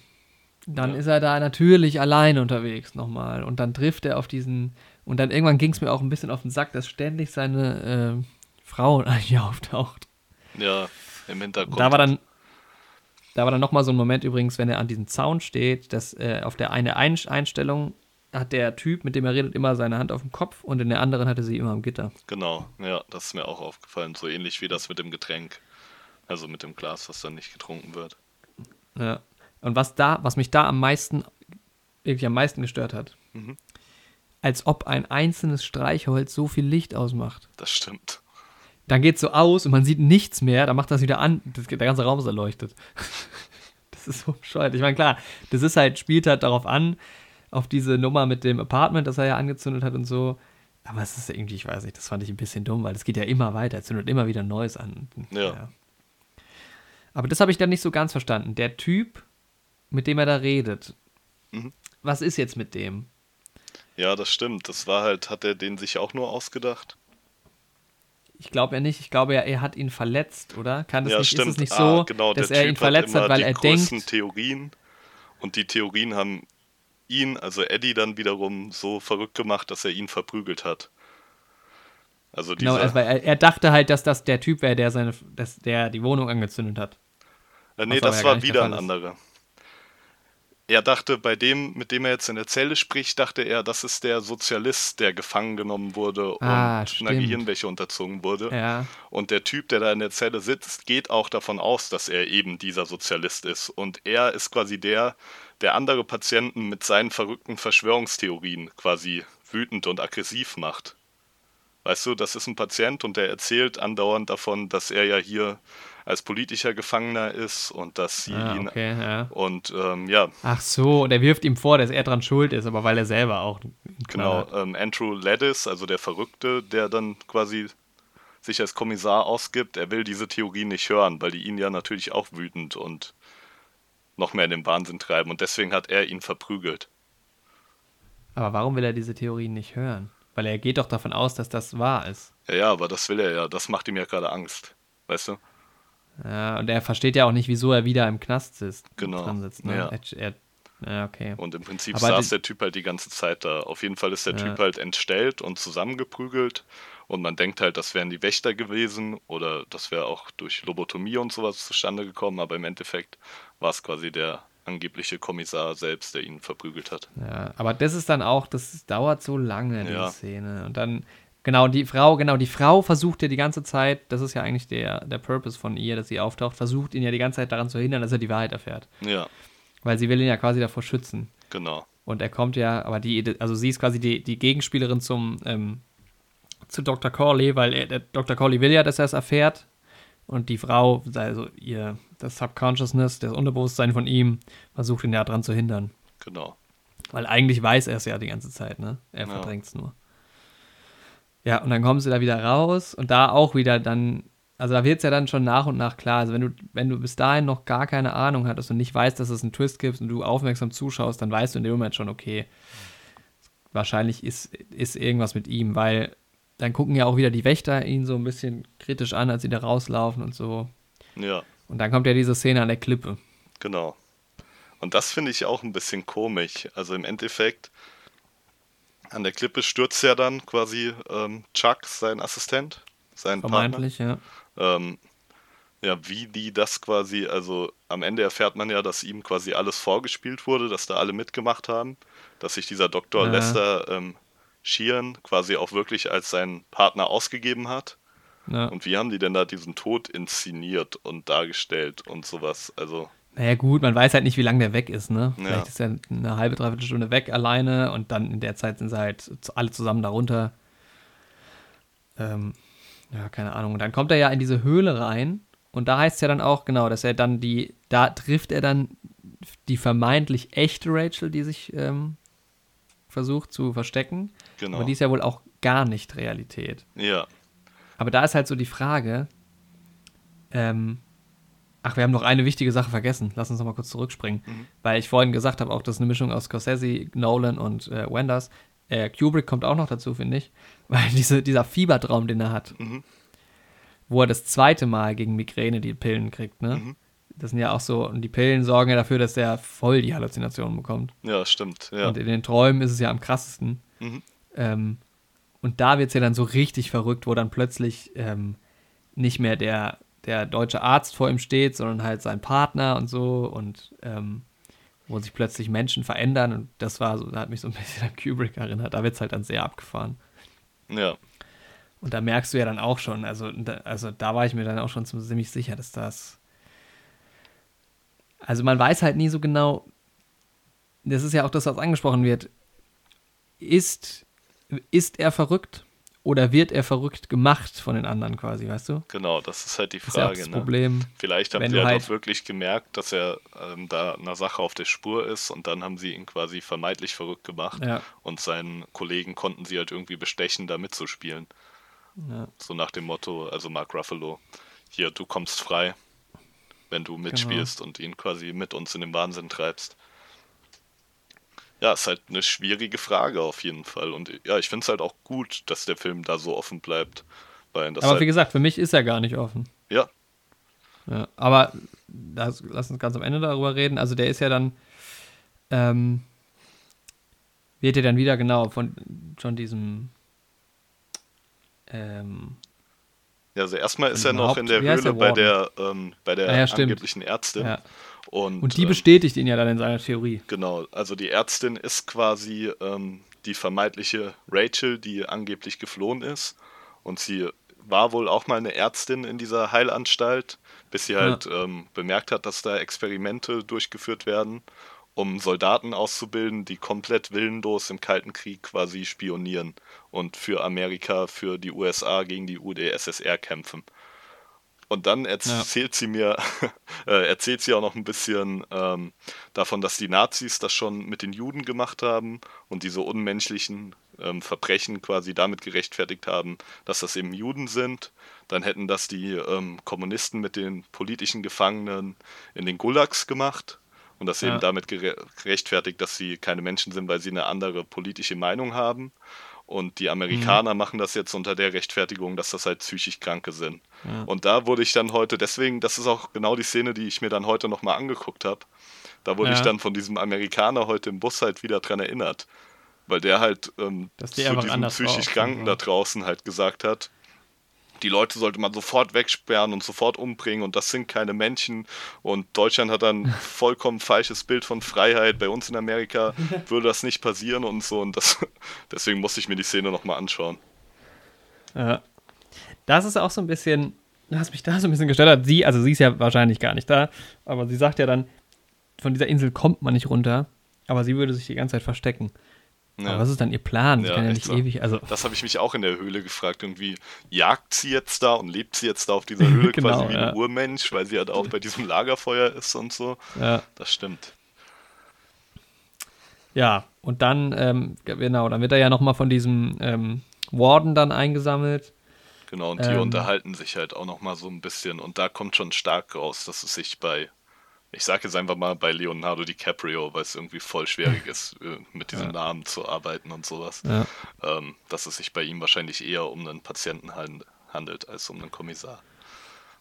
Dann Ja. ist er da natürlich allein unterwegs nochmal und dann trifft er auf diesen, und dann irgendwann ging es mir auch ein bisschen auf den Sack, dass ständig seine äh, Frau [laughs] eigentlich auftaucht. Ja, im Hintergrund. Da war dann, da war dann nochmal so ein Moment übrigens, wenn er an diesem Zaun steht, dass äh, auf der eine Ein Einstellung hat der Typ, mit dem er redet, immer seine Hand auf dem Kopf und in der anderen hatte sie immer am Gitter. Genau, ja, das ist mir auch aufgefallen. So ähnlich wie das mit dem Getränk. Also mit dem Glas, was dann nicht getrunken wird. Ja. Und was da, was mich da am meisten, wirklich am meisten gestört hat, Mhm. als ob ein einzelnes Streichholz so viel Licht ausmacht. Das stimmt. Dann geht so aus und man sieht nichts mehr, dann macht das wieder an, der ganze Raum ist erleuchtet. [laughs] das ist so bescheuert. Ich meine, klar, das ist halt, spielt halt darauf an, auf diese Nummer mit dem Apartment, das er ja angezündet hat und so. Aber es ist irgendwie, ich weiß nicht, das fand ich ein bisschen dumm, weil es geht ja immer weiter, er zündet immer wieder Neues an. Ja. Aber das habe ich dann nicht so ganz verstanden. Der Typ, mit dem er da redet, Mhm. was ist jetzt mit dem? Ja, das stimmt. Das war halt, hat er den sich auch nur ausgedacht? Ich glaube ja nicht. Ich glaube ja, er hat ihn verletzt, oder? Kann das ja, nicht, stimmt. ist es nicht ah, so, genau, dass er typ ihn verletzt hat, hat, weil er denkt, Theorien. Und die Theorien haben ihn, also Eddie, dann wiederum so verrückt gemacht, dass er ihn verprügelt hat. Also dieser, genau, also, weil er, er dachte halt, dass das der Typ wäre, der seine, dass der die Wohnung angezündet hat. Äh, nee, das war wieder ein anderer. Er dachte, bei dem, mit dem er jetzt in der Zelle spricht, dachte er, das ist der Sozialist, der gefangen genommen wurde Ah, und stimmt. einer Gehirnwäsche unterzogen wurde. Ja. Und der Typ, der da in der Zelle sitzt, geht auch davon aus, dass er eben dieser Sozialist ist. Und er ist quasi der, der andere Patienten mit seinen verrückten Verschwörungstheorien quasi wütend und aggressiv macht. Weißt du, das ist ein Patient und der erzählt andauernd davon, dass er ja hier als politischer Gefangener ist und dass sie Ah, ihn okay, ja. und ähm, ja, Ach so, und er wirft ihm vor, dass er dran schuld ist, aber weil er selber auch. genau, ähm, Andrew Laddis, also der Verrückte, der dann quasi sich als Kommissar ausgibt, er will diese Theorie nicht hören, weil die ihn ja natürlich auch wütend und noch mehr in den Wahnsinn treiben und deswegen hat er ihn verprügelt. Aber warum will er diese Theorien nicht hören? Weil er geht doch davon aus, dass das wahr ist. Ja, ja, aber das will er ja, das macht ihm ja gerade Angst. Weißt du? Ja, und er versteht ja auch nicht, wieso er wieder im Knast sitzt. Genau, sitzt, ne? ja. Er, er, ja, okay. Und im Prinzip Aber saß die- der Typ halt die ganze Zeit da. Auf jeden Fall ist der Ja. Typ halt entstellt und zusammengeprügelt. Und man denkt halt, das wären die Wächter gewesen oder das wäre auch durch Lobotomie und sowas zustande gekommen. Aber im Endeffekt war es quasi der angebliche Kommissar selbst, der ihn verprügelt hat. Ja, aber das ist dann auch, das dauert so lange, diese Ja. Szene. Und dann, genau, die Frau, genau, die Frau versucht ja die ganze Zeit, das ist ja eigentlich der, der Purpose von ihr, dass sie auftaucht, versucht ihn ja die ganze Zeit daran zu hindern, dass er die Wahrheit erfährt. Ja, Weil sie will ihn ja quasi davor schützen. genau. Und er kommt ja, aber die, also sie ist quasi die, die Gegenspielerin zum, ähm, zu Dr. Corley, weil er, der Dr. Corley will ja, dass er es erfährt. Und die Frau, also ihr, das Subconsciousness, das Unterbewusstsein von ihm, versucht ihn ja daran zu hindern. Genau. Weil eigentlich weiß er es ja die ganze Zeit, ne? Er Ja. verdrängt es nur. Ja, und dann kommen sie da wieder raus und da auch wieder dann, also da wird es ja dann schon nach und nach klar. Also wenn du, wenn du bis dahin noch gar keine Ahnung hattest und nicht weißt, dass es einen Twist gibt und du aufmerksam zuschaust, dann weißt du in dem Moment schon, okay, wahrscheinlich ist, ist irgendwas mit ihm, weil dann gucken ja auch wieder die Wächter ihn so ein bisschen kritisch an, als sie da rauslaufen und so. Ja, Und dann kommt ja diese Szene an der Klippe. genau. Und das finde ich auch ein bisschen komisch. Also im Endeffekt, an der Klippe stürzt ja dann quasi ähm, Chuck, sein Assistent, sein Partner. Vermeintlich, ja. ähm, ja, wie die das quasi, also am Ende erfährt man ja, dass ihm quasi alles vorgespielt wurde, dass da alle mitgemacht haben, dass sich dieser Dr. Ja. Lester ähm, Sheehan quasi auch wirklich als seinen Partner ausgegeben hat. ja. Und wie haben die denn da diesen Tod inszeniert und dargestellt und sowas? Also, Naja, gut, man weiß halt nicht, wie lange der weg ist, ne? Ja. Vielleicht ist er eine halbe, dreiviertel Stunde weg alleine und dann in der Zeit sind sie halt alle zusammen darunter. Ähm, ja, keine Ahnung. Und dann kommt er ja in diese Höhle rein und da heißt es ja dann auch, genau, dass er dann die, da trifft er dann die vermeintlich echte Rachel, die sich ähm, versucht zu verstecken. genau. Aber die ist ja wohl auch gar nicht Realität. ja, Aber da ist halt so die Frage, ähm, ach, wir haben noch eine wichtige Sache vergessen. Lass uns noch mal kurz zurückspringen. Weil ich vorhin gesagt habe, auch das ist eine Mischung aus Scorsese, Nolan und äh, Wenders. Äh, Kubrick kommt auch noch dazu, finde ich. [laughs] Weil diese, dieser Fiebertraum, den er hat, Mhm. wo er das zweite Mal gegen Migräne die Pillen kriegt, ne? Mhm. Das sind ja auch so, und die Pillen sorgen ja dafür, dass er voll die Halluzinationen bekommt. ja, stimmt. Ja. Und in den Träumen ist es ja am krassesten. Mhm. Ähm, und da wird es ja dann so richtig verrückt, wo dann plötzlich ähm, nicht mehr der, der deutsche Arzt vor ihm steht, sondern halt sein Partner und so und ähm, wo sich plötzlich Menschen verändern und das war so, da hat mich so ein [laughs] bisschen an Kubrick erinnert, da wird es halt dann sehr abgefahren. ja, Und da merkst du ja dann auch schon, also, also da war ich mir dann auch schon ziemlich sicher, dass das. Also man weiß halt nie so genau, das ist ja auch das, was angesprochen wird. Ist, ist er verrückt oder wird er verrückt gemacht von den anderen quasi, weißt du? genau, das ist halt die Das ist ja Frage. das ne? Problem. Vielleicht haben sie halt halt- auch wirklich gemerkt, dass er ähm, da einer Sache auf der Spur ist und dann haben sie ihn quasi vermeintlich verrückt gemacht Ja. und seinen Kollegen konnten sie halt irgendwie bestechen, da mitzuspielen. Ja. So nach dem Motto, also Mark Ruffalo, hier, du kommst frei, wenn du mitspielst und ihn quasi mit uns in den Wahnsinn treibst. Ja, ist halt eine schwierige Frage auf jeden Fall. Und ja, ich finde es halt auch gut, dass der Film da so offen bleibt. Weil das Aber wie halt, gesagt, für mich ist er gar nicht offen. ja, Ja, aber das, lass uns ganz am Ende darüber reden. Also der ist ja dann, ähm, wird ja dann wieder genau von schon diesem, ähm, Ja, also erstmal ist er noch Haupt- in der Höhle bei der, ähm, bei der ja, angeblichen Ärztin. ja. Und, Und die ähm, bestätigt ihn ja dann in seiner Theorie. Genau, also die Ärztin ist quasi ähm, die vermeintliche Rachel, die angeblich geflohen ist. Und sie war wohl auch mal eine Ärztin in dieser Heilanstalt, bis sie Ja. halt ähm, bemerkt hat, dass da Experimente durchgeführt werden. um Soldaten auszubilden, die komplett willenlos im Kalten Krieg quasi spionieren und für Amerika, für die USA gegen die UdSSR kämpfen. Und dann erzählt ja. sie mir, [laughs] äh, erzählt sie auch noch ein bisschen ähm, davon, dass die Nazis das schon mit den Juden gemacht haben und diese unmenschlichen ähm, Verbrechen quasi damit gerechtfertigt haben, dass das eben Juden sind. Dann hätten das die ähm, Kommunisten mit den politischen Gefangenen in den Gulags gemacht und das ja. eben damit gerechtfertigt, dass sie keine Menschen sind, weil sie eine andere politische Meinung haben. Und die Amerikaner mhm. machen das jetzt unter der Rechtfertigung, dass das halt psychisch Kranke sind. Ja. Und da wurde ich dann heute, deswegen, das ist auch genau die Szene, die ich mir dann heute nochmal angeguckt habe. Da wurde ja. ich dann von diesem Amerikaner heute im Bus halt wieder dran erinnert. Weil der halt ähm, zu diesem psychisch Kranken da draußen halt gesagt hat, die Leute sollte man sofort wegsperren und sofort umbringen und das sind keine Menschen. Und Deutschland hat dann [laughs] vollkommen falsches Bild von Freiheit. Bei uns in Amerika [laughs] würde das nicht passieren und so. Und das, [laughs] deswegen musste ich mir die Szene nochmal anschauen. Ja. Das ist auch so ein bisschen, was mich da so ein bisschen gestört hat. Sie, also sie ist ja wahrscheinlich gar nicht da, aber sie sagt ja dann, von dieser Insel kommt man nicht runter, aber sie würde sich die ganze Zeit verstecken. Ja. Aber was ist dann ihr Plan? Ja, ja nicht so. ewig. Also das habe ich mich auch in der Höhle gefragt. Irgendwie jagt sie jetzt da und lebt sie jetzt da auf dieser [laughs] Höhle genau, quasi wie ja. ein Urmensch, weil sie halt auch bei diesem Lagerfeuer ist und so. Ja. Das stimmt. Ja, und dann, ähm, genau, dann wird er ja nochmal von diesem ähm, Warden dann eingesammelt. Genau, und die ähm, unterhalten sich halt auch nochmal so ein bisschen. Und da kommt schon stark raus, dass es sich bei ich sage jetzt einfach mal bei Leonardo DiCaprio, weil es irgendwie voll schwierig [laughs] ist, äh, mit diesem ja. Namen zu arbeiten und sowas, ja. ähm, dass es sich bei ihm wahrscheinlich eher um einen Patienten handelt als um einen Kommissar.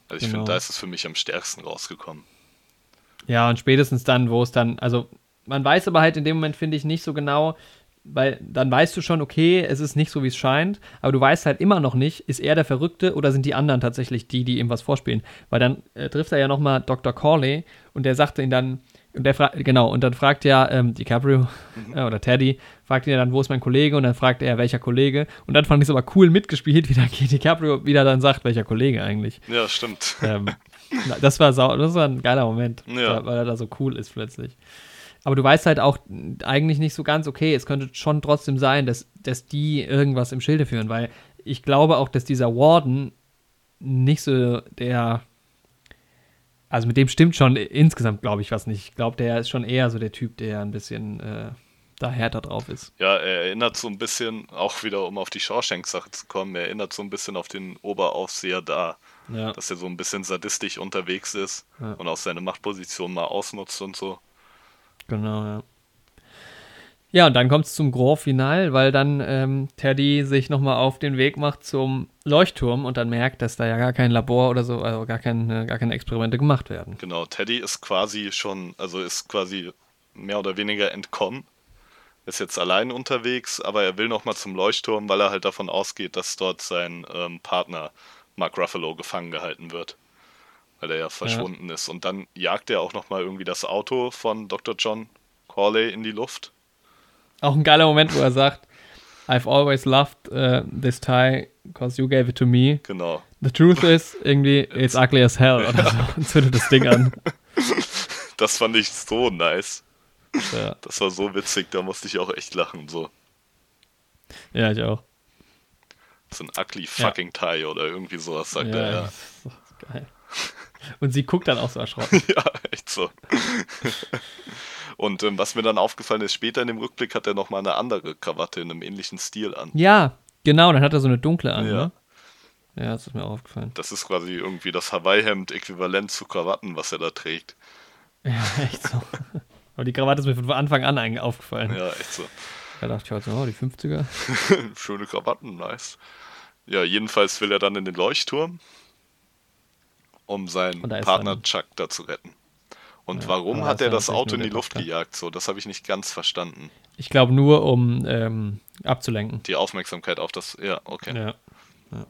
Also ich genau. finde, da ist es für mich am stärksten rausgekommen. Ja, und spätestens dann, wo es dann, also man weiß aber halt in dem Moment, finde ich, nicht so genau, weil dann weißt du schon, okay, es ist nicht so, wie es scheint, aber du weißt halt immer noch nicht, ist er der Verrückte oder sind die anderen tatsächlich die, die ihm was vorspielen? Weil dann äh, trifft er ja nochmal Dr. Corley und der sagte ihn dann, und der fragt, genau, und dann fragt ja ähm, DiCaprio mhm. äh, oder Teddy, fragt ihn ja dann, wo ist mein Kollege? Und dann fragt er, welcher Kollege? Und dann fand ich es aber cool mitgespielt, [laughs] wie dann DiCaprio wieder dann sagt, welcher Kollege eigentlich. Ja, stimmt. Ähm, das, war sau das war ein geiler Moment, ja. weil er da so cool ist plötzlich. Aber du weißt halt auch eigentlich nicht so ganz, okay, es könnte schon trotzdem sein, dass, dass die irgendwas im Schilde führen, weil ich glaube auch, dass dieser Warden nicht so der. Also mit dem stimmt schon insgesamt, glaube ich, was nicht. Ich glaube, der ist schon eher so der Typ, der ein bisschen äh, da härter drauf ist. Ja, er erinnert so ein bisschen, auch wieder um auf die Shawshank-Sache zu kommen, er erinnert so ein bisschen auf den Oberaufseher da. Ja. Dass er so ein bisschen sadistisch unterwegs ist ja. und auch seine Machtposition mal ausnutzt und so. Genau, ja. Ja, und dann kommt es zum Grand Final, weil dann ähm, Teddy sich nochmal auf den Weg macht zum Leuchtturm und dann merkt, dass da ja gar kein Labor oder so, also gar, kein, gar keine Experimente gemacht werden. Genau, Teddy ist quasi schon, also ist quasi mehr oder weniger entkommen. Ist jetzt allein unterwegs, aber er will nochmal zum Leuchtturm, weil er halt davon ausgeht, dass dort sein ähm, Partner Mark Ruffalo gefangen gehalten wird weil er ja verschwunden ja. ist. Und dann jagt er auch nochmal irgendwie das Auto von Dr. John Corley in die Luft. Auch ein geiler Moment, wo er sagt, I've always loved uh, this tie because you gave it to me. Genau. The truth is, irgendwie, [laughs] it's ugly as hell. Oder so. Und zündet das Ding an. [laughs] Das fand ich so nice. Ja. Das war so witzig, da musste ich auch echt lachen. So. Ja, ich auch. So ein ugly fucking ja. tie oder irgendwie sowas, sagt ja, er. Ja. Das ist geil. Und sie guckt dann auch so erschrocken. [laughs] ja, echt so. Und ähm, was mir dann aufgefallen ist, später in dem Rückblick hat er nochmal eine andere Krawatte in einem ähnlichen Stil an. Ja, genau, dann hat er so eine dunkle an, ja. ne? Ja, das ist mir auch aufgefallen. Das ist quasi irgendwie das Hawaii-Hemd äquivalent zu Krawatten, was er da trägt. [laughs] Ja, echt so. Aber die Krawatte ist mir von Anfang an eigentlich aufgefallen. Ja, echt so. Da dachte ich halt so, oh, die 50er. [laughs] Schöne Krawatten, nice. Ja, jedenfalls will er dann in den Leuchtturm um seinen Partner dann... Chuck da zu retten. Und ja, warum hat er das Auto in die Luft Tochter. gejagt? So, das habe ich nicht ganz verstanden. Ich glaube nur, um ähm, abzulenken. Die Aufmerksamkeit auf das. Ja, okay. Ja, ja.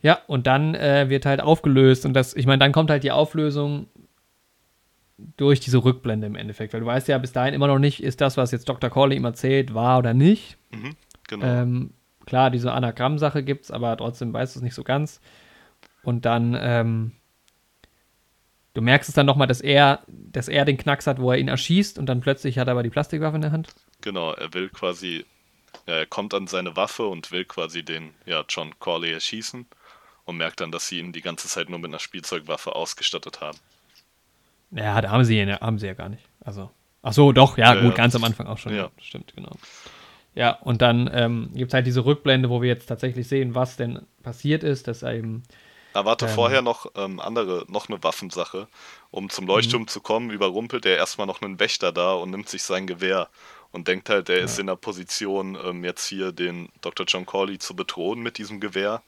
ja und dann äh, wird halt aufgelöst und das, ich meine, dann kommt halt die Auflösung durch diese Rückblende im Endeffekt, weil du weißt ja bis dahin immer noch nicht, ist das, was jetzt Dr. Corley ihm erzählt, wahr oder nicht. Mhm, genau. Ähm, klar, diese Anagramm-Sache gibt es, aber trotzdem weißt du es nicht so ganz. Und dann ähm, du merkst es dann nochmal, dass er, dass er den Knacks hat, wo er ihn erschießt und dann plötzlich hat er aber die Plastikwaffe in der Hand. Genau, er will quasi, ja, er kommt an seine Waffe und will quasi den, ja, John Corley erschießen und merkt dann, dass sie ihn die ganze Zeit nur mit einer Spielzeugwaffe ausgestattet haben. Ja, da haben sie, ihn- haben sie ja gar nicht. Also, ach so, doch, ja, Ja, gut, ganz am Anfang auch schon. Ja. Stimmt, genau. Ja, und dann ähm, gibt es halt diese Rückblende, wo wir jetzt tatsächlich sehen, was denn passiert ist, dass er eben, Da warte Ähm. vorher noch ähm, andere, noch eine Waffensache. Um zum Mhm. Leuchtturm zu kommen, überrumpelt er erstmal noch einen Wächter da und nimmt sich sein Gewehr und denkt halt, er ist in der Position, ähm, jetzt hier den Dr. John Corley zu bedrohen mit diesem Gewehr.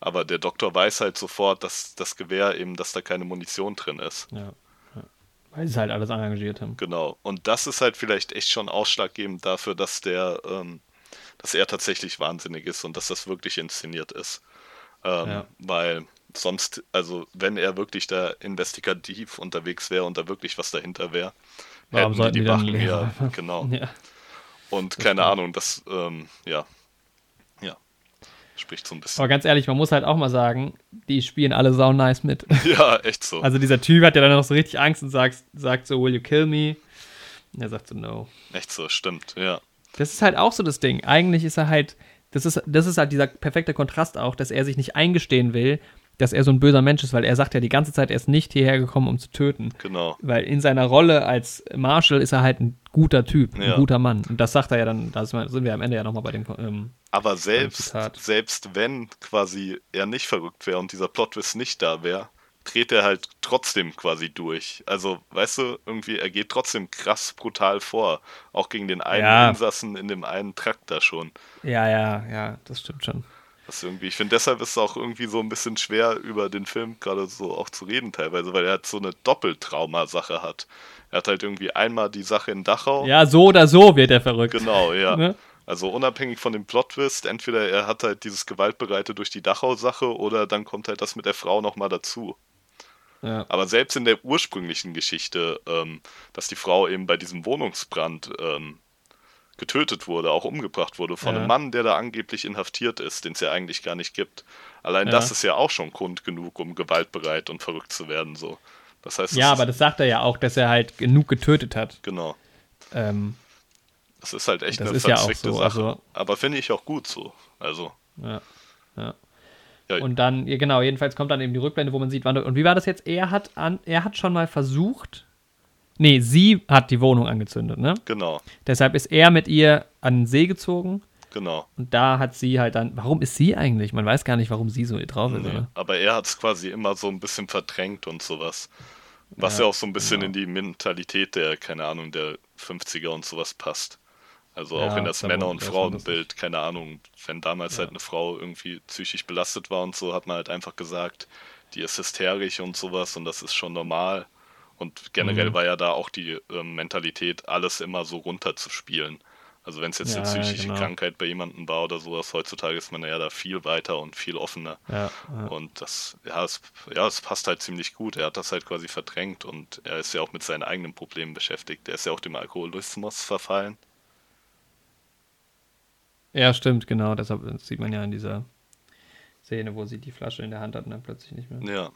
Aber der Doktor weiß halt sofort, dass das Gewehr eben, dass da keine Munition drin ist. ja, ja, weil sie es halt alles engagiert haben. Genau. Und das ist halt vielleicht echt schon ausschlaggebend dafür, dass der, ähm, dass er tatsächlich wahnsinnig ist und dass das wirklich inszeniert ist. Ähm, Ja. Weil sonst, also wenn er wirklich da investigativ unterwegs wäre und da wirklich was dahinter wäre, Warum hätten die die Wachen [laughs] ja, genau. Ja. Und keine Ahnung, das, ähm, ja, ja, spricht so ein bisschen. Aber ganz ehrlich, man muss halt auch mal sagen, die spielen alle sau nice mit. [laughs] [laughs] Ja, echt so. Also dieser Typ hat ja dann noch so richtig Angst und sagt, sagt so, will you kill me? Und er sagt so, no. echt so, stimmt, ja. Das ist halt auch so das Ding. Eigentlich ist er halt, das ist, das ist halt dieser perfekte Kontrast auch, dass er sich nicht eingestehen will, dass er so ein böser Mensch ist, weil er sagt ja die ganze Zeit, er ist nicht hierher gekommen, um zu töten. Genau. Weil in seiner Rolle als Marshall ist er halt ein guter Typ, ein Ja. guter Mann. Und das sagt er ja dann, da sind wir- am Ende ja nochmal bei dem, ähm, Aber selbst, selbst wenn quasi er nicht verrückt wäre und dieser Plot-Twist nicht da wäre, dreht er halt trotzdem quasi durch. Also, weißt du, irgendwie, er geht trotzdem krass brutal vor. Auch gegen den einen Ja. Insassen in dem einen Trakt da schon. ja, ja, ja, das stimmt schon. Das irgendwie, ich finde, deshalb ist es auch irgendwie so ein bisschen schwer, über den Film gerade so auch zu reden teilweise, weil er halt so eine Doppeltrauma-Sache hat. Er hat halt irgendwie einmal die Sache in Dachau. Ja, so oder so wird er verrückt. Genau, ja. Ne? Also unabhängig von dem Plot-Twist, entweder er hat halt dieses Gewaltbereite durch die Dachau-Sache oder dann kommt halt das mit der Frau nochmal dazu. Ja. Aber selbst in der ursprünglichen Geschichte, ähm, dass die Frau eben bei diesem Wohnungsbrand ähm, getötet wurde, auch umgebracht wurde von Ja. einem Mann, der da angeblich inhaftiert ist, den es ja eigentlich gar nicht gibt. Allein Ja. das ist ja auch schon Grund genug, um gewaltbereit und verrückt zu werden. So. Das heißt, Ja, es aber das sagt er ja auch, dass er halt genug getötet hat. genau. Ähm, Das ist halt echt Das eine ist ja verzwickte so, Sache. also- aber finde ich auch gut so. Also, ja. ja. Und dann, ja, genau, jedenfalls kommt dann eben die Rückblende, wo man sieht, wann. Und wie war das jetzt? Er hat an, er hat schon mal versucht. Nee, sie hat die Wohnung angezündet, ne? genau, Deshalb ist er mit ihr an den See gezogen genau. und da hat sie halt dann. Warum ist sie eigentlich? Man weiß gar nicht, warum sie so drauf ist, Nee. oder? Aber er hat es quasi immer so ein bisschen verdrängt und sowas. Was ja, Ja, auch so ein bisschen genau. in die Mentalität der, keine Ahnung, der 50er und sowas passt. Also Ja, auch in das da Männer- und Frauenbild, keine Ahnung, wenn damals halt eine Frau irgendwie psychisch belastet war und so, hat man halt einfach gesagt, die ist hysterisch und sowas und das ist schon normal. Und generell Mhm. war ja da auch die ähm, Mentalität, alles immer so runterzuspielen. Also wenn es jetzt Ja, eine psychische genau. Krankheit bei jemandem war oder sowas, heutzutage ist man ja da viel weiter und viel offener. Ja, ja. Und das, ja es, ja, es passt halt ziemlich gut. Er hat das halt quasi verdrängt und er ist ja auch mit seinen eigenen Problemen beschäftigt. Er ist ja auch dem Alkoholismus verfallen. ja, stimmt, genau. Deshalb das sieht man ja in dieser Szene, wo sie die Flasche in der Hand hat und dann plötzlich nicht mehr. Ja.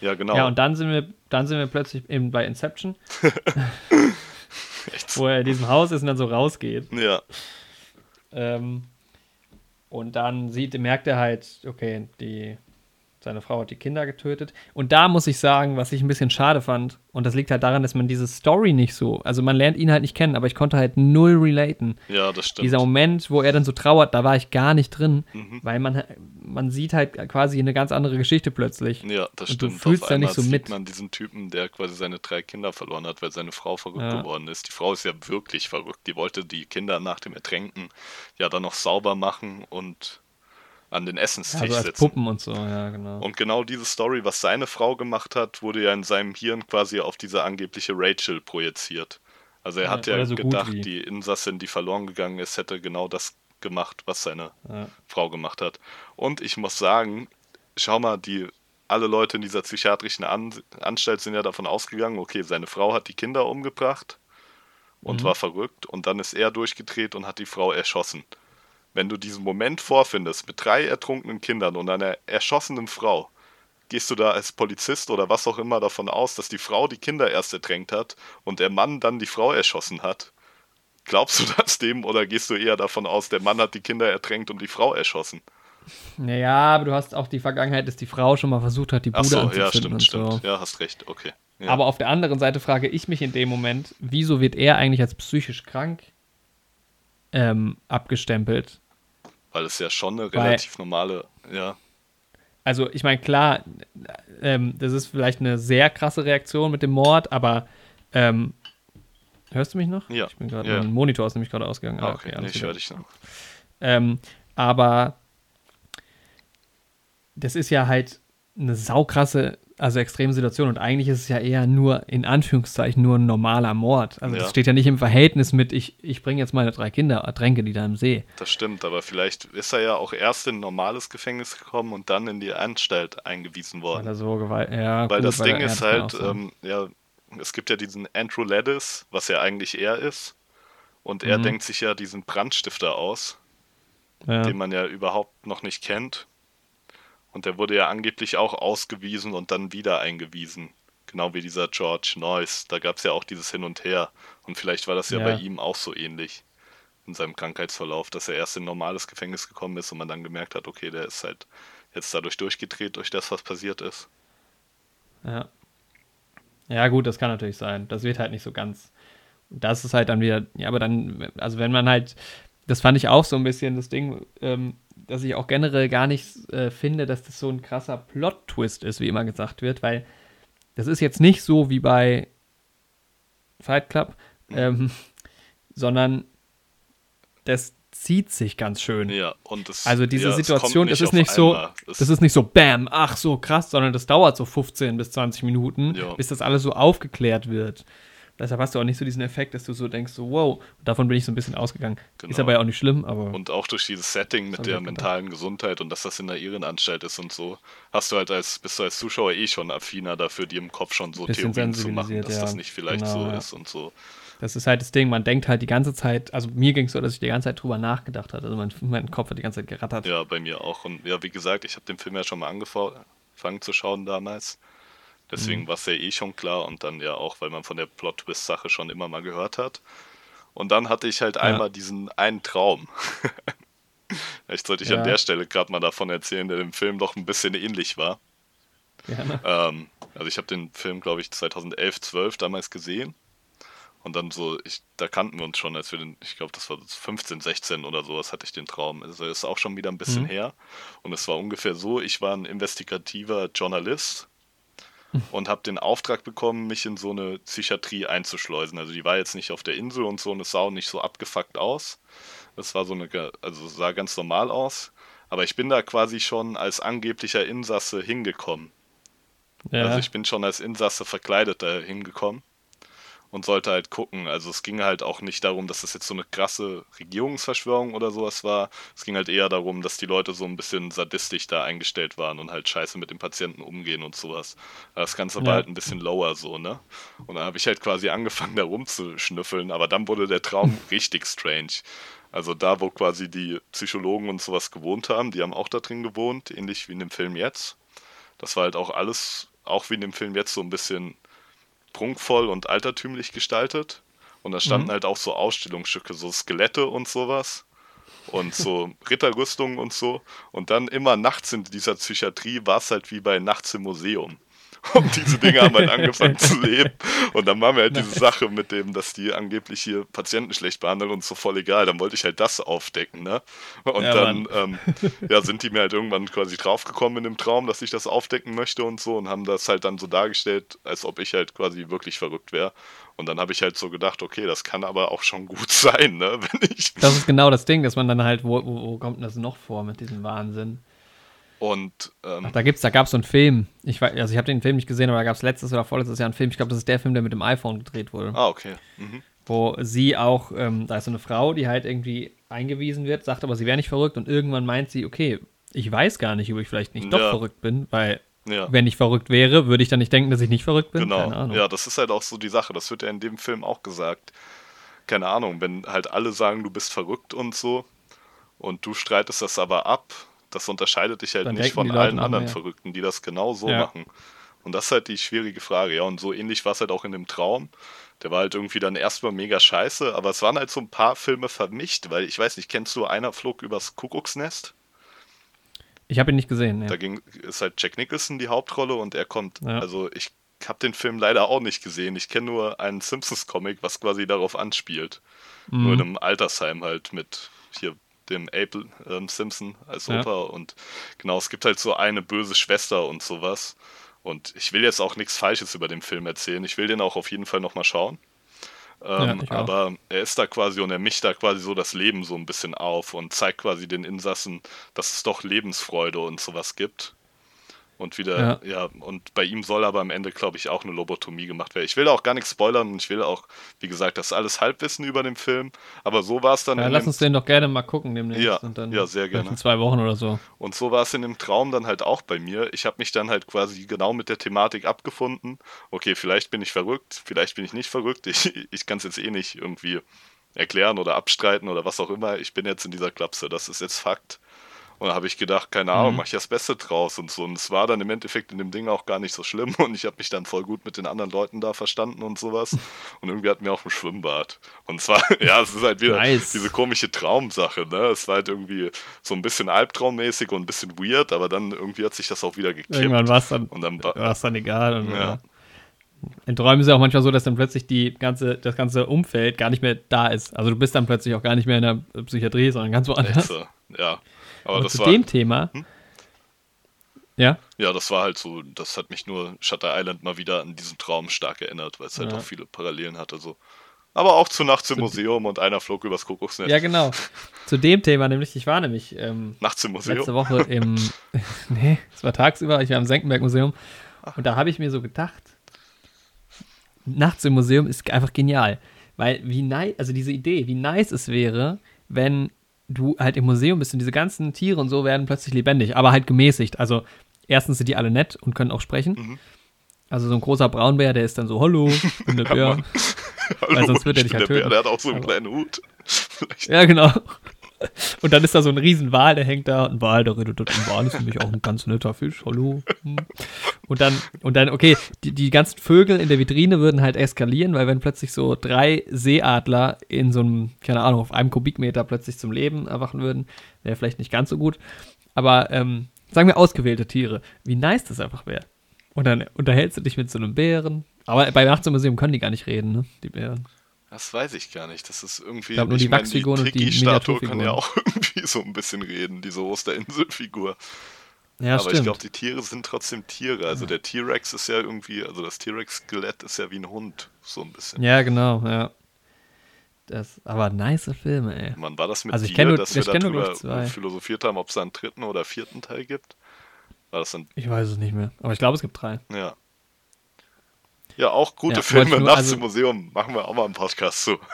Ja, genau. Ja, und dann sind wir, dann sind wir plötzlich eben bei Inception, [laughs] Echt wo er in diesem Haus ist und dann so rausgeht. Ja, Ähm, und dann sieht, merkt er halt, okay, die, seine Frau hat die Kinder getötet. Und da muss ich sagen, was ich ein bisschen schade fand, und das liegt halt daran, dass man diese Story nicht so, also man lernt ihn halt nicht kennen, aber ich konnte halt null relaten. ja, das stimmt. Dieser Moment, wo er dann so trauert, da war ich gar nicht drin, Mhm. weil man, man sieht halt quasi eine ganz andere Geschichte plötzlich. Ja, das Und du stimmt. fühlst Auf da nicht so sieht mit. man diesen Typen, der quasi seine drei Kinder verloren hat, weil seine Frau verrückt Ja. geworden ist. Die Frau ist ja wirklich verrückt. Die wollte die Kinder nach dem Ertränken ja dann noch sauber machen und an den Essenstisch Also als setzen. Puppen und so, ja, genau. Und genau diese Story, was seine Frau gemacht hat, wurde ja in seinem Hirn quasi auf diese angebliche Rachel projiziert. Also er Ja, hat ja so gedacht, die Insassin, die verloren gegangen ist, hätte genau das gemacht, was seine Ja. Frau gemacht hat. Und ich muss sagen, schau mal, die alle Leute in dieser psychiatrischen An Anstalt sind ja davon ausgegangen, okay, seine Frau hat die Kinder umgebracht und Mhm. war verrückt und dann ist er durchgedreht und hat die Frau erschossen. Wenn du diesen Moment vorfindest mit drei ertrunkenen Kindern und einer erschossenen Frau, gehst du da als Polizist oder was auch immer davon aus, dass die Frau die Kinder erst ertränkt hat und der Mann dann die Frau erschossen hat? Glaubst du das dem oder gehst du eher davon aus, der Mann hat die Kinder ertränkt und die Frau erschossen? Naja, aber du hast auch die Vergangenheit, dass die Frau schon mal versucht hat, die Bude Ach so, ja, stimmt, stimmt. So. Ja, hast recht, okay. Ja. Aber auf der anderen Seite frage ich mich in dem Moment, wieso wird er eigentlich als psychisch krank ähm, abgestempelt? Weil es ja schon eine relativ Weil, normale, ja. Also ich meine, klar, ähm, das ist vielleicht eine sehr krasse Reaktion mit dem Mord, aber ähm, hörst du mich noch? Ja. Ich bin gerade, ja. mein Monitor ist nämlich gerade ausgegangen. Ah, okay, okay nee, ich höre dich noch. Ähm, aber das ist ja halt eine saukrasse, also extreme Situation und eigentlich ist es ja eher nur, in Anführungszeichen, nur ein normaler Mord. Also ja. das steht ja nicht im Verhältnis mit, ich, ich bringe jetzt meine drei Kinder, ertränke die da im See. Das stimmt, aber vielleicht ist er ja auch erst in ein normales Gefängnis gekommen und dann in die Anstalt eingewiesen worden. Weil er so Gewalt, ja. Weil gut, das weil Ding ist halt, ähm, ja, es gibt ja diesen Andrew Laddis, was ja eigentlich er ist. Und er mhm. denkt sich ja diesen Brandstifter aus, ja. den man ja überhaupt noch nicht kennt. Und der wurde ja angeblich auch ausgewiesen und dann wieder eingewiesen. Genau wie dieser George Noyce. Da gab es ja auch dieses Hin und Her. Und vielleicht war das ja, ja, bei ihm auch so ähnlich in seinem Krankheitsverlauf, dass er erst in ein normales Gefängnis gekommen ist und man dann gemerkt hat, okay, der ist halt jetzt dadurch durchgedreht, durch das, was passiert ist. Ja. Ja, gut, das kann natürlich sein. Das wird halt nicht so ganz. Das ist halt dann wieder, ja, aber dann, also wenn man halt, das fand ich auch so ein bisschen das Ding, ähm, dass ich auch generell gar nicht äh, finde, dass das so ein krasser Plot-Twist ist, wie immer gesagt wird, weil das ist jetzt nicht so wie bei Fight Club, ähm, [laughs] sondern das zieht sich ganz schön. Ja, und das, also diese ja, Situation, das ist nicht so, das ist nicht so Bam, ach so krass, sondern das dauert so 15 bis 20 Minuten, ja. bis das alles so aufgeklärt wird. Deshalb hast du auch nicht so diesen Effekt, dass du so denkst, so wow, davon bin ich so ein bisschen ausgegangen. Genau. Ist aber ja auch nicht schlimm, aber. Und auch durch dieses Setting mit der mentalen Gesundheit und dass das in der Irrenanstalt ist und so, hast du halt als, bist du als Zuschauer eh schon affiner dafür, dir im Kopf schon so Theorien zu machen, dass ja. das nicht vielleicht genau, so ja. ist und so. Das ist halt das Ding, man denkt halt die ganze Zeit, also mir ging es so, dass ich die ganze Zeit drüber nachgedacht hatte. Also mein, mein Kopf hat die ganze Zeit gerattert. Ja, bei mir auch. Und ja, wie gesagt, ich habe den Film ja schon mal angefangen zu schauen damals. Deswegen mhm. war es ja eh schon klar und dann ja auch, weil man von der Plot-Twist-Sache schon immer mal gehört hat. Und dann hatte ich halt ja. einmal diesen einen Traum. [laughs] Vielleicht sollte ich ja. an der Stelle gerade mal davon erzählen, der dem Film doch ein bisschen ähnlich war. Ja, ähm, also ich habe den Film, glaube ich, 2011, 12 damals gesehen. Und dann so, ich, da kannten wir uns schon, als wir den, ich glaube, das war 15, 16 oder sowas, hatte ich den Traum. Also ist auch schon wieder ein bisschen mhm. her. Und es war ungefähr so, ich war ein investigativer Journalist und habe den Auftrag bekommen, mich in so eine Psychiatrie einzuschleusen. Also die war jetzt nicht auf der Insel und so und es sah auch nicht so abgefuckt aus. Das war so eine, also sah ganz normal aus. Aber ich bin da quasi schon als angeblicher Insasse hingekommen. Ja. Also ich bin schon als Insasse verkleidet da hingekommen und sollte halt gucken. Also es ging halt auch nicht darum, dass das jetzt so eine krasse Regierungsverschwörung oder sowas war. Es ging halt eher darum, dass die Leute so ein bisschen sadistisch da eingestellt waren und halt scheiße mit den Patienten umgehen und sowas. Das Ganze war ja. halt ein bisschen lower so, ne? Und dann habe ich halt quasi angefangen, da rumzuschnüffeln, aber dann wurde der Traum [laughs] richtig strange. Also da, wo quasi die Psychologen und sowas gewohnt haben, die haben auch da drin gewohnt, ähnlich wie in dem Film jetzt. Das war halt auch alles, auch wie in dem Film jetzt, so ein bisschen prunkvoll und altertümlich gestaltet. Und da standen mhm. halt auch so Ausstellungsstücke, so Skelette und sowas. Und so [laughs] Ritterrüstungen und so. Und dann immer nachts in dieser Psychiatrie war es halt wie bei Nachts im Museum. Und [laughs] diese Dinge haben halt angefangen zu [laughs] leben. Und dann war mir halt diese Sache mit dem, dass die angeblich hier Patienten schlecht behandeln und so voll egal. Dann wollte ich halt das aufdecken, ne? Und ja, dann ähm, ja, sind die mir halt irgendwann quasi draufgekommen in dem Traum, dass ich das aufdecken möchte und so und haben das halt dann so dargestellt, als ob ich halt quasi wirklich verrückt wäre. Und dann habe ich halt so gedacht, okay, das kann aber auch schon gut [laughs] sein, ne? Wenn ich. Das ist genau das Ding, dass man dann halt, wo, wo, wo kommt denn das noch vor mit diesem Wahnsinn? Und ähm, Ach, da gibt's, da gab es so einen Film. Ich weiß, also ich habe den Film nicht gesehen, aber da gab es letztes oder vorletztes Jahr einen Film. Ich glaube, das ist der Film, der mit dem iPhone gedreht wurde. Ah, okay. Mhm. Wo sie auch, ähm, da ist so eine Frau, die halt irgendwie eingewiesen wird, sagt aber, sie wäre nicht verrückt und irgendwann meint sie, okay, ich weiß gar nicht, ob ich vielleicht nicht ja. doch verrückt bin, weil ja. wenn ich verrückt wäre, würde ich dann nicht denken, dass ich nicht verrückt bin. Genau. Ja, das ist halt auch so die Sache. Das wird ja in dem Film auch gesagt. Keine Ahnung, wenn halt alle sagen, du bist verrückt und so und du streitest das aber ab, das unterscheidet dich halt Dann nicht von allen anderen mehr. Verrückten, die das genau so Ja. machen. Und das ist halt die schwierige Frage. Ja, und so ähnlich war es halt auch in dem Traum. Der war halt irgendwie dann erstmal mega scheiße, aber es waren halt so ein paar Filme vermischt, weil ich weiß nicht, kennst du Einer flog übers Kuckucksnest? Ich habe ihn nicht gesehen. Da Ja. ging, ist halt Jack Nicholson die Hauptrolle und er kommt, Ja. also ich habe den Film leider auch nicht gesehen. Ich kenne nur einen Simpsons-Comic, was quasi darauf anspielt. Nur in Mhm. einem Altersheim halt mit hier dem Abe ähm, Simpson als Ja. Opa. Und genau, es gibt halt so eine böse Schwester und sowas. Und ich will jetzt auch nichts Falsches über den Film erzählen. Ich will den auch auf jeden Fall nochmal schauen. Ja, Ähm, auch. aber er ist da quasi und er mischt da quasi so das Leben so ein bisschen auf und zeigt quasi den Insassen, dass es doch Lebensfreude und sowas gibt. Und wieder, ja, und bei ihm soll aber am Ende, glaube ich, auch eine Lobotomie gemacht werden. Ich will auch gar nichts spoilern und ich will auch, wie gesagt, das alles Halbwissen über den Film. Aber so war es dann Ja, lass dem, uns den doch gerne mal gucken demnächst. Ja, und dann ja, sehr gerne. In zwei Wochen oder so. Und so war es in dem Traum dann halt auch bei mir. Ich habe mich dann halt quasi genau mit der Thematik abgefunden. Okay, vielleicht bin ich verrückt, vielleicht bin ich nicht verrückt. Ich, ich kann es jetzt eh nicht irgendwie erklären oder abstreiten oder was auch immer. Ich bin jetzt in dieser Klapse, das ist jetzt Fakt. Und da habe ich gedacht, keine Ahnung, Mhm. mach ich das Beste draus und so. Und es war dann im Endeffekt in dem Ding auch gar nicht so schlimm und ich habe mich dann voll gut mit den anderen Leuten da verstanden und sowas. Und irgendwie hatten wir auch ein Schwimmbad. Und zwar, [laughs] ja, es ist halt wieder Nice. diese komische Traumsache, ne? Es war halt irgendwie so ein bisschen albtraummäßig und ein bisschen weird, aber dann irgendwie hat sich das auch wieder gekippt. Irgendwann war es dann, Und dann war- war's dann egal. Und, Ja. In Träumen ist ja auch manchmal so, dass dann plötzlich die ganze, das ganze Umfeld gar nicht mehr da ist. Also du bist dann plötzlich auch gar nicht mehr in der Psychiatrie, sondern ganz woanders. ja. Aber das zu war, dem Thema. Hm? Ja, ja, das war halt so, das hat mich nur Shutter Island mal wieder an diesen Traum stark erinnert, weil es halt Ja. auch viele Parallelen hatte. So. Aber auch zu Nachts im Zu- Museum und einer flog übers Kuckucksnest. ja, genau. [laughs] zu dem Thema, nämlich, ich war nämlich ähm, Nachts im Museum. letzte Woche im, [laughs] [laughs] nee, es war tagsüber, ich war im Senckenberg-Museum und da habe ich mir so gedacht, nachts im Museum ist einfach genial, weil wie nice, also diese Idee, wie nice es wäre, wenn du halt im Museum bist und diese ganzen Tiere und so werden plötzlich lebendig, aber halt gemäßigt. Also erstens sind die alle nett und können auch sprechen. Mhm. Also so ein großer Braunbär, der ist dann so, hallo, ich [laughs] bin der Bär. Hallo, Weil sonst wird er ich dich halt der Bär, töten. der hat auch so einen Aber- kleinen Hut. [laughs] Vielleicht Ja, genau. [laughs] Und dann ist da so ein riesen Wal, der hängt da. Ein Wal, der redet, ein Wal ist nämlich auch ein ganz netter Fisch. Hallo. Hm. Und dann, und dann, okay, die, die ganzen Vögel in der Vitrine würden halt eskalieren, weil wenn plötzlich so drei Seeadler in so einem, keine Ahnung, auf einem Kubikmeter plötzlich zum Leben erwachen würden, wäre vielleicht nicht ganz so gut. Aber ähm, sagen wir ausgewählte Tiere, wie nice das einfach wäre. Und dann unterhältst du dich mit so einem Bären. Aber bei Nachts im Museum können die gar nicht reden, ne? Die Bären. Das weiß ich gar nicht. Das ist irgendwie. Ich glaub, nur die Wachsfiguren und die Tiki-Statue kann ja auch [laughs] irgendwie so ein bisschen reden, diese Osterinselfigur. Ja, Aber ich stimmt. glaube, die Tiere sind trotzdem Tiere. Also der T-Rex ist ja irgendwie, also das T-Rex-Skelett ist ja wie ein Hund, so ein bisschen. Ja, genau, ja. Das, aber nice Filme, ey. Wann war das mit Also ich dir, nur- dass wir ich darüber ich, zwei. philosophiert haben, ob es einen dritten oder vierten Teil gibt? War das dann, Ich weiß es nicht mehr. Aber ich glaube, es gibt drei. ja. Ja, auch gute Ja, Filme nur- nachts also- im Museum. Machen wir auch mal einen Podcast zu. [laughs]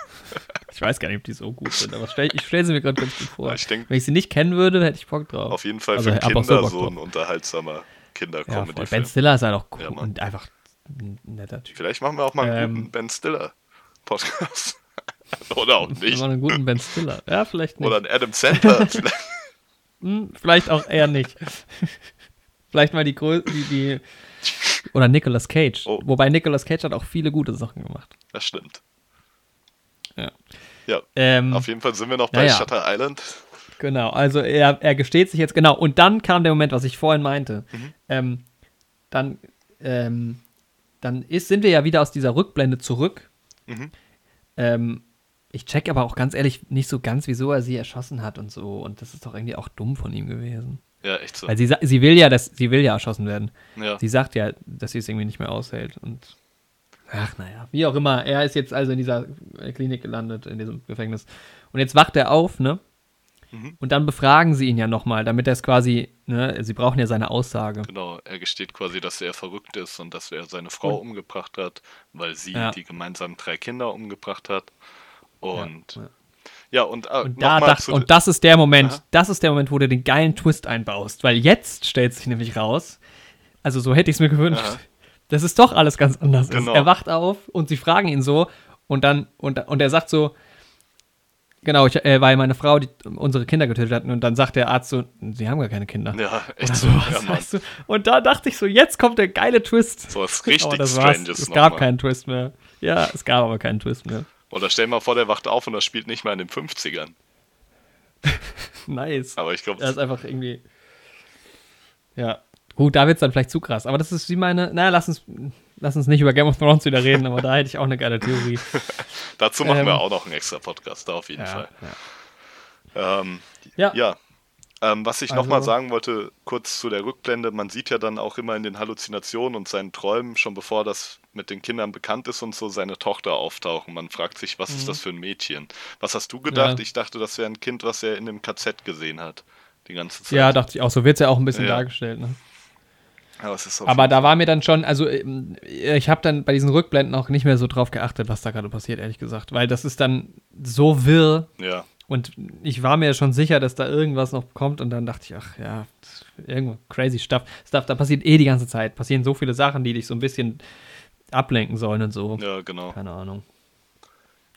Ich weiß gar nicht, ob die so gut sind, aber stell, ich stelle sie mir gerade ganz gut vor. Ja, ich denk- Wenn ich sie nicht kennen würde, hätte ich Bock drauf. Auf jeden Fall Also, für so Kinder so drauf. ein unterhaltsamer ja, voll. Kinder-Comedy-Film. ben Stiller ist halt auch cool Ja, und einfach ein netter Typ. Vielleicht machen wir auch mal einen Ähm, guten Ben Stiller-Podcast. [laughs] Oder auch nicht. Immer einen guten Ben Stiller. Ja, vielleicht nicht. Oder einen Adam Sandler. [laughs] Vielleicht. Hm, vielleicht auch eher nicht. vielleicht mal die die, die. Oder Nicolas Cage. Oh. Wobei Nicolas Cage hat auch viele gute Sachen gemacht. Das stimmt. Ja. Ja, Ähm, auf jeden Fall sind wir noch bei ja. Shutter Island. Genau, also er, er gesteht sich jetzt, genau. Und dann kam der Moment, was ich vorhin meinte. Mhm. Ähm, dann ähm, dann ist, sind wir ja wieder aus dieser Rückblende zurück. Mhm. Ähm, ich check aber auch ganz ehrlich nicht so ganz, wieso er sie erschossen hat und so. Und das ist doch irgendwie auch dumm von ihm gewesen. Ja, echt so. Weil sie, sie will ja, dass sie will ja erschossen werden. Ja. Sie sagt ja, dass sie es irgendwie nicht mehr aushält. Und ach, naja, wie auch immer. Er ist jetzt also in dieser äh, Klinik gelandet, in diesem Gefängnis. Und jetzt wacht er auf, ne? Mhm. Und dann befragen sie ihn ja nochmal, damit er es quasi, ne, sie brauchen ja seine Aussage. Genau, er gesteht quasi, dass er verrückt ist und dass er seine Frau umgebracht hat, weil sie Ja. die gemeinsamen drei Kinder umgebracht hat. Und Ja, ja, ja. und, äh, Und, da dacht, und das ist der Moment, Ja. das ist der Moment, wo du den geilen Twist einbaust. Weil jetzt stellt sich nämlich raus, also so hätte ich es mir gewünscht, Aha. dass es doch alles ganz anders Genau. ist. Er wacht auf und sie fragen ihn so und dann, und, und er sagt so, genau, ich, äh, weil meine Frau die, unsere Kinder getötet hat und dann sagt der Arzt so, sie haben gar keine Kinder. Ja, echt so. Ja, Mann. weißt du? Und da dachte ich so, jetzt kommt der geile Twist. So was [laughs] richtig aber das war's. Stranges Es gab nochmal. keinen Twist mehr. Ja, es gab aber keinen Twist mehr. Oder stell mal vor, der wacht auf und das spielt nicht mal in den 50ern. [laughs] Nice. Aber ich glaube, Das ist einfach irgendwie. Ja. Gut, da wird es dann vielleicht zu krass. Aber das ist wie meine. Na, lass uns, lass uns nicht über Game of Thrones wieder reden, aber da hätte ich auch eine geile Theorie. [laughs] dazu machen ähm, wir auch noch einen extra Podcast, da auf jeden Ja, Fall. ja. Ähm, Ja. ja. Ähm, was ich Also- nochmal sagen wollte, kurz zu der Rückblende, man sieht ja dann auch immer in den Halluzinationen und seinen Träumen, schon bevor das mit den Kindern bekannt ist und so, seine Tochter auftauchen. Man fragt sich, was ist das für ein Mädchen? Was hast du gedacht? Mhm. Ja. Ich dachte, das wäre ein Kind, was er in dem KZ gesehen hat. Die ganze Zeit. ja, dachte ich auch. So wird es ja auch ein bisschen Ja. dargestellt. Ne? Aber, Aber da war mir dann schon, also ähm, ich habe dann bei diesen Rückblenden auch nicht mehr so drauf geachtet, was da gerade passiert, ehrlich gesagt. Weil das ist dann so wirr ja, und ich war mir schon sicher, dass da irgendwas noch kommt und dann dachte ich, ach ja, irgendwo crazy stuff. stuff. Da passiert eh die ganze Zeit. Passieren so viele Sachen, die dich so ein bisschen ablenken sollen und so. ja, genau. Keine Ahnung.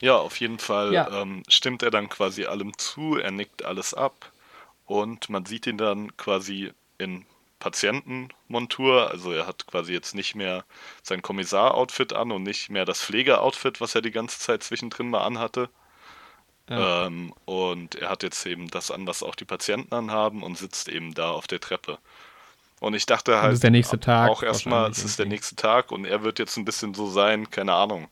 Ja, auf jeden Fall Ja. ähm, stimmt er dann quasi allem zu, er nickt alles ab und man sieht ihn dann quasi in Patientenmontur, also er hat quasi jetzt nicht mehr sein Kommissar-Outfit an und nicht mehr das Pfleger-Outfit, was er die ganze Zeit zwischendrin mal anhatte. Ja. Ähm, und er hat jetzt eben das an, was auch die Patienten anhaben und sitzt eben da auf der Treppe. Und ich dachte halt ist der nächste Tag auch erstmal, es ist der irgendwie. nächste Tag und er wird jetzt ein bisschen so sein, keine Ahnung,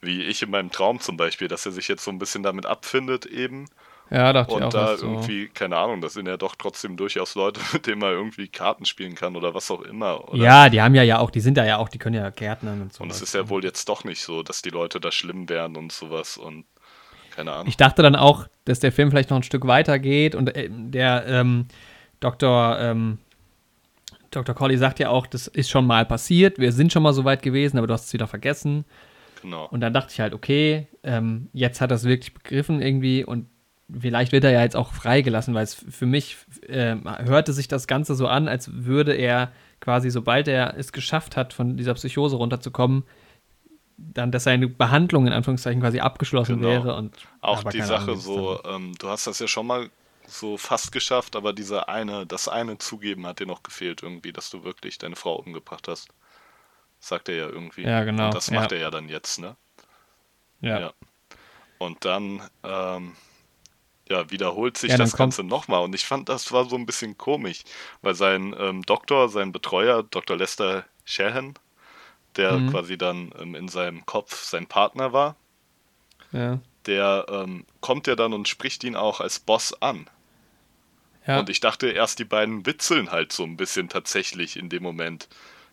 wie ich in meinem Traum zum Beispiel, dass er sich jetzt so ein bisschen damit abfindet eben Ja, dachte ich und auch. da erst so. irgendwie, keine Ahnung, das sind ja doch trotzdem durchaus Leute, [laughs] mit denen man irgendwie Karten spielen kann oder was auch immer. Oder? Ja, die haben ja ja auch, die sind da ja auch, die können ja Gärtnern und so. Und es ist ja wohl jetzt doch nicht so, dass die Leute da schlimm wären und sowas und keine Ahnung. Ich dachte dann auch, dass der Film vielleicht noch ein Stück weiter geht und äh, der ähm, Dr. Ähm, Dr. Colley sagt ja auch, das ist schon mal passiert, wir sind schon mal so weit gewesen, aber du hast es wieder vergessen. genau. Und dann dachte ich halt, okay, ähm, jetzt hat er es wirklich begriffen irgendwie und vielleicht wird er ja jetzt auch freigelassen, weil es für mich ähm, hörte sich das Ganze so an, als würde er quasi, sobald er es geschafft hat, von dieser Psychose runterzukommen, dann, dass seine Behandlung in Anführungszeichen quasi abgeschlossen Genau. wäre und Auch die Sache Ahnung, so, ähm, du hast das ja schon mal so fast geschafft, aber dieser eine, das eine Zugeben hat dir noch gefehlt irgendwie, dass du wirklich deine Frau umgebracht hast. Sagt er ja irgendwie. Ja, genau, Und das ja. macht er ja dann jetzt, ne? ja. Ja. Und dann, ähm, ja, wiederholt sich Ja, das Ganze nochmal. Und ich fand, das war so ein bisschen komisch, weil sein ähm, Doktor, sein Betreuer, Dr. Lester Shahan, der Mhm. quasi dann ähm, in seinem Kopf sein Partner war, ja. der ähm, kommt ja dann und spricht ihn auch als Boss an. Ja. Und ich dachte erst, die beiden witzeln halt so ein bisschen tatsächlich in dem Moment.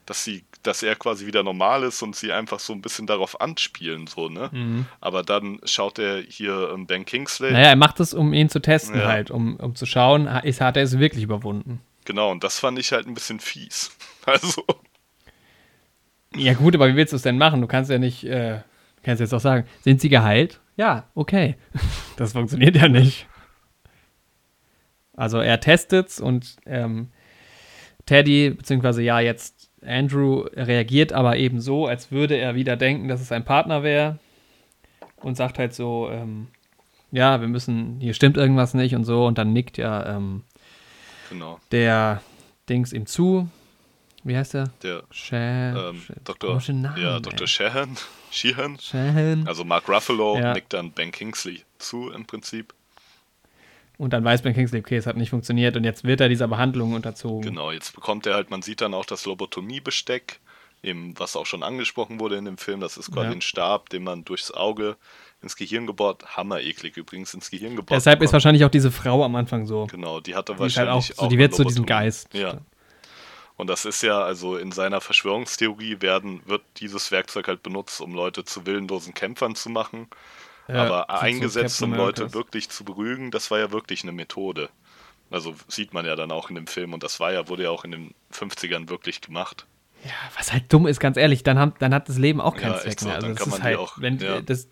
Dass sie, dass er quasi wieder normal ist und sie einfach so ein bisschen darauf anspielen, so, ne? Mhm. Aber dann schaut er hier ähm, Ben Kingsley. Naja, er macht es, um ihn zu testen Ja. halt, um, um zu schauen, hat er es wirklich überwunden. Genau, und das fand ich halt ein bisschen fies. [laughs] Also, Ja gut, aber wie willst du es denn machen? Du kannst ja nicht, äh, kannst jetzt auch sagen, sind sie geheilt? Ja, okay. [laughs] Das funktioniert ja nicht. Also er testet's und ähm, Teddy, beziehungsweise ja jetzt Andrew reagiert aber eben so, als würde er wieder denken, dass es sein Partner wäre und sagt halt so, ähm, ja, wir müssen, hier stimmt irgendwas nicht und so und dann nickt ja ähm, genau. der Dings ihm zu. Wie heißt der? Der Sha ähm, Dr. Namen, ja, ey. Dr. [laughs] Sheehan, Sheehan, Shan. also Mark Ruffalo Ja. nickt dann Ben Kingsley zu im Prinzip. Und dann weiß Ben Kingsley, okay, es hat nicht funktioniert und jetzt wird er dieser Behandlung unterzogen. Genau, jetzt bekommt er halt, man sieht dann auch das Lobotomiebesteck, eben was auch schon angesprochen wurde in dem Film. Das ist quasi Ja. ein Stab, den man durchs Auge ins Gehirn gebohrt, hammereklig übrigens ins Gehirn gebohrt. Deshalb ist bekommt. wahrscheinlich auch diese Frau am Anfang so. Genau, die hatte Die ist halt wahrscheinlich auch, so, die wird zu diesem Lobotomie. Geist. Ja. Und das ist ja, also in seiner Verschwörungstheorie werden, wird dieses Werkzeug halt benutzt, um Leute zu willenlosen Kämpfern zu machen. Ja, Aber eingesetzt, um Leute wirklich zu beruhigen, das war ja wirklich eine Methode. Also sieht man ja dann auch in dem Film und das war ja, wurde ja auch in den 50ern wirklich gemacht. Ja, was halt dumm ist, ganz ehrlich, dann, haben, dann hat das Leben auch keinen Ja, Zweck so, mehr. Also dann das kann man halt, auch- wenn ja. das,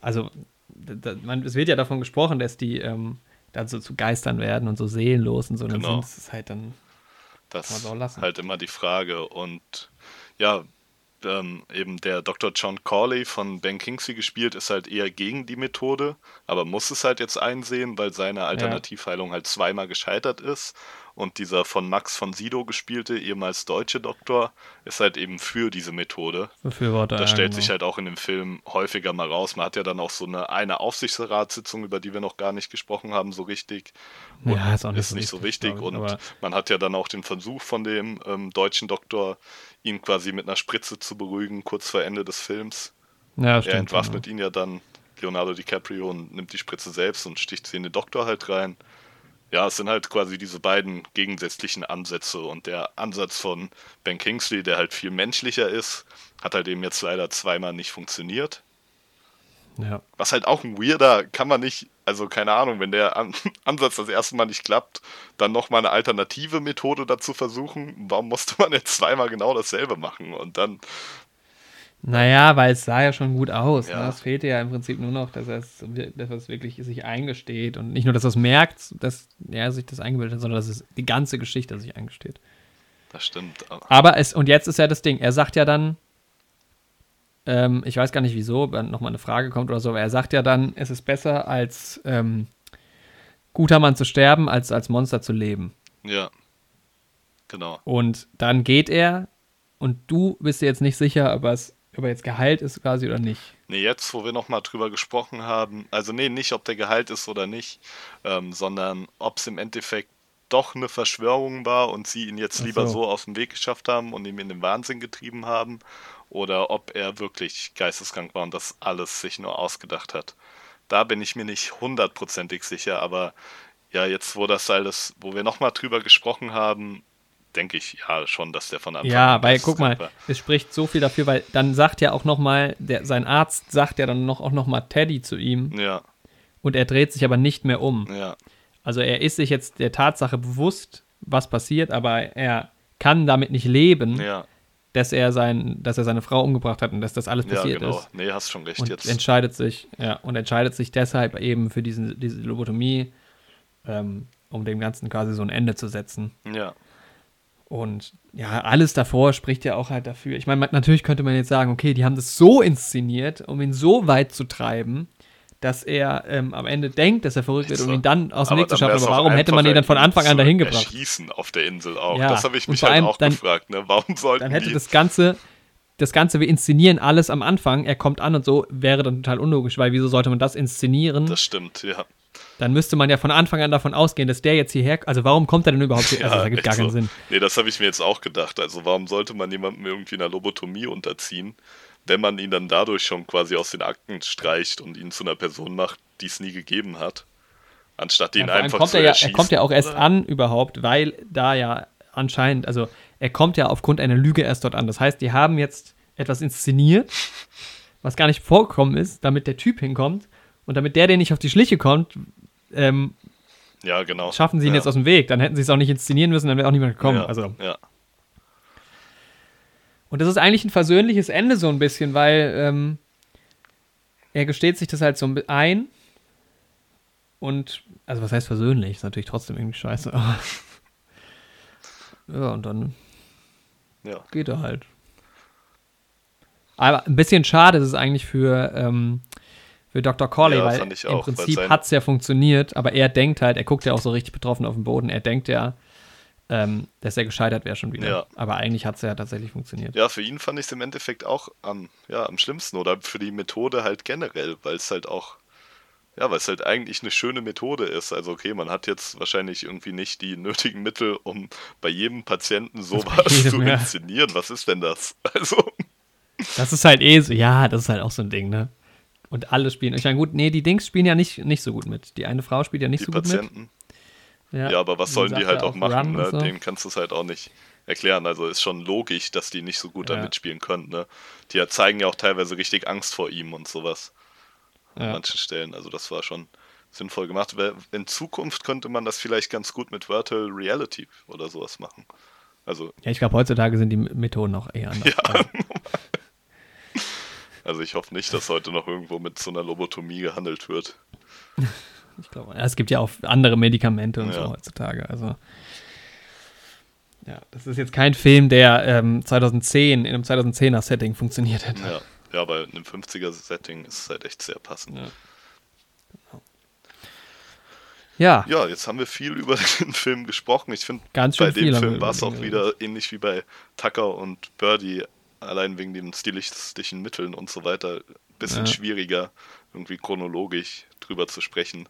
also da, da, man, es wird ja davon gesprochen, dass die ähm, dann so zu Geistern werden und so seelenlos und so. Und dann Genau. sind es halt dann, Das lassen. halt immer die Frage. Und ja, ähm, eben der Dr. John Corley von Ben Kingsley gespielt, ist halt eher gegen die Methode, aber muss es halt jetzt einsehen, weil seine Alternativheilung halt zweimal gescheitert ist. Und dieser von Max von Sido gespielte, ehemals deutsche Doktor, ist halt eben für diese Methode. Befürworter. Das ja, stellt genau. sich halt auch in dem Film häufiger mal raus. Man hat ja dann auch so eine, eine Aufsichtsratssitzung, über die wir noch gar nicht gesprochen haben, so richtig. Und Ja, ist auch nicht ist so nicht so wichtig, ich, Und man hat ja dann auch den Versuch von dem ähm, deutschen Doktor, ihn quasi mit einer Spritze zu beruhigen, kurz vor Ende des Films. Ja, er stimmt. entwaffnet ihn ja dann, Leonardo DiCaprio, und nimmt die Spritze selbst und sticht sie in den Doktor halt rein. Ja, es sind halt quasi diese beiden gegensätzlichen Ansätze und der Ansatz von Ben Kingsley, der halt viel menschlicher ist, hat halt eben jetzt leider zweimal nicht funktioniert. Ja. Was halt auch ein weirder, kann man nicht, also keine Ahnung, wenn der An [laughs] Ansatz das erste Mal nicht klappt, dann nochmal eine alternative Methode dazu versuchen. Warum musste man jetzt zweimal genau dasselbe machen? Und dann, Naja, weil es sah ja schon gut aus. Ja. Ne? Es fehlte ja im Prinzip nur noch, dass er es, dass er es wirklich sich eingesteht. Und nicht nur, dass er es merkt, dass er sich das eingebildet hat, sondern dass es die ganze Geschichte sich eingesteht. das stimmt. aber- Aber es, und jetzt ist ja das Ding, er sagt ja dann, ähm, ich weiß gar nicht wieso, wenn nochmal eine Frage kommt oder so, aber er sagt ja dann, es ist besser als ähm, guter Mann zu sterben, als als Monster zu leben. Ja. Genau. Und dann geht er und du bist dir jetzt nicht sicher, ob, es, ob er jetzt geheilt ist quasi oder nicht. Nee, jetzt, wo wir nochmal drüber gesprochen haben, also nee, nicht, ob der Gehalt ist oder nicht, ähm, sondern ob es im Endeffekt doch eine Verschwörung war und sie ihn jetzt lieber so. so aus dem Weg geschafft haben und ihn in den Wahnsinn getrieben haben, oder ob er wirklich geisteskrank war und das alles sich nur ausgedacht hat. Da bin ich mir nicht hundertprozentig sicher, aber ja, jetzt, wo das alles, wo wir nochmal drüber gesprochen haben, denke ich ja schon, dass der von Anfang Ja, an weil guck mal, geisteskrank es spricht so viel dafür, weil dann sagt ja auch noch mal, der, sein Arzt sagt ja dann noch, auch noch mal Teddy zu ihm war. Ja, und er dreht sich aber nicht mehr um. ja, Also er ist sich jetzt der Tatsache bewusst, was passiert, aber er kann damit nicht leben, ja, dass er sein, dass er seine Frau umgebracht hat und dass das alles ja, passiert genau. ist. Nee, hast schon recht Und jetzt. entscheidet sich, ja, und entscheidet sich deshalb eben für diesen, diese Lobotomie, ähm, um dem Ganzen quasi so ein Ende zu setzen. Ja, Und ja, alles davor spricht ja auch halt dafür. Ich meine, natürlich könnte man jetzt sagen, okay, die haben das so inszeniert, um ihn so weit zu treiben, dass er ähm, am Ende denkt, dass er verrückt wird, um ihn dann aus dem Weg zu schaffen. Aber warum hätte man ihn dann von Anfang an dahin gebracht? Erschießen auf der Insel auch. Ja, Das habe ich mich halt auch dann- gefragt. Ne? Warum sollten Dann hätte die... das Ganze, das Ganze, wir inszenieren alles am Anfang, er kommt an und so, wäre dann total unlogisch, weil wieso sollte man das inszenieren? Das stimmt, ja. dann müsste man ja von Anfang an davon ausgehen, dass der jetzt hierher, also warum kommt er denn überhaupt [laughs] hier? Also, ja das ergibt gar keinen so. Sinn. Nee, das habe ich mir jetzt auch gedacht. Also warum sollte man jemandem irgendwie einer Lobotomie unterziehen, wenn man ihn dann dadurch schon quasi aus den Akten streicht und ihn zu einer Person macht, die es nie gegeben hat? Anstatt ihn Ja, einfach kommt zu er, ja, erschießen. er kommt ja auch erst oder? an überhaupt, weil da ja anscheinend, also er kommt ja aufgrund einer Lüge erst dort an. Das heißt, die haben jetzt etwas inszeniert, was gar nicht vorgekommen ist, damit der Typ hinkommt und damit der, der nicht auf die Schliche kommt, ähm, Ja, genau. schaffen sie ihn ja. jetzt aus dem Weg. Dann hätten sie es auch nicht inszenieren müssen, dann wäre auch niemand gekommen. Ja, Also, ja. Und das ist eigentlich ein versöhnliches Ende so ein bisschen, weil ähm, er gesteht sich das halt so ein und, also was heißt versöhnlich? Ist natürlich trotzdem irgendwie scheiße, [laughs] ja, und dann ja. geht er halt. Aber ein bisschen schade ist es eigentlich für, ähm, für Dr. Corley, Ja, weil im auch, Prinzip hat es ja funktioniert, aber er denkt halt, er guckt ja auch so richtig betroffen auf den Boden, er denkt ja, ähm, dass er gescheitert wäre schon wieder. Ja. Aber eigentlich hat es ja tatsächlich funktioniert. Ja, für ihn fand ich es im Endeffekt auch am, ja, am schlimmsten oder für die Methode halt generell, weil es halt auch, ja, weil es halt eigentlich eine schöne Methode ist. Also okay, man hat jetzt wahrscheinlich irgendwie nicht die nötigen Mittel, um bei jedem Patienten sowas jedem, zu ja. inszenieren. Was ist denn das? [laughs] Also, Das ist halt eh so, ja, das ist halt auch so ein Ding, ne? Und alle spielen. Ich meine, gut, nee, die Dings spielen ja nicht, nicht so gut mit. Die eine Frau spielt ja nicht die so gut Patienten. mit. Ja, aber was sollen die halt ja auch machen? Ne? so. Denen kannst du es halt auch nicht erklären. Also ist schon logisch, dass die nicht so gut da Ja. mitspielen können. Ne? Die ja zeigen ja auch teilweise richtig Angst vor ihm und sowas. An Ja. manchen Stellen. Also das war schon sinnvoll gemacht. In Zukunft könnte man das vielleicht ganz gut mit Virtual Reality oder sowas machen. Also, Ja, ich glaube, heutzutage sind die Methoden auch eher anders. [laughs] Ja. Also, also ich hoffe nicht, dass heute noch irgendwo mit so einer Lobotomie gehandelt wird. [laughs] ich glaube, ja, es gibt ja auch andere Medikamente und Ja. so heutzutage. Also, Ja, das ist jetzt kein Film, der ähm, 2010 in einem 2010er Setting funktioniert hätte. Ja, ja aber in einem 50er Setting ist es halt echt sehr passend. Ja. Ja, Ja, jetzt haben wir viel über [laughs] den Film gesprochen. Ich finde, bei dem Film war es auch wieder ähnlich wie bei Tucker und Birdie, allein wegen den stilistischen Mitteln und so weiter, bisschen Ja. schwieriger, irgendwie chronologisch drüber zu sprechen.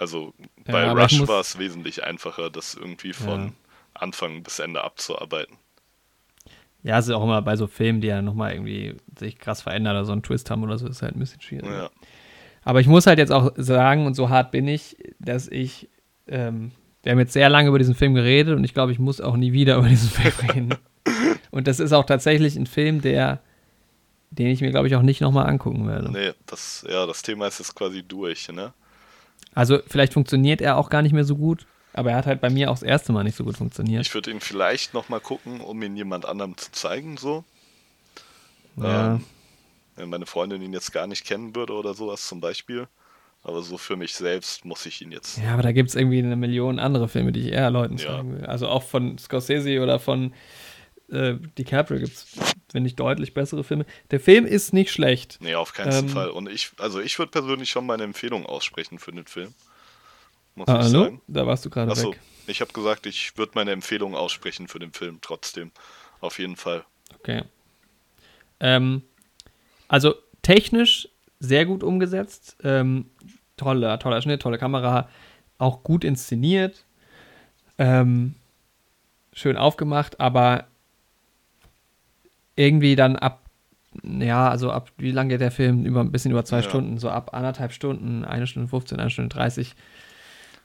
Also bei Rush war es wesentlich einfacher, das irgendwie von Ja. Anfang bis Ende abzuarbeiten. ja, es ist auch immer bei so Filmen, die ja nochmal irgendwie sich krass verändern oder so einen Twist haben oder so, ist halt ein bisschen schwierig. Ja, Aber ich muss halt jetzt auch sagen, und so hart bin ich, dass ich, ähm, wir haben jetzt sehr lange über diesen Film geredet und ich glaube, ich muss auch nie wieder [laughs] über diesen Film reden. und das ist auch tatsächlich ein Film, der, den ich mir, glaube ich, auch nicht nochmal angucken werde. nee, das, ja, das Thema ist jetzt quasi durch, ne? Also vielleicht funktioniert er auch gar nicht mehr so gut, aber er hat halt bei mir auch das erste Mal nicht so gut funktioniert. Ich würde ihn vielleicht nochmal gucken, um ihn jemand anderem zu zeigen, so. ja. Ähm, wenn meine Freundin ihn jetzt gar nicht kennen würde oder sowas zum Beispiel. Aber so für mich selbst muss ich ihn jetzt. ja, aber da gibt es irgendwie eine Million andere Filme, die ich eher Leuten Ja. zeigen will. Also auch von Scorsese oder von äh, DiCaprio gibt es, finde ich, deutlich bessere Filme. Der Film ist nicht schlecht. Nee, auf keinen Ähm, Fall. Und ich, also ich würde persönlich schon meine Empfehlung aussprechen für den Film. Muss Ah, ich hallo? sagen. Da warst du gerade Achso, weg. ich habe gesagt, ich würde meine Empfehlung aussprechen für den Film trotzdem. Auf jeden Fall. Okay. Ähm, also technisch sehr gut umgesetzt. Ähm, toller, toller Schnitt, tolle Kamera. Auch gut inszeniert. Ähm, schön aufgemacht, aber irgendwie dann ab, ja, also ab, wie lange geht der Film? Über ein bisschen über zwei Ja. Stunden, so ab anderthalb Stunden, eine Stunde 15, eine Stunde 30,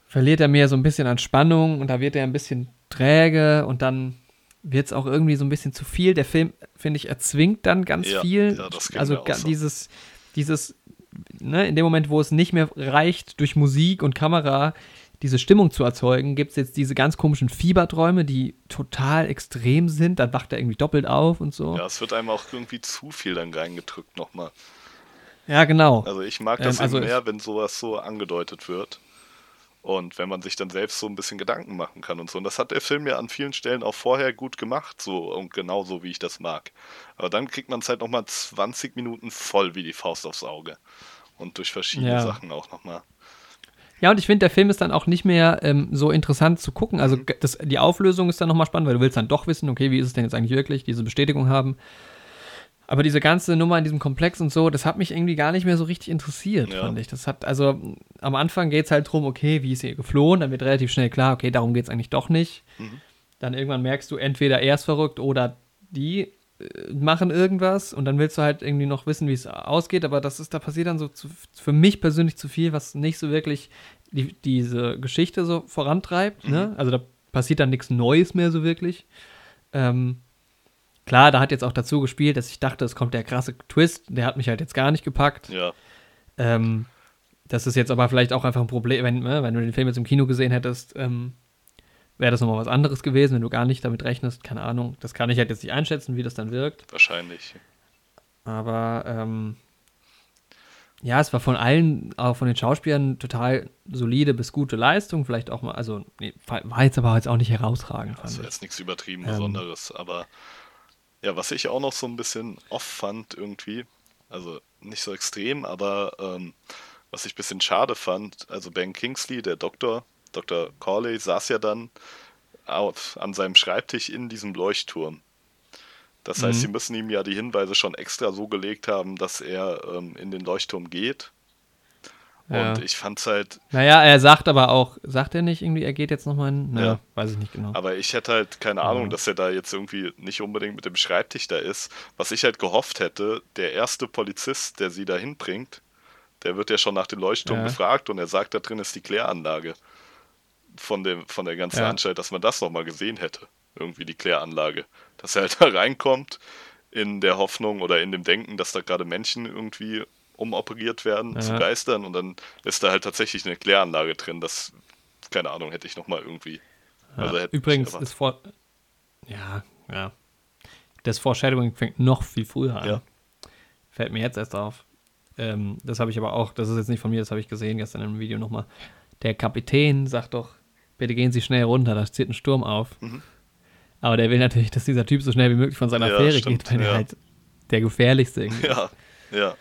verliert er mir so ein bisschen an Spannung und da wird er ein bisschen träge und dann wird es auch irgendwie so ein bisschen zu viel. Der Film, finde ich, erzwingt dann ganz Ja, viel. ja, das also so. dieses, dieses, ne, in dem Moment, wo es nicht mehr reicht, durch Musik und Kamera diese Stimmung zu erzeugen, gibt es jetzt diese ganz komischen Fieberträume, die total extrem sind. Dann wacht er irgendwie doppelt auf und so. Ja, es wird einem auch irgendwie zu viel dann reingedrückt nochmal. Ja, genau. Also ich mag das Ähm, also mehr, wenn sowas so angedeutet wird. Und wenn man sich dann selbst so ein bisschen Gedanken machen kann und so. Und das hat der Film ja an vielen Stellen auch vorher gut gemacht, so und genauso wie ich das mag. Aber dann kriegt man es halt nochmal 20 Minuten voll wie die Faust aufs Auge. Und durch verschiedene Ja. Sachen auch nochmal. Ja, und ich finde, der Film ist dann auch nicht mehr ähm, so interessant zu gucken. Also Mhm. das, die Auflösung ist dann nochmal spannend, weil du willst dann doch wissen, okay, wie ist es denn jetzt eigentlich wirklich, diese Bestätigung haben. Aber diese ganze Nummer in diesem Komplex und so, das hat mich irgendwie gar nicht mehr so richtig interessiert, Ja. fand ich. Das hat, also am Anfang geht es halt drum, okay, wie ist ihr geflohen? Dann wird relativ schnell klar, okay, darum geht es eigentlich doch nicht. Mhm. Dann irgendwann merkst du, entweder er ist verrückt oder die äh, machen irgendwas und dann willst du halt irgendwie noch wissen, wie es ausgeht, aber das ist, da passiert dann so zu, für mich persönlich zu viel, was nicht so wirklich die, diese Geschichte so vorantreibt. Ne? Also da passiert dann nichts Neues mehr so wirklich. Ähm, klar, da hat jetzt auch dazu gespielt, dass ich dachte, es kommt der krasse Twist, der hat mich halt jetzt gar nicht gepackt. Ja, Ähm, das ist jetzt aber vielleicht auch einfach ein Problem, wenn, ne, wenn du den Film jetzt im Kino gesehen hättest, ähm, wäre das nochmal was anderes gewesen, wenn du gar nicht damit rechnest. Keine Ahnung. Das kann ich halt jetzt nicht einschätzen, wie das dann wirkt. wahrscheinlich. Aber ähm, ja, es war von allen, auch von den Schauspielern, total solide bis gute Leistung. Vielleicht auch mal, also nee, war jetzt aber jetzt auch nicht herausragend, war ich. jetzt nichts übertrieben Ähm. Besonderes. Aber ja, was ich auch noch so ein bisschen off fand irgendwie, also nicht so extrem, aber ähm, was ich ein bisschen schade fand, also Ben Kingsley, der Doktor, Dr. Corley, saß ja dann auf, an seinem Schreibtisch in diesem Leuchtturm. Das heißt, Mhm. sie müssen ihm ja die Hinweise schon extra so gelegt haben, dass er ähm, in den Leuchtturm geht. Ja. Und ich fand's halt, Naja, er sagt aber auch, sagt er nicht irgendwie, er geht jetzt nochmal hin? Naja, Ja. weiß ich nicht genau. Aber ich hätte halt keine Ahnung, dass er da jetzt irgendwie nicht unbedingt mit dem Schreibtisch da ist. Was ich halt gehofft hätte, der erste Polizist, der sie da hinbringt, der wird ja schon nach dem Leuchtturm Ja. gefragt und er sagt, da drin ist die Kläranlage von, dem, von der ganzen Ja. Anstalt, dass man das nochmal gesehen hätte. Irgendwie die Kläranlage. Dass er halt [laughs] da reinkommt in der Hoffnung oder in dem Denken, dass da gerade Menschen irgendwie umoperiert werden Ja. zu Geistern und dann ist da halt tatsächlich eine Kläranlage drin. Das, keine Ahnung, hätte ich nochmal irgendwie. Also hätte ich Übrigens ist vor. Ja, ja. Das Foreshadowing fängt noch viel früher an. Ja. Fällt mir jetzt erst auf. Ähm, das habe ich aber auch, das ist jetzt nicht von mir, das habe ich gesehen gestern im Video nochmal. Der Kapitän sagt doch, bitte gehen Sie schnell runter, da zieht ein Sturm auf. Mhm. Aber der will natürlich, dass dieser Typ so schnell wie möglich von seiner Ja, Fähre stimmt, geht, weil ja. er halt der gefährlichste irgendwie Ja, ja.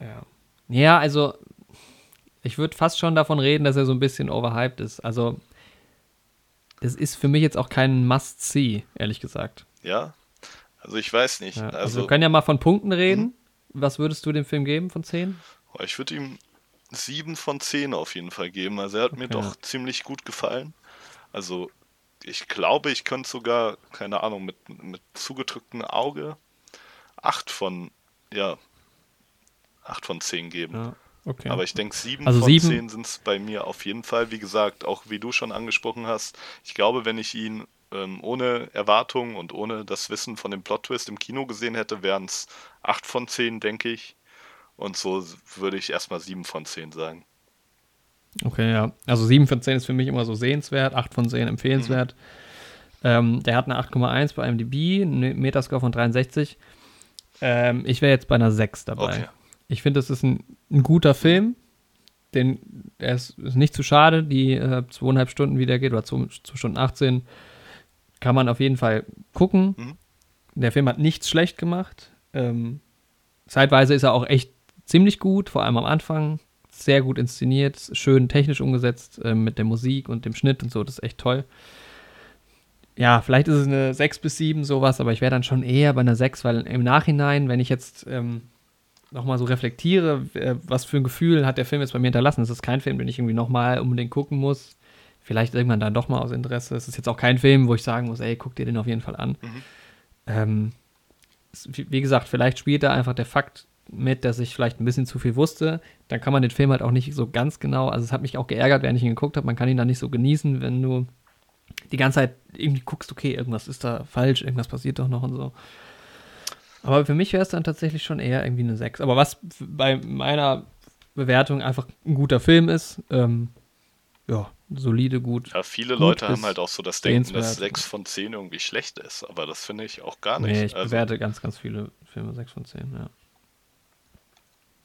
Ja. Ja, also ich würde fast schon davon reden, dass er so ein bisschen overhyped ist. Also das ist für mich jetzt auch kein Must-See, ehrlich gesagt. Ja. Also ich weiß nicht. Ja, also, also wir können ja mal von Punkten reden. Was würdest du dem Film geben von 10? Oh, Ich würde ihm sieben von zehn auf jeden Fall geben. Also er hat mir Okay. doch ziemlich gut gefallen. Also ich glaube, ich könnte sogar, keine Ahnung, mit, mit zugedrücktem Auge acht von, ja, acht von zehn geben. Ja, okay. Aber ich denke, sieben Also von sieben- zehn sind es bei mir auf jeden Fall. Wie gesagt, auch wie du schon angesprochen hast, ich glaube, wenn ich ihn ähm, ohne Erwartung und ohne das Wissen von dem Plot-Twist im Kino gesehen hätte, wären es acht von zehn, denke ich. Und so würde ich erstmal sieben von zehn sagen. Okay, ja. Also 7 von 10 ist für mich immer so sehenswert, 8 von 10 empfehlenswert. Ähm, der hat eine 8,1 bei IMDb, einen Metascore von 63. Ähm, ich wäre jetzt bei einer 6 dabei. Okay. Ich finde, das ist ein, ein guter Film. Den, er ist, ist nicht zu schade, die äh, zweieinhalb Stunden, wie der geht, oder 2 Stunden 18, kann man auf jeden Fall gucken. Mhm. Der Film hat nichts schlecht gemacht. Ähm, zeitweise ist er auch echt ziemlich gut, vor allem am Anfang. Sehr gut inszeniert, schön technisch umgesetzt ähm, mit der Musik und dem Schnitt und so. Das ist echt toll. Ja, vielleicht ist es eine 6 bis 7, sowas, aber ich wäre dann schon eher bei einer 6, weil im Nachhinein, wenn ich jetzt ähm, nochmal so reflektiere, äh, was für ein Gefühl hat der Film jetzt bei mir hinterlassen. Es ist kein Film, den ich irgendwie nochmal unbedingt gucken muss. Vielleicht irgendwann dann doch mal aus Interesse. Es ist jetzt auch kein Film, wo ich sagen muss, ey, guck dir den auf jeden Fall an. Mhm. Ähm, wie gesagt, vielleicht spielt da einfach der Fakt mit, dass ich vielleicht ein bisschen zu viel wusste. Dann kann man den Film halt auch nicht so ganz genau. Also es hat mich auch geärgert, während ich ihn geguckt habe. Man kann ihn dann nicht so genießen, wenn du die ganze Zeit irgendwie guckst, okay, irgendwas ist da falsch, irgendwas passiert doch noch und so. Aber für mich wäre es dann tatsächlich schon eher irgendwie eine 6. Aber was bei meiner Bewertung einfach ein guter Film ist, ähm, ja, solide, gut. Ja, viele Gut Leute haben halt auch so das Denken, dass sehenswert. 6 von 10 irgendwie schlecht ist. Aber das finde ich auch gar nicht. Nee, ich also, bewerte ganz, ganz viele Filme 6 von 10, ja.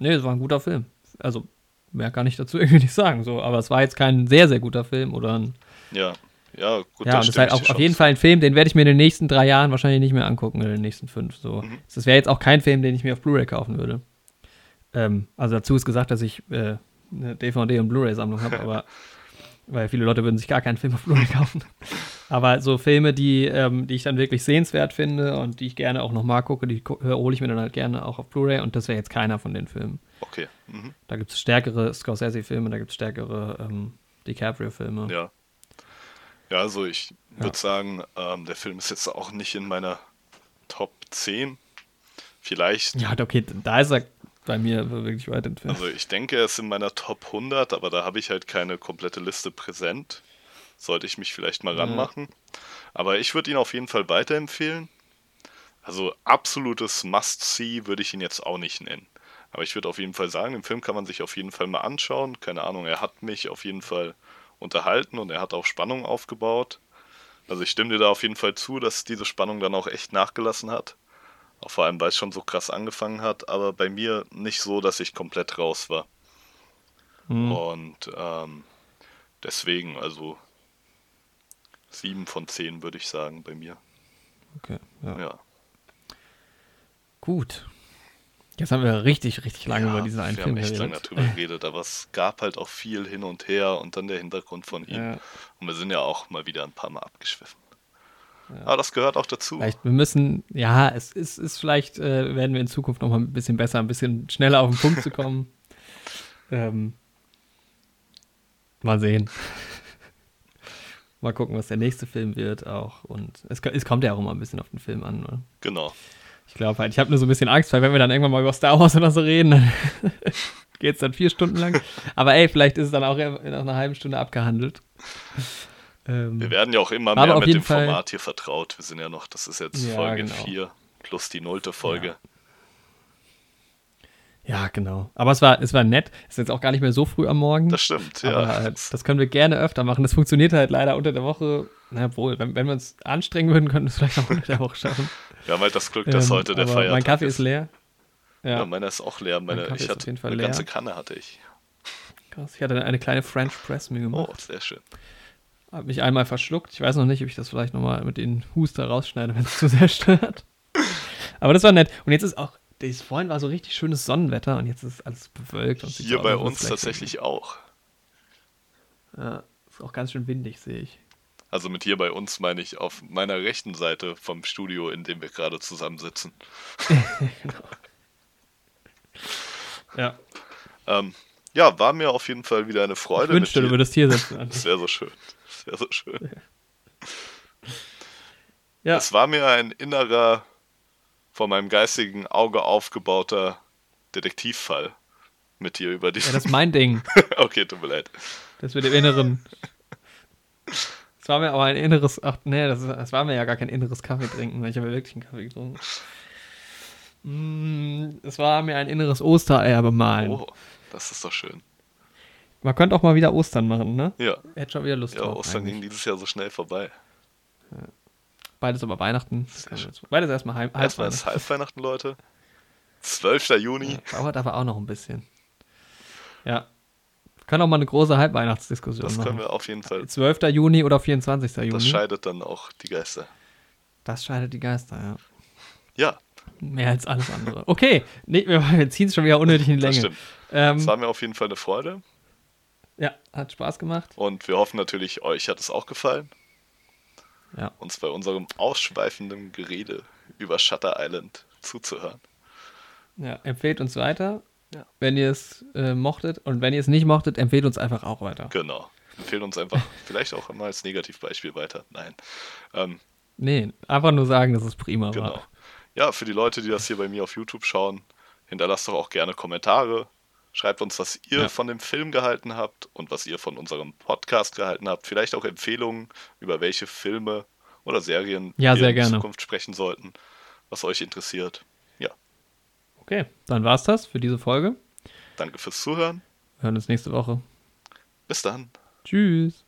Nee, es war ein guter Film. Also, mehr kann ich dazu [laughs] irgendwie nicht sagen. So, aber es war jetzt kein sehr, sehr guter Film oder ein. ja, ja, gut, ja, da und es ist halt auf schon jeden. Fall ein Film, den werde ich mir in den nächsten drei Jahren wahrscheinlich nicht mehr angucken, in den nächsten fünf. So. Mhm. Das wäre jetzt auch kein Film, den ich mir auf Blu-ray kaufen würde. Ähm, also dazu ist gesagt, dass ich äh, eine DVD- und Blu-ray-Sammlung habe, aber [laughs] weil viele Leute würden sich gar keinen Film auf Blu-ray kaufen. Aber so Filme, die, ähm, die ich dann wirklich sehenswert finde und die ich gerne auch nochmal gucke, die hole ich mir dann halt gerne auch auf Blu-ray und das wäre jetzt keiner von den Filmen. Okay. Mhm. Da gibt es stärkere Scorsese-Filme, da gibt es stärkere ähm, DiCaprio-Filme. Ja. Ja, also ich Ja. würde sagen, ähm, der Film ist jetzt auch nicht in meiner Top 10. Vielleicht, Ja, okay, da ist er bei mir wirklich weit entfernt. also ich denke, er ist in meiner Top 100, aber da habe ich halt keine komplette Liste präsent. Sollte ich mich vielleicht mal Ja. ranmachen. Aber ich würde ihn auf jeden Fall weiterempfehlen. Also absolutes Must-See würde ich ihn jetzt auch nicht nennen. Aber ich würde auf jeden Fall sagen, den Film kann man sich auf jeden Fall mal anschauen. Keine Ahnung, er hat mich auf jeden Fall unterhalten und er hat auch Spannung aufgebaut. Also ich stimme dir da auf jeden Fall zu, dass diese Spannung dann auch echt nachgelassen hat. Auch vor allem, weil es schon so krass angefangen hat, aber bei mir nicht so, dass ich komplett raus war. Hm. Und ähm, deswegen, also sieben von zehn würde ich sagen bei mir. Okay, ja. Ja. Gut. Jetzt haben wir richtig, richtig lange ja, über diesen einen wir Film haben echt lange geredet. darüber [laughs] geredet, aber es gab halt auch viel hin und her und dann der Hintergrund von ihm. Ja. Und wir sind ja auch mal wieder ein paar Mal abgeschwiffen. Aber das gehört auch dazu. Vielleicht, wir müssen, ja, es ist, ist vielleicht, äh, werden wir in Zukunft noch mal ein bisschen besser, ein bisschen schneller auf den Punkt zu kommen. [laughs] ähm, mal sehen. Mal gucken, was der nächste Film wird auch. Und es, es kommt ja auch immer ein bisschen auf den Film an. Ne? Genau. Ich glaube halt, ich habe nur so ein bisschen Angst, weil wenn wir dann irgendwann mal über Star Wars oder so reden, dann [laughs] geht es dann vier Stunden lang. Aber ey, vielleicht ist es dann auch in einer halben Stunde abgehandelt. Ähm, Wir werden ja auch immer mehr mit dem Fall- Format hier vertraut. Wir sind ja noch, das ist jetzt Ja, Folge genau. 4 plus die nullte Folge. Ja, genau. Aber es war, es war nett. Es ist jetzt auch gar nicht mehr so früh am Morgen. Das stimmt, aber ja. äh, das können wir gerne öfter machen. Das funktioniert halt leider unter der Woche. Na wohl, wenn, wenn wir uns anstrengen würden, könnten wir es vielleicht auch unter der Woche schaffen. Wir haben halt das Glück, dass Ähm, heute der aber Feiertag Mein Kaffee ist leer. Ja, Ja, meiner ist auch leer. Meine, ich ist hatte auf jeden Fall eine leer. ganze Kanne hatte ich. krass. Ich hatte eine kleine French Press mir gemacht. Oh, sehr schön. Hab mich einmal verschluckt. Ich weiß noch nicht, ob ich das vielleicht nochmal mit den Huster rausschneide, wenn es zu sehr [laughs] stört. Aber das war nett. Und jetzt ist auch, das vorhin war so richtig schönes Sonnenwetter und jetzt ist alles bewölkt. Und Hier bei uns tatsächlich auch. regnen. Ja, ist auch ganz schön windig, sehe ich. Also mit hier bei uns meine ich auf meiner rechten Seite vom Studio, in dem wir gerade zusammensitzen. [laughs] Ja. Ähm, ja, war mir auf jeden Fall wieder eine Ich Freude. wünschte, du dir. würdest hier sitzen. Das wäre so schön. Das wäre so schön. Ja, Es war mir ein innerer, vor meinem geistigen Auge aufgebauter Detektivfall mit dir über ja, diesen. das ist mein Ding. [laughs] okay, tut mir leid. Das mit dem Inneren. Es war mir aber ein inneres, ach nee, das, das war mir ja gar kein inneres Kaffee trinken, weil ich habe ja wirklich einen Kaffee getrunken. Mm, Es war mir ein inneres Ostereier bemalen. Oh, das ist doch schön. Man könnte auch mal wieder Ostern machen, ne? Ja, Hätte schon wieder Lust ja drauf. Ostern ging eigentlich. dieses Jahr so schnell vorbei. Beides aber Weihnachten. Das kann Beides erstmal halb Erstmal ist Halbweihnachten, Leute. 12. Juni. Dauert aber auch noch ein bisschen. Ja. Können auch mal eine große Halbweihnachtsdiskussion Das machen. können wir auf jeden Fall. 12. Juni oder 24. Juni. Das scheidet dann auch die Geister. das scheidet die Geister, ja. Ja, Mehr als alles andere. Okay, nee, wir, ziehen es schon wieder unnötig in die das Länge. stimmt. Ähm, war mir auf jeden Fall eine Freude. ja, hat Spaß gemacht. Und wir hoffen natürlich, euch hat es auch gefallen. Ja. Uns bei unserem ausschweifenden Gerede über Shutter Island zuzuhören. Ja, empfehlt uns weiter, Ja. wenn ihr es äh, mochtet. Und wenn ihr es nicht mochtet, empfehlt uns einfach auch weiter. Genau. Empfehlen uns einfach [laughs] vielleicht auch immer als Negativbeispiel weiter. Nein. Ähm, Nee, einfach nur sagen, dass es prima genau. war. Ja, für die Leute, die das hier bei mir auf YouTube schauen, hinterlasst doch auch gerne Kommentare. Schreibt uns, was ihr Ja. von dem Film gehalten habt und was ihr von unserem Podcast gehalten habt. Vielleicht auch Empfehlungen, über welche Filme oder Serien Ja, wir in gerne. Zukunft sprechen sollten, was euch interessiert. Ja, Okay, dann war's das für diese Folge. danke fürs Zuhören. Wir hören uns nächste Woche. Bis dann. Tschüss.